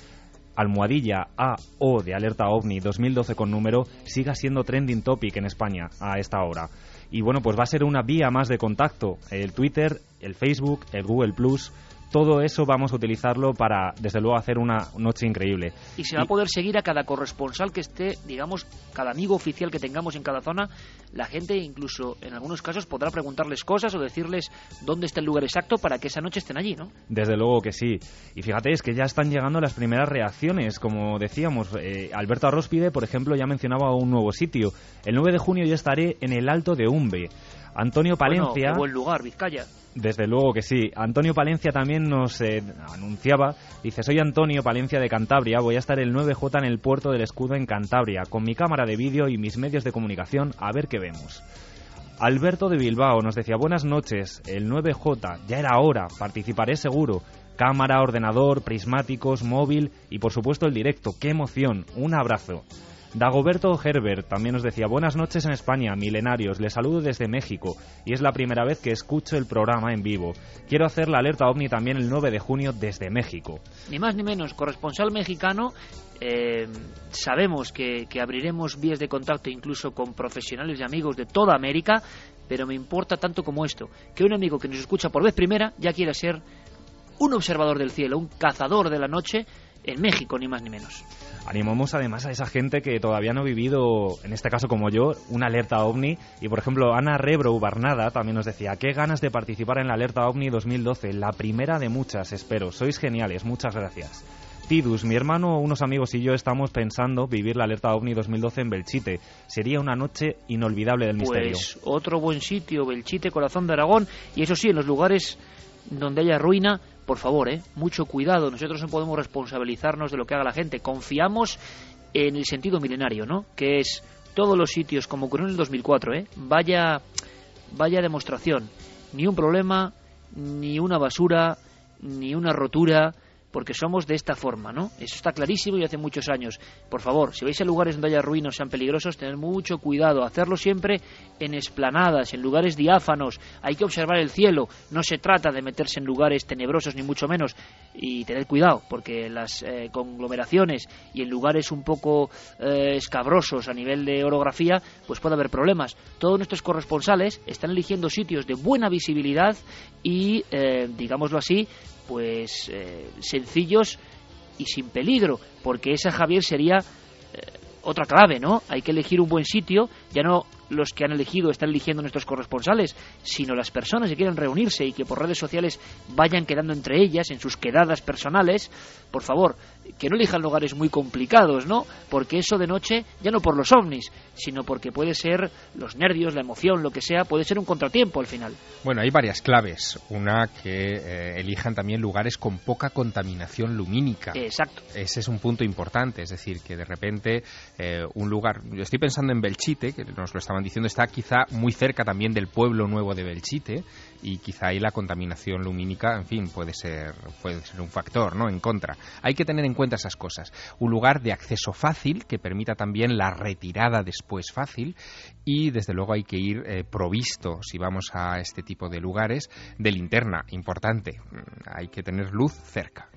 almohadilla AO de alerta OVNI 2012 con número, siga siendo trending topic en España a esta hora. Y bueno, pues va a ser una vía más de contacto, el Twitter, el Facebook, el Google Plus, todo eso vamos a utilizarlo para, desde luego, hacer una noche increíble. Y se va a poder seguir a cada corresponsal que esté, digamos, cada amigo oficial que tengamos en cada zona. La gente, incluso en algunos casos, podrá preguntarles cosas o decirles dónde está el lugar exacto para que esa noche estén allí, ¿no? Desde luego que sí. Y fíjate, es que ya están llegando las primeras reacciones. Como decíamos, eh, Alberto Arrospide, por ejemplo, ya mencionaba un nuevo sitio. El 9 de junio yo estaré en el Alto de Umbe. Antonio Palencia. Bueno, buen lugar, Vizcaya. Desde luego que sí. Antonio Palencia también nos eh, anunciaba, dice, soy Antonio Palencia de Cantabria, voy a estar el 9J en el puerto del escudo en Cantabria, con mi cámara de vídeo y mis medios de comunicación, a ver qué vemos. Alberto de Bilbao nos decía, buenas noches, el 9J, ya era hora, participaré seguro. Cámara, ordenador, prismáticos, móvil y por supuesto el directo. ¡Qué emoción! Un abrazo. Dagoberto Herbert también nos decía buenas noches en España, milenarios, les saludo desde México y es la primera vez que escucho el programa en vivo. Quiero hacer la alerta ovni también el 9 de junio desde México. Ni más ni menos, corresponsal mexicano, eh, sabemos que, que abriremos vías de contacto incluso con profesionales y amigos de toda América, pero me importa tanto como esto, que un amigo que nos escucha por vez primera ya quiera ser un observador del cielo, un cazador de la noche en México, ni más ni menos. Animamos además a esa gente que todavía no ha vivido, en este caso como yo, una alerta ovni. Y por ejemplo, Ana Rebro Barnada también nos decía, qué ganas de participar en la alerta ovni 2012, la primera de muchas, espero. Sois geniales, muchas gracias. Tidus, mi hermano, unos amigos y yo estamos pensando vivir la alerta OVNI 2012 en Belchite. Sería una noche inolvidable del misterio. Pues otro buen sitio, Belchite, corazón de Aragón, y eso sí, en los lugares donde haya ruina, por favor, ¿eh? mucho cuidado. Nosotros no podemos responsabilizarnos de lo que haga la gente. Confiamos en el sentido milenario, ¿no? Que es todos los sitios, como ocurrió en el 2004, ¿eh? Vaya, vaya demostración. Ni un problema, ni una basura, ni una rotura porque somos de esta forma, ¿no? Eso está clarísimo y hace muchos años. Por favor, si vais a lugares donde haya ruinas sean peligrosos, tened mucho cuidado, hacerlo siempre en esplanadas, en lugares diáfanos. Hay que observar el cielo, no se trata de meterse en lugares tenebrosos ni mucho menos y tened cuidado, porque las eh, conglomeraciones y en lugares un poco eh, escabrosos a nivel de orografía, pues puede haber problemas. Todos nuestros corresponsales están eligiendo sitios de buena visibilidad y, eh, digámoslo así, pues eh, sencillos y sin peligro, porque esa Javier sería eh, otra clave, ¿no? Hay que elegir un buen sitio, ya no los que han elegido están eligiendo nuestros corresponsales, sino las personas que quieren reunirse y que por redes sociales vayan quedando entre ellas en sus quedadas personales, por favor, que no elijan lugares muy complicados, ¿no? Porque eso de noche, ya no por los ovnis, sino porque puede ser los nervios, la emoción, lo que sea, puede ser un contratiempo al final. Bueno, hay varias claves. Una, que eh, elijan también lugares con poca contaminación lumínica. Exacto. Ese es un punto importante, es decir, que de repente eh, un lugar, yo estoy pensando en Belchite, que nos lo estaban diciendo, está quizá muy cerca también del pueblo nuevo de Belchite, y quizá ahí la contaminación lumínica, en fin, puede ser, puede ser un factor, ¿no? En contra. Hay que tener en cuenta esas cosas. Un lugar de acceso fácil que permita también la retirada después fácil y desde luego hay que ir eh, provisto, si vamos a este tipo de lugares, de linterna, importante. Mm, hay que tener luz cerca.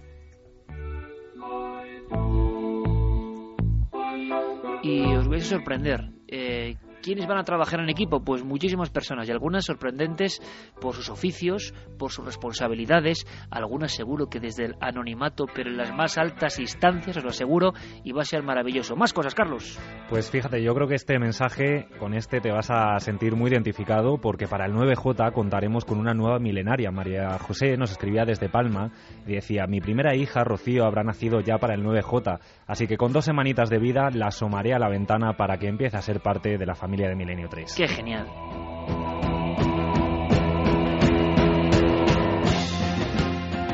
Y os vais a sorprender. Eh, ¿Quiénes van a trabajar en equipo? Pues muchísimas personas y algunas sorprendentes por sus oficios, por sus responsabilidades, algunas seguro que desde el anonimato, pero en las más altas instancias, os lo aseguro, y va a ser maravilloso. Más cosas, Carlos. Pues fíjate, yo creo que este mensaje, con este te vas a sentir muy identificado porque para el 9J contaremos con una nueva milenaria. María José nos escribía desde Palma y decía, mi primera hija, Rocío, habrá nacido ya para el 9J, así que con dos semanitas de vida la asomaré a la ventana para que empiece a ser parte de la familia de Milenio 3. Qué genial.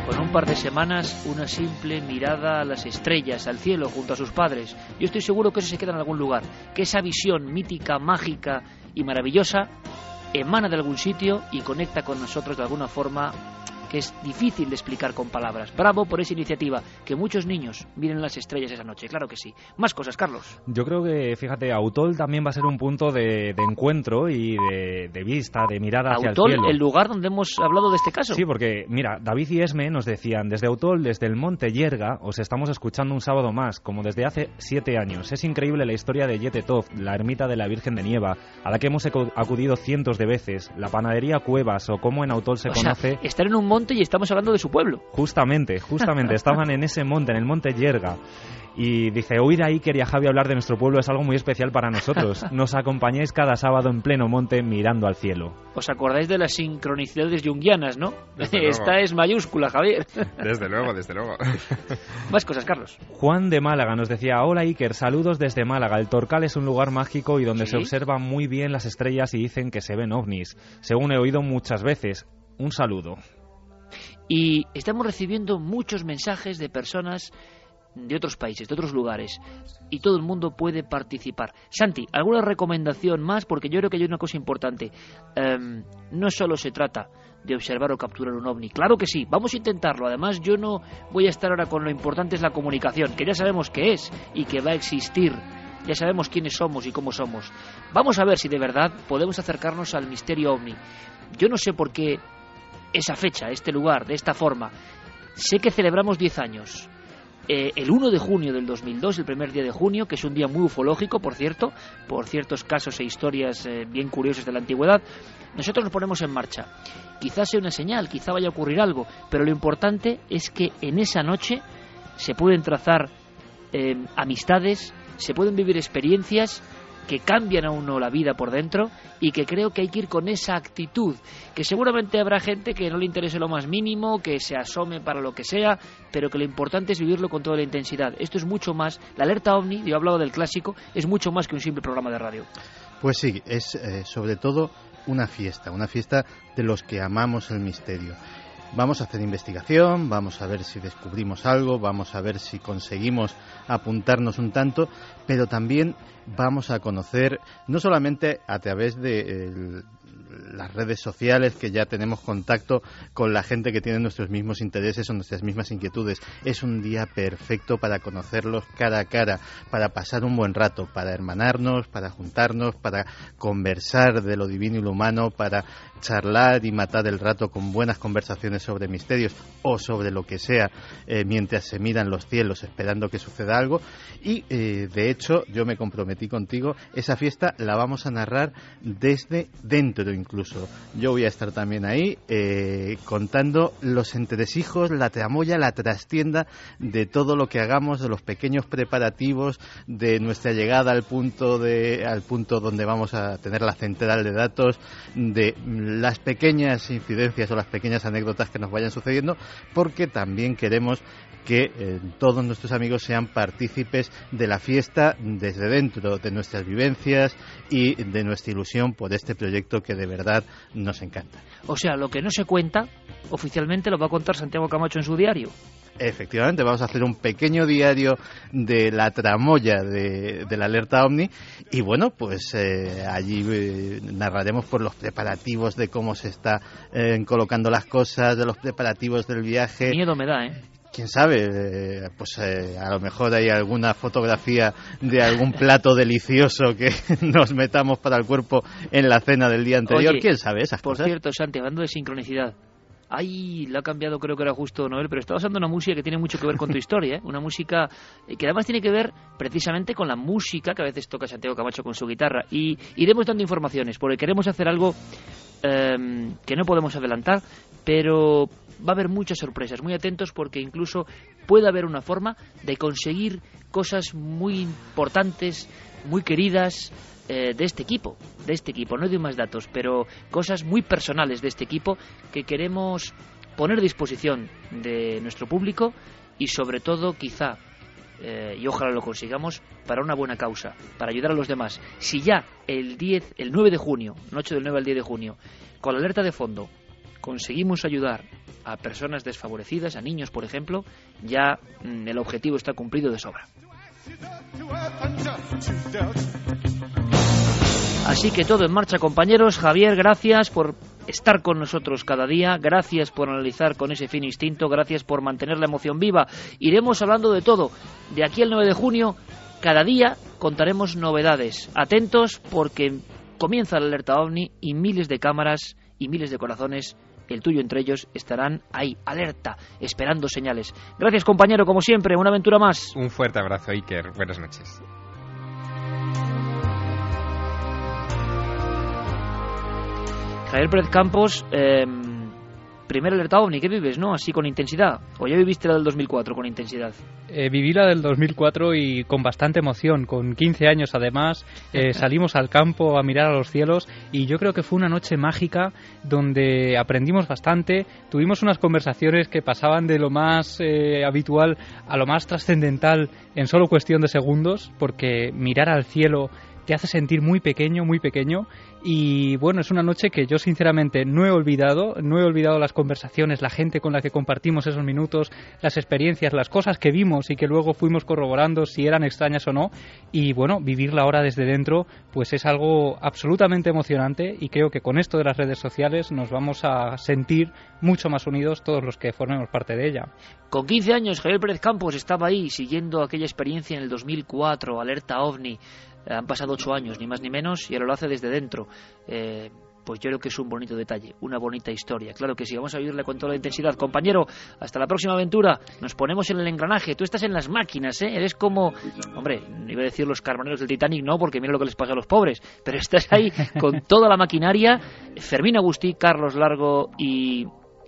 Con un par de semanas, una simple mirada a las estrellas, al cielo, junto a sus padres. Yo estoy seguro que eso se queda en algún lugar, que esa visión mítica, mágica y maravillosa emana de algún sitio y conecta con nosotros de alguna forma que es difícil de explicar con palabras. Bravo por esa iniciativa, que muchos niños miren las estrellas esa noche, claro que sí. Más cosas, Carlos. Yo creo que, fíjate, Autol también va a ser un punto de, de encuentro y de, de, vista, de mirada hacia Autol, el cielo. el lugar donde hemos hablado de este caso. Sí, porque, mira, David y Esme nos decían, desde Autol, desde el Monte Yerga, os estamos escuchando un sábado más, como desde hace siete años. Es increíble la historia de Yetetov, la ermita de la Virgen de Nieva, a la que hemos acudido cientos de veces, la panadería Cuevas o cómo en Autol se o conoce... Sea, estar en un monte monte y estamos hablando de su pueblo. Justamente, justamente, estaban en ese monte, en el monte Yerga. Y dice, oír a Iker y a Javi hablar de nuestro pueblo es algo muy especial para nosotros. Nos acompañáis cada sábado en pleno monte mirando al cielo. ¿Os acordáis de las sincronicidades junguianas, no? Desde luego. Esta es mayúscula, Javier. Desde luego, desde luego. Más cosas, Carlos. Juan de Málaga nos decía, hola Iker, saludos desde Málaga. El Torcal es un lugar mágico y donde Sí. se observan muy bien las estrellas y dicen que se ven ovnis. Según he oído muchas veces. Un saludo. Y estamos recibiendo muchos mensajes de personas de otros países, de otros lugares, y todo el mundo puede participar. Santi, ¿alguna recomendación más? Porque yo creo que hay una cosa importante. Em, no solo se trata de observar o capturar un ovni. Claro que sí, vamos a intentarlo. Además, yo no voy a estar ahora con lo importante es la comunicación, que ya sabemos que es y que va a existir. Ya sabemos quiénes somos y cómo somos. Vamos a ver si de verdad podemos acercarnos al misterio ovni. Yo no sé por qué esa fecha, este lugar, de esta forma. Sé que celebramos 10 años. Eh, el 1 de junio del 2002, el primer día de junio, que es un día muy ufológico, por cierto, por ciertos casos e historias eh, bien curiosos de la antigüedad, nosotros nos ponemos en marcha. Quizás sea una señal, quizá vaya a ocurrir algo, pero lo importante es que en esa noche se pueden trazar eh, amistades, se pueden vivir experiencias que cambian a uno la vida por dentro y que creo que hay que ir con esa actitud, que seguramente habrá gente que no le interese lo más mínimo, que se asome para lo que sea, pero que lo importante es vivirlo con toda la intensidad. Esto es mucho más, la alerta ovni, yo he hablado del clásico, es mucho más que un simple programa de radio. Pues sí, es eh, sobre todo una fiesta, una fiesta de los que amamos el misterio. Vamos a hacer investigación, vamos a ver si descubrimos algo, vamos a ver si conseguimos apuntarnos un tanto, pero también vamos a conocer, no solamente a través de las redes sociales, que ya tenemos contacto con la gente que tiene nuestros mismos intereses o nuestras mismas inquietudes, es un día perfecto para conocerlos cara a cara, para pasar un buen rato, para hermanarnos, para juntarnos, para conversar de lo divino y lo humano, para charlar y matar el rato con buenas conversaciones sobre misterios o sobre lo que sea eh, mientras se miran los cielos esperando que suceda algo. Y eh, de hecho yo me comprometí contigo. Esa fiesta la vamos a narrar desde dentro incluso. Yo voy a estar también ahí eh, contando los entresijos la tramoya la trastienda de todo lo que hagamos de los pequeños preparativos de nuestra llegada al punto de al punto donde vamos a tener la central de datos de las pequeñas incidencias o las pequeñas anécdotas que nos vayan sucediendo porque también queremos que eh, todos nuestros amigos sean partícipes de la fiesta desde dentro de nuestras vivencias y de nuestra ilusión por este proyecto que de verdad nos encanta. O sea, lo que no se cuenta, oficialmente lo va a contar Santiago Camacho en su diario. Efectivamente, vamos a hacer un pequeño diario de la tramoya de, de la alerta OVNI y bueno, pues eh, allí eh, narraremos por los preparativos de cómo se está eh, colocando las cosas, de los preparativos del viaje. Miedo me da, ¿eh? quién sabe, eh, pues eh, a lo mejor hay alguna fotografía de algún plato delicioso que nos metamos para el cuerpo en la cena del día anterior. Oye, ¿Quién sabe esas Por cosas? cierto, Santi, hablando de sincronicidad. Ay, lo ha cambiado, creo que era justo Noel, pero estaba usando una música que tiene mucho que ver con tu historia, ¿eh? Una música eh, que además tiene que ver precisamente con la música que a veces toca Santiago Camacho con su guitarra. Y iremos dando informaciones, porque queremos hacer algo em, que no podemos adelantar, pero va a haber muchas sorpresas. Muy atentos porque incluso puede haber una forma de conseguir cosas muy importantes, muy queridas eh, de este equipo, de este equipo. No doy más datos, pero cosas muy personales de este equipo que queremos poner a disposición de nuestro público y sobre todo quizá eh, y ojalá lo consigamos para una buena causa, para ayudar a los demás. Si ya el 10, el 9 de junio, noche del 9 al 10 de junio, con la alerta de fondo conseguimos ayudar a personas desfavorecidas, a niños, por ejemplo, ya mm, el objetivo está cumplido de sobra. Así que todo en marcha, compañeros. Javier, gracias por estar con nosotros cada día. Gracias por analizar con ese fino instinto. Gracias por mantener la emoción viva. Iremos hablando de todo. De aquí al 9 de junio, cada día contaremos novedades. Atentos porque comienza la alerta ovni y miles de cámaras y miles de corazones, el tuyo entre ellos, estarán ahí, alerta, esperando señales. Gracias, compañero, como siempre. Una aventura más. Un fuerte abrazo, Iker. Buenas noches. Javier Pérez Campos, eh, Primera alerta ovni, ¿qué vives, no? Así con intensidad. ¿O ya viviste la del 2004 con intensidad? Eh, viví la del 2004 y con bastante emoción. Con 15 años, además, eh, salimos al campo a mirar a los cielos y yo creo que fue una noche mágica donde aprendimos bastante. Tuvimos unas conversaciones que pasaban de lo más eh, habitual a lo más trascendental en solo cuestión de segundos, porque mirar al cielo te hace sentir muy pequeño, muy pequeño. Y bueno, es una noche que yo sinceramente no he olvidado, no he olvidado las conversaciones, la gente con la que compartimos esos minutos, las experiencias, las cosas que vimos y que luego fuimos corroborando si eran extrañas o no. Y bueno, vivirla ahora desde dentro, pues es algo absolutamente emocionante y creo que con esto de las redes sociales nos vamos a sentir mucho más unidos todos los que formemos parte de ella. Con 15 años, Javier Pérez Campos estaba ahí siguiendo aquella experiencia en el 2004, alerta ovni. Han pasado ocho años, ni más ni menos, y ahora lo hace desde dentro. Eh, pues yo creo que es un bonito detalle, una bonita historia. Claro que sí, vamos a vivirle con toda la intensidad. Compañero, hasta la próxima aventura. Nos ponemos en el engranaje. Tú estás en las máquinas, ¿eh? Eres como, hombre, iba a decir los carboneros del Titanic, no, porque mira lo que les pasa a los pobres. Pero estás ahí con toda la maquinaria. Fermín Agustí, Carlos Largo y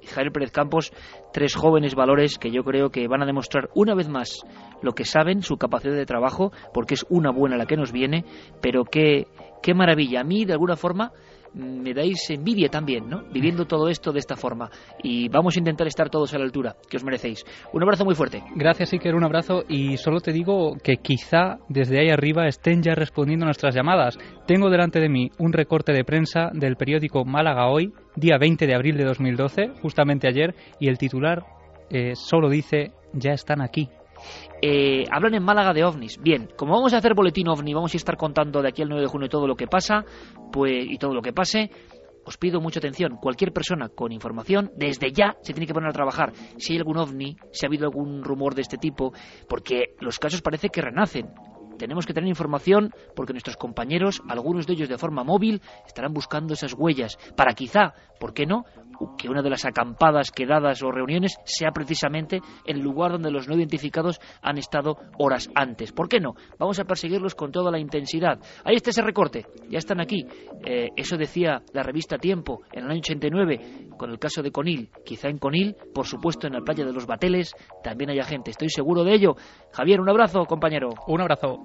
Javier Pérez Campos, tres jóvenes valores que yo creo que van a demostrar una vez más lo que saben, su capacidad de trabajo, porque es una buena la que nos viene, pero qué, qué maravilla. A mí, de alguna forma, me dais envidia también, ¿no? Viviendo todo esto de esta forma. Y vamos a intentar estar todos a la altura que os merecéis. Un abrazo muy fuerte. Gracias, Iker, un abrazo. Y solo te digo que quizá desde ahí arriba estén ya respondiendo nuestras llamadas. Tengo delante de mí un recorte de prensa del periódico Málaga Hoy, día 20 de abril de 2012, justamente ayer, y el titular eh, solo dice, ya están aquí. Eh, hablan en Málaga de ovnis. Bien, como vamos a hacer boletín ovni, vamos a estar contando de aquí al 9 de junio todo lo que pasa pues, y todo lo que pase. Os pido mucha atención. Cualquier persona con información, desde ya se tiene que poner a trabajar. Si hay algún ovni, si ha habido algún rumor de este tipo, porque los casos parece que renacen tenemos que tener información porque nuestros compañeros, algunos de ellos de forma móvil, estarán buscando esas huellas para quizá, ¿por qué no?, que una de las acampadas, quedadas o reuniones sea precisamente el lugar donde los no identificados han estado horas antes. ¿Por qué no? Vamos a perseguirlos con toda la intensidad. Ahí está ese recorte, ya están aquí. Eh, eso decía la revista Tiempo en el año 89 con el caso de Conil. Quizá en Conil, por supuesto en la playa de los Bateles, también haya gente. Estoy seguro de ello. Javier, un abrazo, compañero. Un abrazo.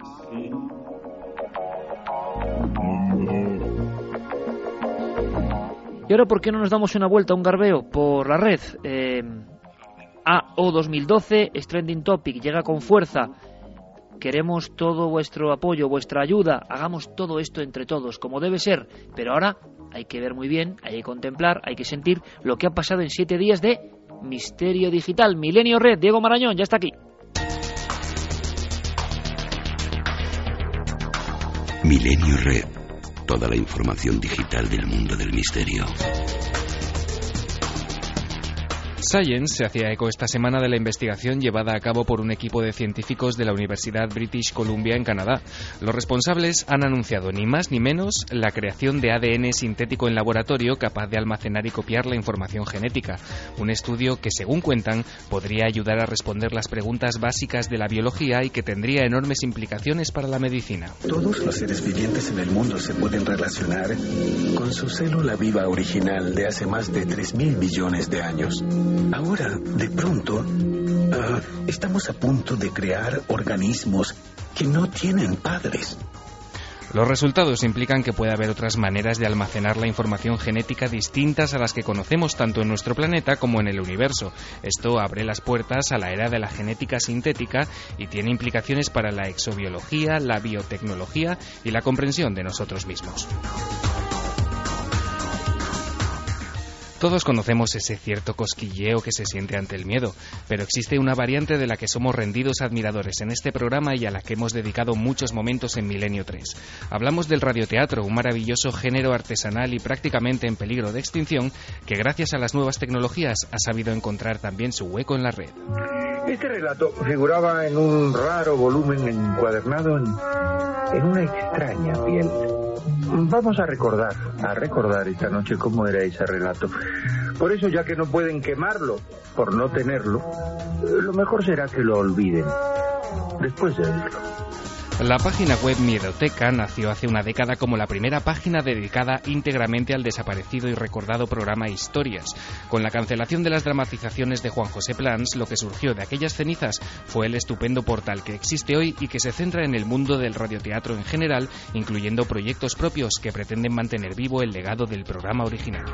Y ahora, ¿por qué no nos damos una vuelta, un garbeo por la red? Eh, AO 2012 es trending topic, llega con fuerza. Queremos todo vuestro apoyo, vuestra ayuda. Hagamos todo esto entre todos, como debe ser. Pero ahora hay que ver muy bien, hay que contemplar, hay que sentir lo que ha pasado en siete días de Misterio Digital. Milenio Red, Diego Marañón, ya está aquí. Milenio Red. Toda la información digital del mundo del misterio. Science se hacía eco esta semana de la investigación llevada a cabo por un equipo de científicos de la Universidad British Columbia en Canadá. Los responsables han anunciado ni más ni menos la creación de ADN sintético en laboratorio capaz de almacenar y copiar la información genética. Un estudio que, según cuentan, podría ayudar a responder las preguntas básicas de la biología y que tendría enormes implicaciones para la medicina. Todos los seres vivientes en el mundo se pueden relacionar con su célula viva original de hace más de 3.000 millones de años. Ahora, de pronto, ah, estamos a punto de crear organismos que no tienen padres. Los resultados implican que puede haber otras maneras de almacenar la información genética distintas a las que conocemos tanto en nuestro planeta como en el universo. Esto abre las puertas a la era de la genética sintética y tiene implicaciones para la exobiología, la biotecnología y la comprensión de nosotros mismos. Todos conocemos ese cierto cosquilleo que se siente ante el miedo, pero existe una variante de la que somos rendidos admiradores en este programa y a la que hemos dedicado muchos momentos en Milenio 3. Hablamos del radioteatro, un maravilloso género artesanal y prácticamente en peligro de extinción que gracias a las nuevas tecnologías ha sabido encontrar también su hueco en la red. Este relato figuraba en un raro volumen encuadernado en, en una extraña piel. Vamos a recordar, a recordar esta noche cómo era ese relato. Por eso, ya que no pueden quemarlo por no tenerlo, lo mejor será que lo olviden después de verlo. La página web Miedoteca nació hace una década como la primera página dedicada íntegramente al desaparecido y recordado programa Historias. Con la cancelación de las dramatizaciones de Juan José Plans, lo que surgió de aquellas cenizas fue el estupendo portal que existe hoy y que se centra en el mundo del radioteatro en general, incluyendo proyectos propios que pretenden mantener vivo el legado del programa original.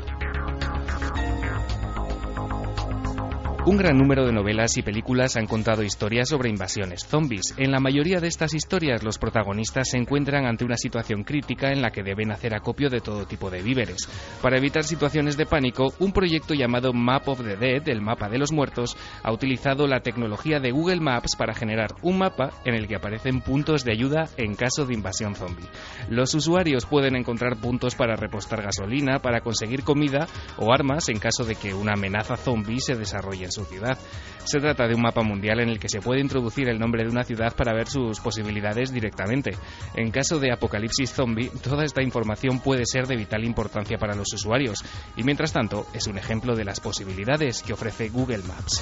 Un gran número de novelas y películas han contado historias sobre invasiones zombies. En la mayoría de estas historias los protagonistas se encuentran ante una situación crítica en la que deben hacer acopio de todo tipo de víveres. Para evitar situaciones de pánico, un proyecto llamado Map of the Dead, el mapa de los muertos, ha utilizado la tecnología de Google Maps para generar un mapa en el que aparecen puntos de ayuda en caso de invasión zombie. Los usuarios pueden encontrar puntos para repostar gasolina, para conseguir comida o armas en caso de que una amenaza zombie se desarrolle su ciudad. Se trata de un mapa mundial en el que se puede introducir el nombre de una ciudad para ver sus posibilidades directamente. En caso de apocalipsis zombie, toda esta información puede ser de vital importancia para los usuarios y mientras tanto es un ejemplo de las posibilidades que ofrece Google Maps.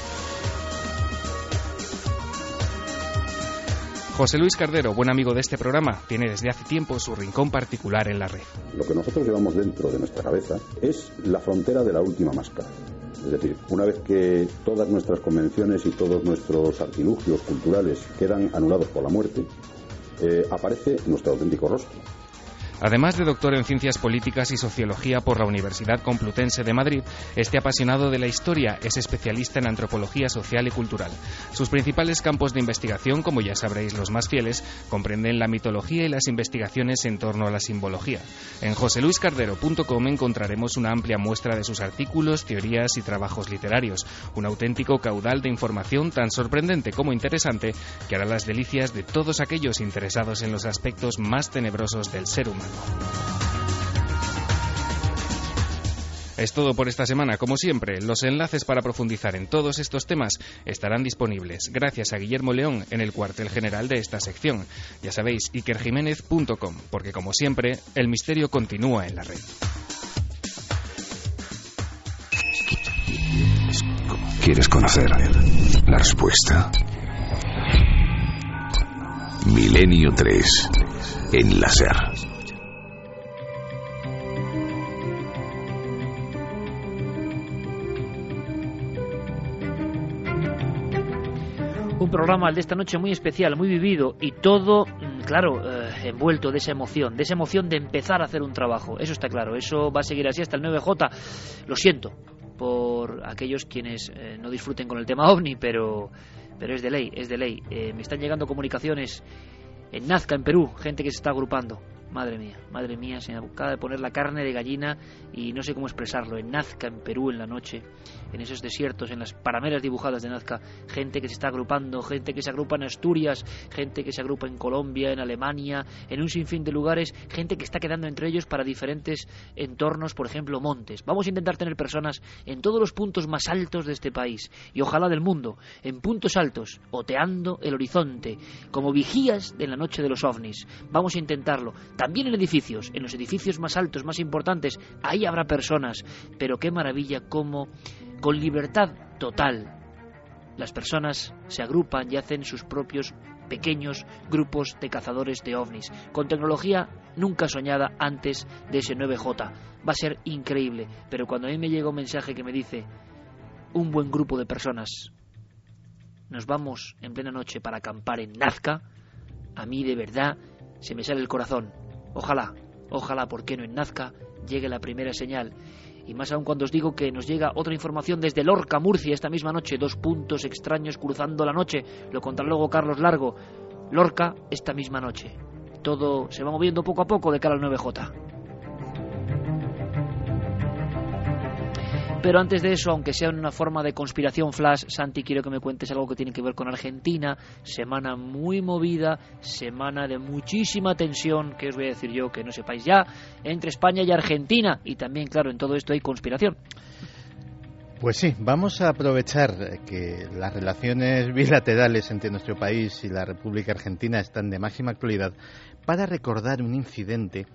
José Luis Cardero, buen amigo de este programa, tiene desde hace tiempo su rincón particular en la red. Lo que nosotros llevamos dentro de nuestra cabeza es la frontera de la última máscara. Es decir, una vez que todas nuestras convenciones y todos nuestros artilugios culturales quedan anulados por la muerte, eh, aparece nuestro auténtico rostro. Además de doctor en Ciencias Políticas y Sociología por la Universidad Complutense de Madrid, este apasionado de la historia es especialista en antropología social y cultural. Sus principales campos de investigación, como ya sabréis los más fieles, comprenden la mitología y las investigaciones en torno a la simbología. En joseluiscardero.com encontraremos una amplia muestra de sus artículos, teorías y trabajos literarios, un auténtico caudal de información tan sorprendente como interesante que hará las delicias de todos aquellos interesados en los aspectos más tenebrosos del ser humano. Es todo por esta semana. Como siempre, los enlaces para profundizar en todos estos temas estarán disponibles gracias a Guillermo León en el cuartel general de esta sección. Ya sabéis, ikerjiménez.com, porque como siempre, el misterio continúa en la red. ¿Quieres conocer la respuesta? Milenio 3 en Un programa de esta noche muy especial, muy vivido y todo, mm, claro, eh, envuelto de esa emoción, de esa emoción de empezar a hacer un trabajo. Eso está claro, eso va a seguir así hasta el 9J. Lo siento por aquellos quienes eh, no disfruten con el tema ovni, pero, pero es de ley, es de ley. Eh, me están llegando comunicaciones en Nazca, en Perú, gente que se está agrupando. Madre mía, madre mía, se me acaba de poner la carne de gallina y no sé cómo expresarlo. En Nazca, en Perú, en la noche, en esos desiertos, en las parameras dibujadas de Nazca, gente que se está agrupando, gente que se agrupa en Asturias, gente que se agrupa en Colombia, en Alemania, en un sinfín de lugares, gente que está quedando entre ellos para diferentes entornos, por ejemplo, montes. Vamos a intentar tener personas en todos los puntos más altos de este país y ojalá del mundo, en puntos altos, oteando el horizonte, como vigías de la noche de los ovnis. Vamos a intentarlo. También en edificios, en los edificios más altos, más importantes, ahí habrá personas, pero qué maravilla cómo con libertad total las personas se agrupan y hacen sus propios pequeños grupos de cazadores de ovnis, con tecnología nunca soñada antes de ese 9J. Va a ser increíble, pero cuando a mí me llega un mensaje que me dice un buen grupo de personas, nos vamos en plena noche para acampar en Nazca, a mí de verdad se me sale el corazón. Ojalá, ojalá, ¿por qué no en Nazca llegue la primera señal? Y más aún cuando os digo que nos llega otra información desde Lorca, Murcia, esta misma noche. Dos puntos extraños cruzando la noche. Lo contará luego Carlos Largo. Lorca, esta misma noche. Todo se va moviendo poco a poco de cara al 9J. Pero antes de eso, aunque sea en una forma de conspiración flash, Santi, quiero que me cuentes algo que tiene que ver con Argentina. Semana muy movida, semana de muchísima tensión, que os voy a decir yo que no sepáis ya, entre España y Argentina. Y también, claro, en todo esto hay conspiración. Pues sí, vamos a aprovechar que las relaciones bilaterales entre nuestro país y la República Argentina están de máxima actualidad para recordar un incidente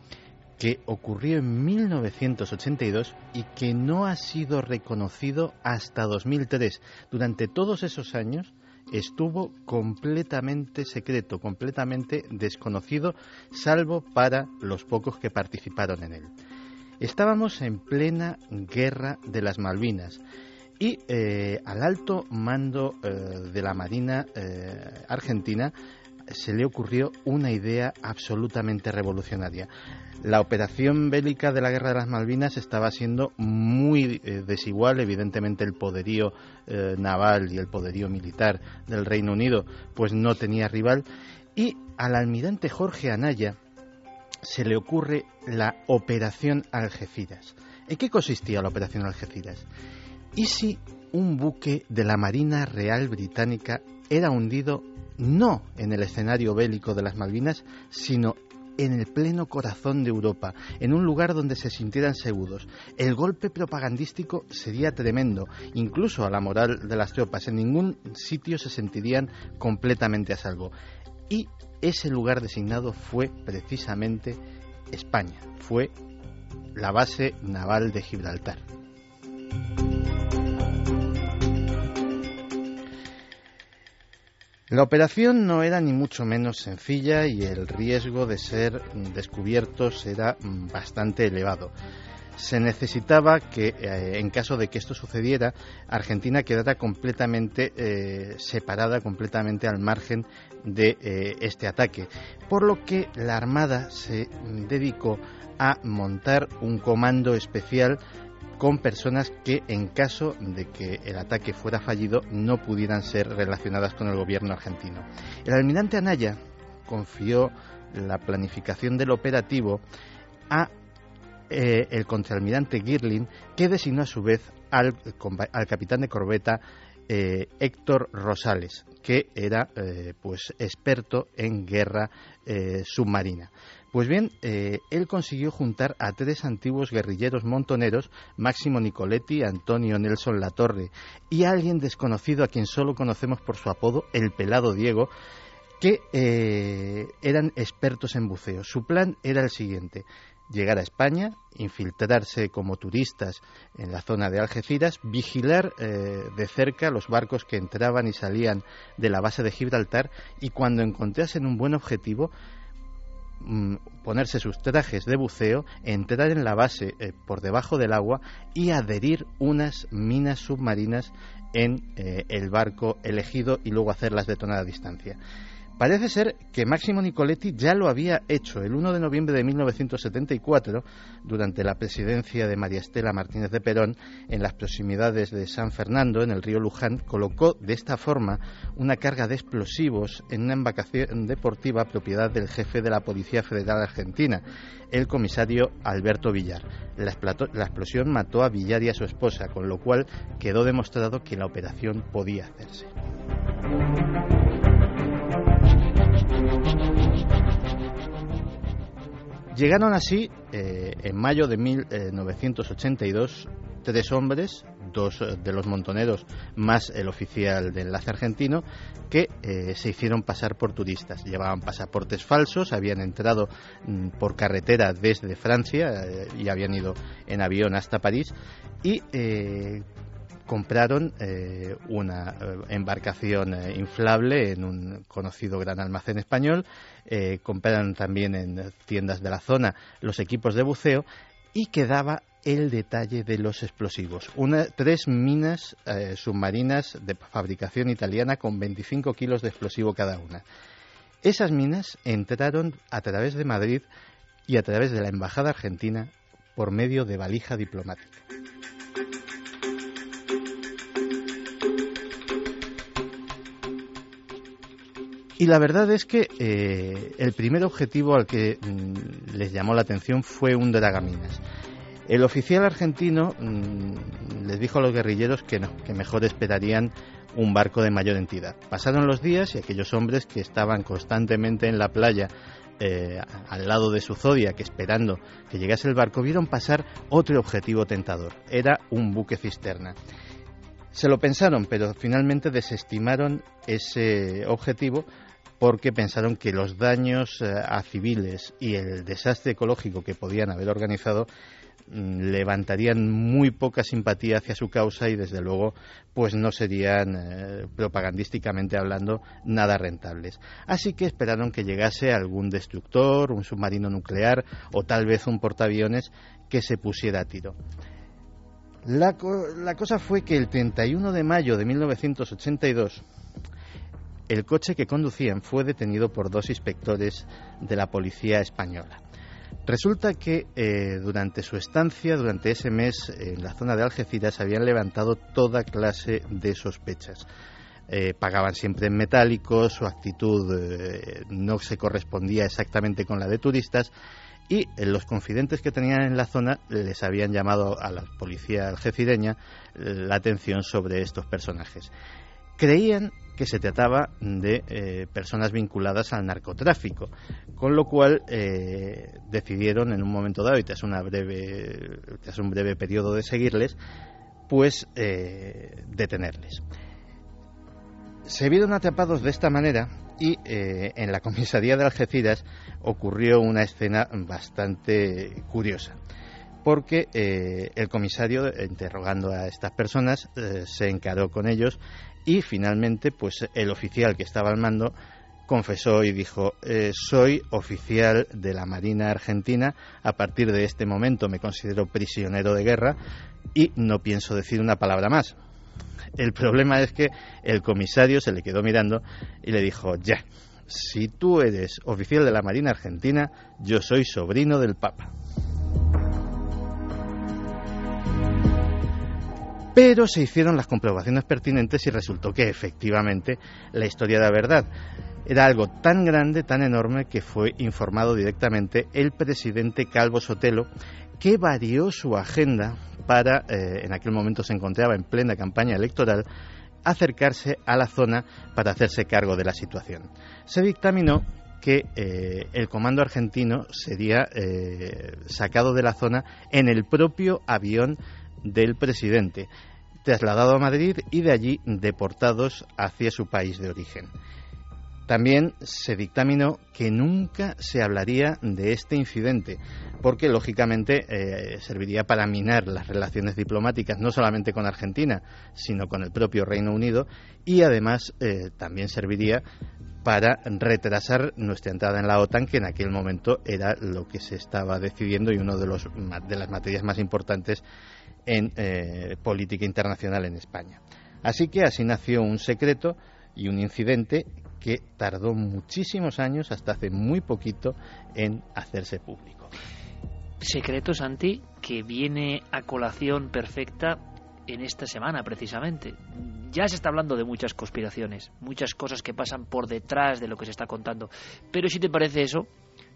que ocurrió en 1982 y que no ha sido reconocido hasta 2003. Durante todos esos años, estuvo completamente secreto, completamente desconocido, salvo para los pocos que participaron en él. Estábamos en plena guerra de las Malvinas y eh, al alto mando eh, de la Marina eh, Argentina se le ocurrió una idea absolutamente revolucionaria. La operación bélica de la Guerra de las Malvinas estaba siendo muy desigual, evidentemente el poderío naval y el poderío militar del Reino Unido pues no tenía rival y al almirante Jorge Anaya se le ocurre la Operación Algeciras. ¿En qué consistía la Operación Algeciras? ¿Y si un buque de la Marina Real Británica era hundido no en el escenario bélico de las Malvinas, sino en el pleno corazón de Europa, en un lugar donde se sintieran seguros. El golpe propagandístico sería tremendo, incluso a la moral de las tropas. En ningún sitio se sentirían completamente a salvo. Y ese lugar designado fue precisamente España, fue la base naval de Gibraltar. La operación no era ni mucho menos sencilla y el riesgo de ser descubiertos era bastante elevado. Se necesitaba que, eh, en caso de que esto sucediera, Argentina quedara completamente eh, separada, completamente al margen de eh, este ataque, por lo que la Armada se dedicó a montar un comando especial con personas que en caso de que el ataque fuera fallido no pudieran ser relacionadas con el gobierno argentino. El almirante Anaya confió la planificación del operativo a eh, el contraalmirante Girling, que designó a su vez al, capitán de corbeta eh, Héctor Rosales, que era eh, pues experto en guerra submarina. Pues bien, eh, él consiguió juntar a tres antiguos guerrilleros montoneros, Máximo Nicoletti, Antonio Nelson Latorre y alguien desconocido a quien solo conocemos por su apodo, el Pelado Diego, que eh, eran expertos en buceo. Su plan era el siguiente llegar a España, infiltrarse como turistas en la zona de Algeciras, vigilar eh, de cerca los barcos que entraban y salían de la base de Gibraltar y cuando encontrasen un buen objetivo, ponerse sus trajes de buceo, entrar en la base eh, por debajo del agua y adherir unas minas submarinas en eh, el barco elegido y luego hacerlas detonar a distancia. Parece ser que Máximo Nicoletti ya lo había hecho el 1 de noviembre de 1974, durante la presidencia de María Estela Martínez de Perón, en las proximidades de San Fernando, en el río Luján, colocó de esta forma una carga de explosivos en una embarcación deportiva propiedad del jefe de la Policía Federal Argentina, el comisario Alberto Villar. La, explosión mató a Villar y a su esposa, con lo cual quedó demostrado que la operación podía hacerse. Llegaron así, eh, en mayo de 1982, tres hombres, dos de los montoneros más el oficial de enlace argentino, que eh, se hicieron pasar por turistas. Llevaban pasaportes falsos, habían entrado mm, por carretera desde Francia eh, y habían ido en avión hasta París y compraron eh, una eh, embarcación eh, inflable en un conocido gran almacén español, compraron también en tiendas de la zona los equipos de buceo y quedaba el detalle de los explosivos. Una, tres minas submarinas de fabricación italiana con 25 kilos de explosivo cada una. Esas minas entraron a través de Madrid y a través de la Embajada Argentina por medio de valija diplomática. Y la verdad es que eh, el primer objetivo al que mm, les llamó la atención fue un dragaminas. El oficial argentino mm, les dijo a los guerrilleros que, no, que mejor esperarían un barco de mayor entidad. Pasaron los días y aquellos hombres que estaban constantemente en la playa eh, al lado de su Zodiac esperando que llegase el barco vieron pasar otro objetivo tentador. Era un buque cisterna. Se lo pensaron, pero finalmente desestimaron ese objetivo porque pensaron que los daños eh, a civiles y el desastre ecológico que podían haber organizado mm, levantarían muy poca simpatía hacia su causa y desde luego pues no serían eh, propagandísticamente hablando nada rentables. Así que esperaron que llegase algún destructor, un submarino nuclear o tal vez un portaaviones que se pusiera a tiro. La, la cosa fue que el 31 de mayo de 1982 el coche que conducían fue detenido por dos inspectores de la policía española. Resulta que eh, durante su estancia, durante ese mes en la zona de Algeciras, habían levantado toda clase de sospechas. Eh, pagaban siempre en metálico, su actitud eh, no se correspondía exactamente con la de turistas y los confidentes que tenían en la zona les habían llamado a la policía algecireña la atención sobre estos personajes. Creían que se trataba de eh, personas vinculadas al narcotráfico, con lo cual eh, decidieron en un momento dado y tras, una breve, tras un breve periodo de seguirles, pues eh, detenerles. Se vieron atrapados de esta manera y en la comisaría de Algeciras ocurrió una escena bastante curiosa porque el comisario, interrogando a estas personas, se encaró con ellos y finalmente pues el oficial que estaba al mando confesó y dijo eh, soy oficial de la Marina Argentina. A partir de este momento me considero prisionero de guerra y no pienso decir una palabra más el problema es que el comisario se le quedó mirando y le dijo ya si tú eres oficial de la Marina Argentina yo soy sobrino del Papa Pero se hicieron las comprobaciones pertinentes y resultó que efectivamente la historia era verdad. Era algo tan grande, tan enorme, que fue informado directamente el presidente Calvo Sotelo, que varió su agenda para, eh, en aquel momento se encontraba en plena campaña electoral, acercarse a la zona para hacerse cargo de la situación. Se dictaminó que eh, el comando argentino sería eh, sacado de la zona en el propio avión del presidente, trasladado a Madrid y de allí deportados hacia su país de origen. También se dictaminó que nunca se hablaría de este incidente, porque lógicamente eh, serviría para minar las relaciones diplomáticas no solamente con Argentina, sino con el propio Reino Unido, y además eh, también serviría para retrasar nuestra entrada en la OTAN, que en aquel momento era lo que se estaba decidiendo y una de, de las materias más importantes en eh, política internacional en España. Así que así nació un secreto y un incidente que tardó muchísimos años, hasta hace muy poquito, en hacerse público. Secreto, Santi, que viene a colación perfecta en esta semana precisamente. Ya se está hablando de muchas conspiraciones, muchas cosas que pasan por detrás de lo que se está contando. Pero si te parece eso,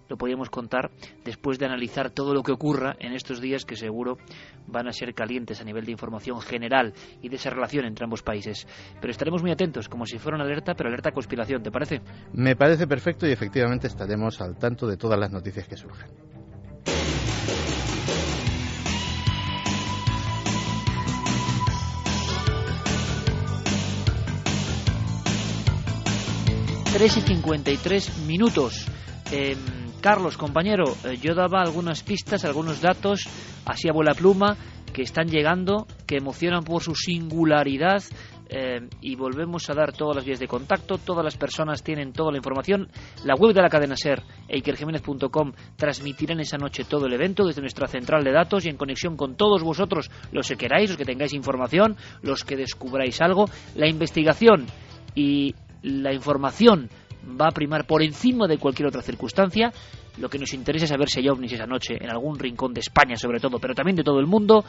lo podríamos contar después de analizar todo lo que ocurra en estos días que seguro van a ser calientes a nivel de información general y de esa relación entre ambos países. Pero estaremos muy atentos, como si fuera una alerta, pero alerta a conspiración, ¿te parece? Me parece perfecto y efectivamente estaremos al tanto de todas las noticias que surjan. Tres y 53 minutos. Eh, Carlos, compañero, eh, yo daba algunas pistas, algunos datos, así a vuela pluma, que están llegando, que emocionan por su singularidad. Eh, y volvemos a dar todas las vías de contacto, todas las personas tienen toda la información. La web de la cadena SER, eikerjiménez.com, transmitirán esa noche todo el evento desde nuestra central de datos y en conexión con todos vosotros, los que queráis, los que tengáis información, los que descubráis algo. La investigación y la información va a primar por encima de cualquier otra circunstancia. Lo que nos interesa es saber si hay ovnis esa noche en algún rincón de España, sobre todo, pero también de todo el mundo.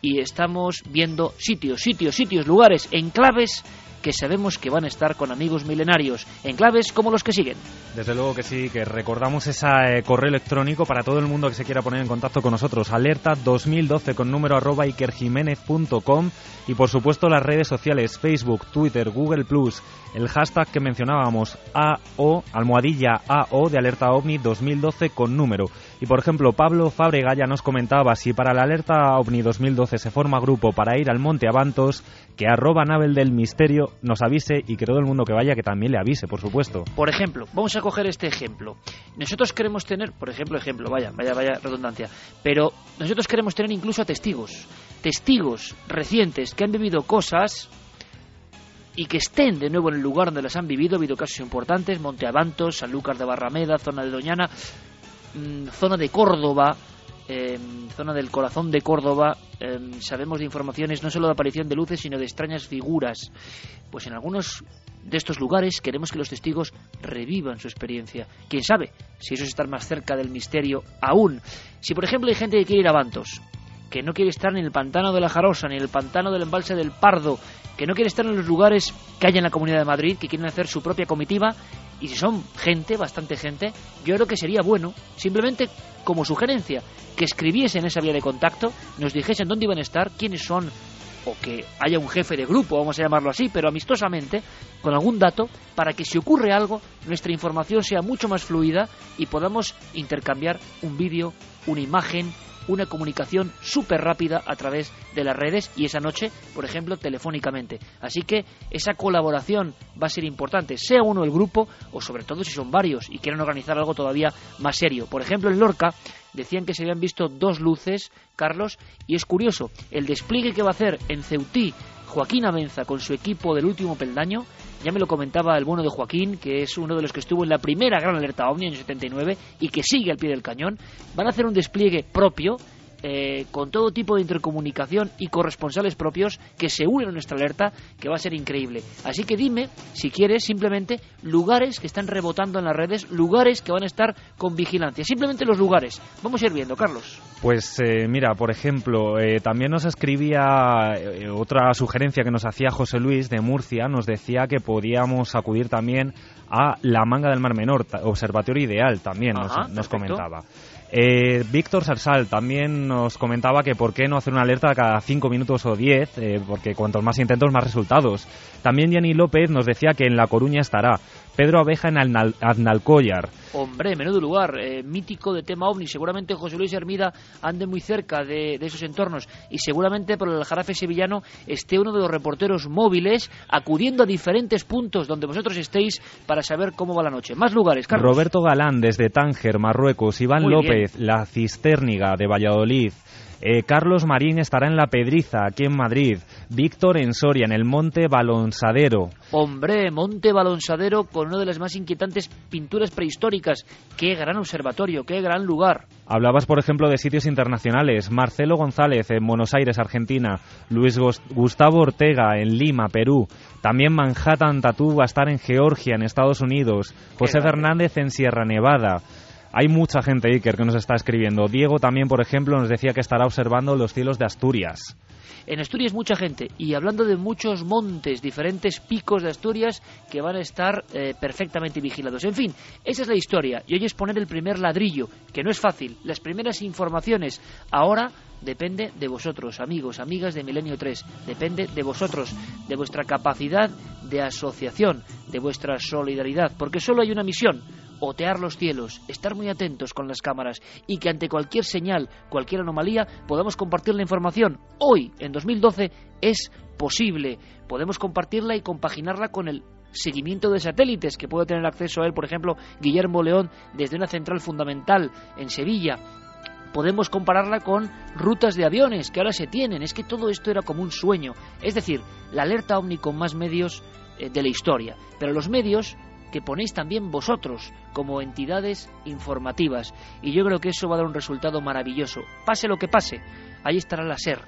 Y estamos viendo sitios, sitios, sitios, lugares, enclaves que sabemos que van a estar con amigos milenarios, enclaves como los que siguen. Desde luego que sí, que recordamos ese eh, correo electrónico para todo el mundo que se quiera poner en contacto con nosotros, alerta 2012 con número arroba ikerjiménez.com y por supuesto las redes sociales, Facebook, Twitter, Google Plus, el hashtag que mencionábamos AO, almohadilla AO de alerta OVNI 2012 2012 con número. Y por ejemplo, Pablo Fábrega ya nos comentaba si para la alerta OVNI 2012 se forma grupo para ir al Monte Avantos, que arroba Nabel del Misterio nos avise y que todo el mundo que vaya que también le avise, por supuesto. Por ejemplo, vamos a coger este ejemplo. Nosotros queremos tener, por ejemplo, ejemplo, vaya, vaya, vaya redundancia, pero nosotros queremos tener incluso a testigos, testigos recientes que han vivido cosas y que estén de nuevo en el lugar donde las han vivido. Ha habido casos importantes, Monte Avantos, Sanlúcar de Barrameda, zona de Doñana, mm, zona de Córdoba, eh, zona del corazón de Córdoba, eh, sabemos de informaciones no solo de aparición de luces, sino de extrañas figuras. Pues en algunos de estos lugares queremos que los testigos revivan su experiencia. Quién sabe si eso es estar más cerca del misterio aún. Si por ejemplo hay gente que quiere ir a Bantos, que no quiere estar en el pantano de la Jarosa, ni en el pantano del embalse del Pardo, que no quiere estar en los lugares que hay en la Comunidad de Madrid, que quieren hacer su propia comitiva, y si son gente, bastante gente, yo creo que sería bueno, simplemente como sugerencia, que escribiesen esa vía de contacto, nos dijesen dónde iban a estar, quiénes son, o que haya un jefe de grupo, vamos a llamarlo así, pero amistosamente, con algún dato, para que si ocurre algo, nuestra información sea mucho más fluida y podamos intercambiar un vídeo, una imagen, una comunicación súper rápida a través de las redes y esa noche, por ejemplo, telefónicamente. Así que esa colaboración va a ser importante, sea uno el grupo o sobre todo si son varios y quieren organizar algo todavía más serio. Por ejemplo, en Lorca decían que se habían visto dos luces, Carlos, y es curioso, el despliegue que va a hacer en Ceutí Joaquín Amenza con su equipo del último peldaño, ya me lo comentaba el bueno de Joaquín, que es uno de los que estuvo en la primera gran alerta OVNI en el 79 y que sigue al pie del cañón, van a hacer un despliegue propio eh, con todo tipo de intercomunicación y corresponsales propios que se unen a nuestra alerta, que va a ser increíble. Así que dime, si quieres, simplemente lugares que están rebotando en las redes, lugares que van a estar con vigilancia. Simplemente los lugares. Vamos a ir viendo, Carlos. Pues eh, mira, por ejemplo, eh, también nos escribía otra sugerencia que nos hacía José Luis de Murcia, nos decía que podíamos acudir también a la Manga del Mar Menor, observatorio ideal también nos, comentaba. Eh, Víctor Sarsal también nos comentaba que por qué no hacer una alerta cada 5 minutos o 10, eh, porque cuantos más intentos, más resultados. También Jenny López nos decía que en La Coruña estará. Pedro Abeja en Aznalcóllar. Hombre, menudo lugar, eh, mítico de tema ovni. Seguramente José Luis Hermida ande muy cerca de, esos entornos y seguramente por el jarafe sevillano esté uno de los reporteros móviles acudiendo a diferentes puntos donde vosotros estéis para saber cómo va la noche. Más lugares, Carlos. Roberto Galán desde Tánger, Marruecos. Iván López, La Cisterniga de Valladolid. Eh, Carlos Marín estará en La Pedriza, aquí en Madrid. Víctor en Soria, en el Monte Balonsadero. Hombre, Monte Balonsadero con una de las más inquietantes pinturas prehistóricas. Qué gran observatorio, qué gran lugar. Hablabas, por ejemplo, de sitios internacionales. Marcelo González en Buenos Aires, Argentina. Luis Gustavo Ortega en Lima, Perú. También Manhattan Tattoo va a estar en Georgia, en Estados Unidos. José Fernández en Sierra Nevada. Hay mucha gente, Iker, que nos está escribiendo. Diego también, por ejemplo, nos decía que estará observando los cielos de Asturias. En Asturias mucha gente y hablando de muchos montes, diferentes picos de Asturias que van a estar eh, perfectamente vigilados. En fin, esa es la historia y hoy es poner el primer ladrillo, que no es fácil. Las primeras informaciones ahora depende de vosotros, amigos, amigas de Milenio 3. Depende de vosotros, de vuestra capacidad de asociación, de vuestra solidaridad, porque solo hay una misión otear los cielos, estar muy atentos con las cámaras y que ante cualquier señal, cualquier anomalía, podamos compartir la información. Hoy, en 2012, es posible. Podemos compartirla y compaginarla con el seguimiento de satélites que puede tener acceso a él, por ejemplo, Guillermo León desde una central fundamental en Sevilla. Podemos compararla con rutas de aviones que ahora se tienen. Es que todo esto era como un sueño. Es decir, la alerta OVNI con más medios eh, de la historia. Pero los medios que ponéis también vosotros como entidades informativas. Y yo creo que eso va a dar un resultado maravilloso. Pase lo que pase, ahí estará la SER,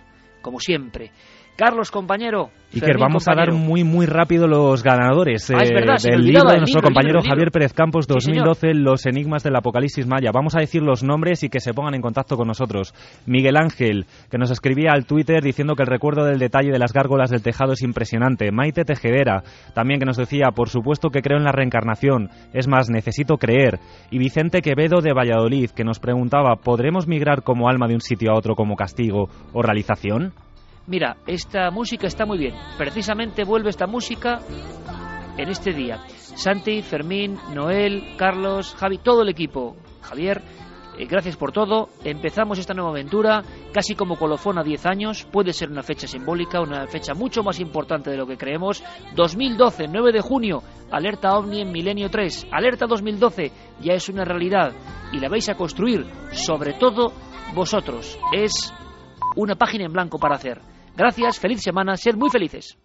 como siempre. Carlos, compañero. Y que vamos a dar muy, muy rápido los ganadores ah, eh, del libro de nuestro compañero Javier Pérez Campos 2012, Los Enigmas del Apocalipsis Maya. Vamos a decir los nombres y que se pongan en contacto con nosotros. Miguel Ángel, que nos escribía al Twitter diciendo que el recuerdo del detalle de las gárgolas del tejado es impresionante. Maite Tejedera, también que nos decía, por supuesto que creo en la reencarnación. Es más, necesito creer. Y Vicente Quevedo de Valladolid, que nos preguntaba, ¿podremos migrar como alma de un sitio a otro como castigo o realización? Mira, esta música está muy bien. Precisamente vuelve esta música en este día. Santi, Fermín, Noel, Carlos, Javi, todo el equipo. Javier, eh, gracias por todo. Empezamos esta nueva aventura casi como colofón a 10 años. Puede ser una fecha simbólica, una fecha mucho más importante de lo que creemos. 2012, 9 de junio, alerta OVNI en Milenio 3. Alerta 2012 ya es una realidad y la vais a construir, sobre todo vosotros. Es una página en blanco para hacer. Gracias, feliz semana, sed muy felices.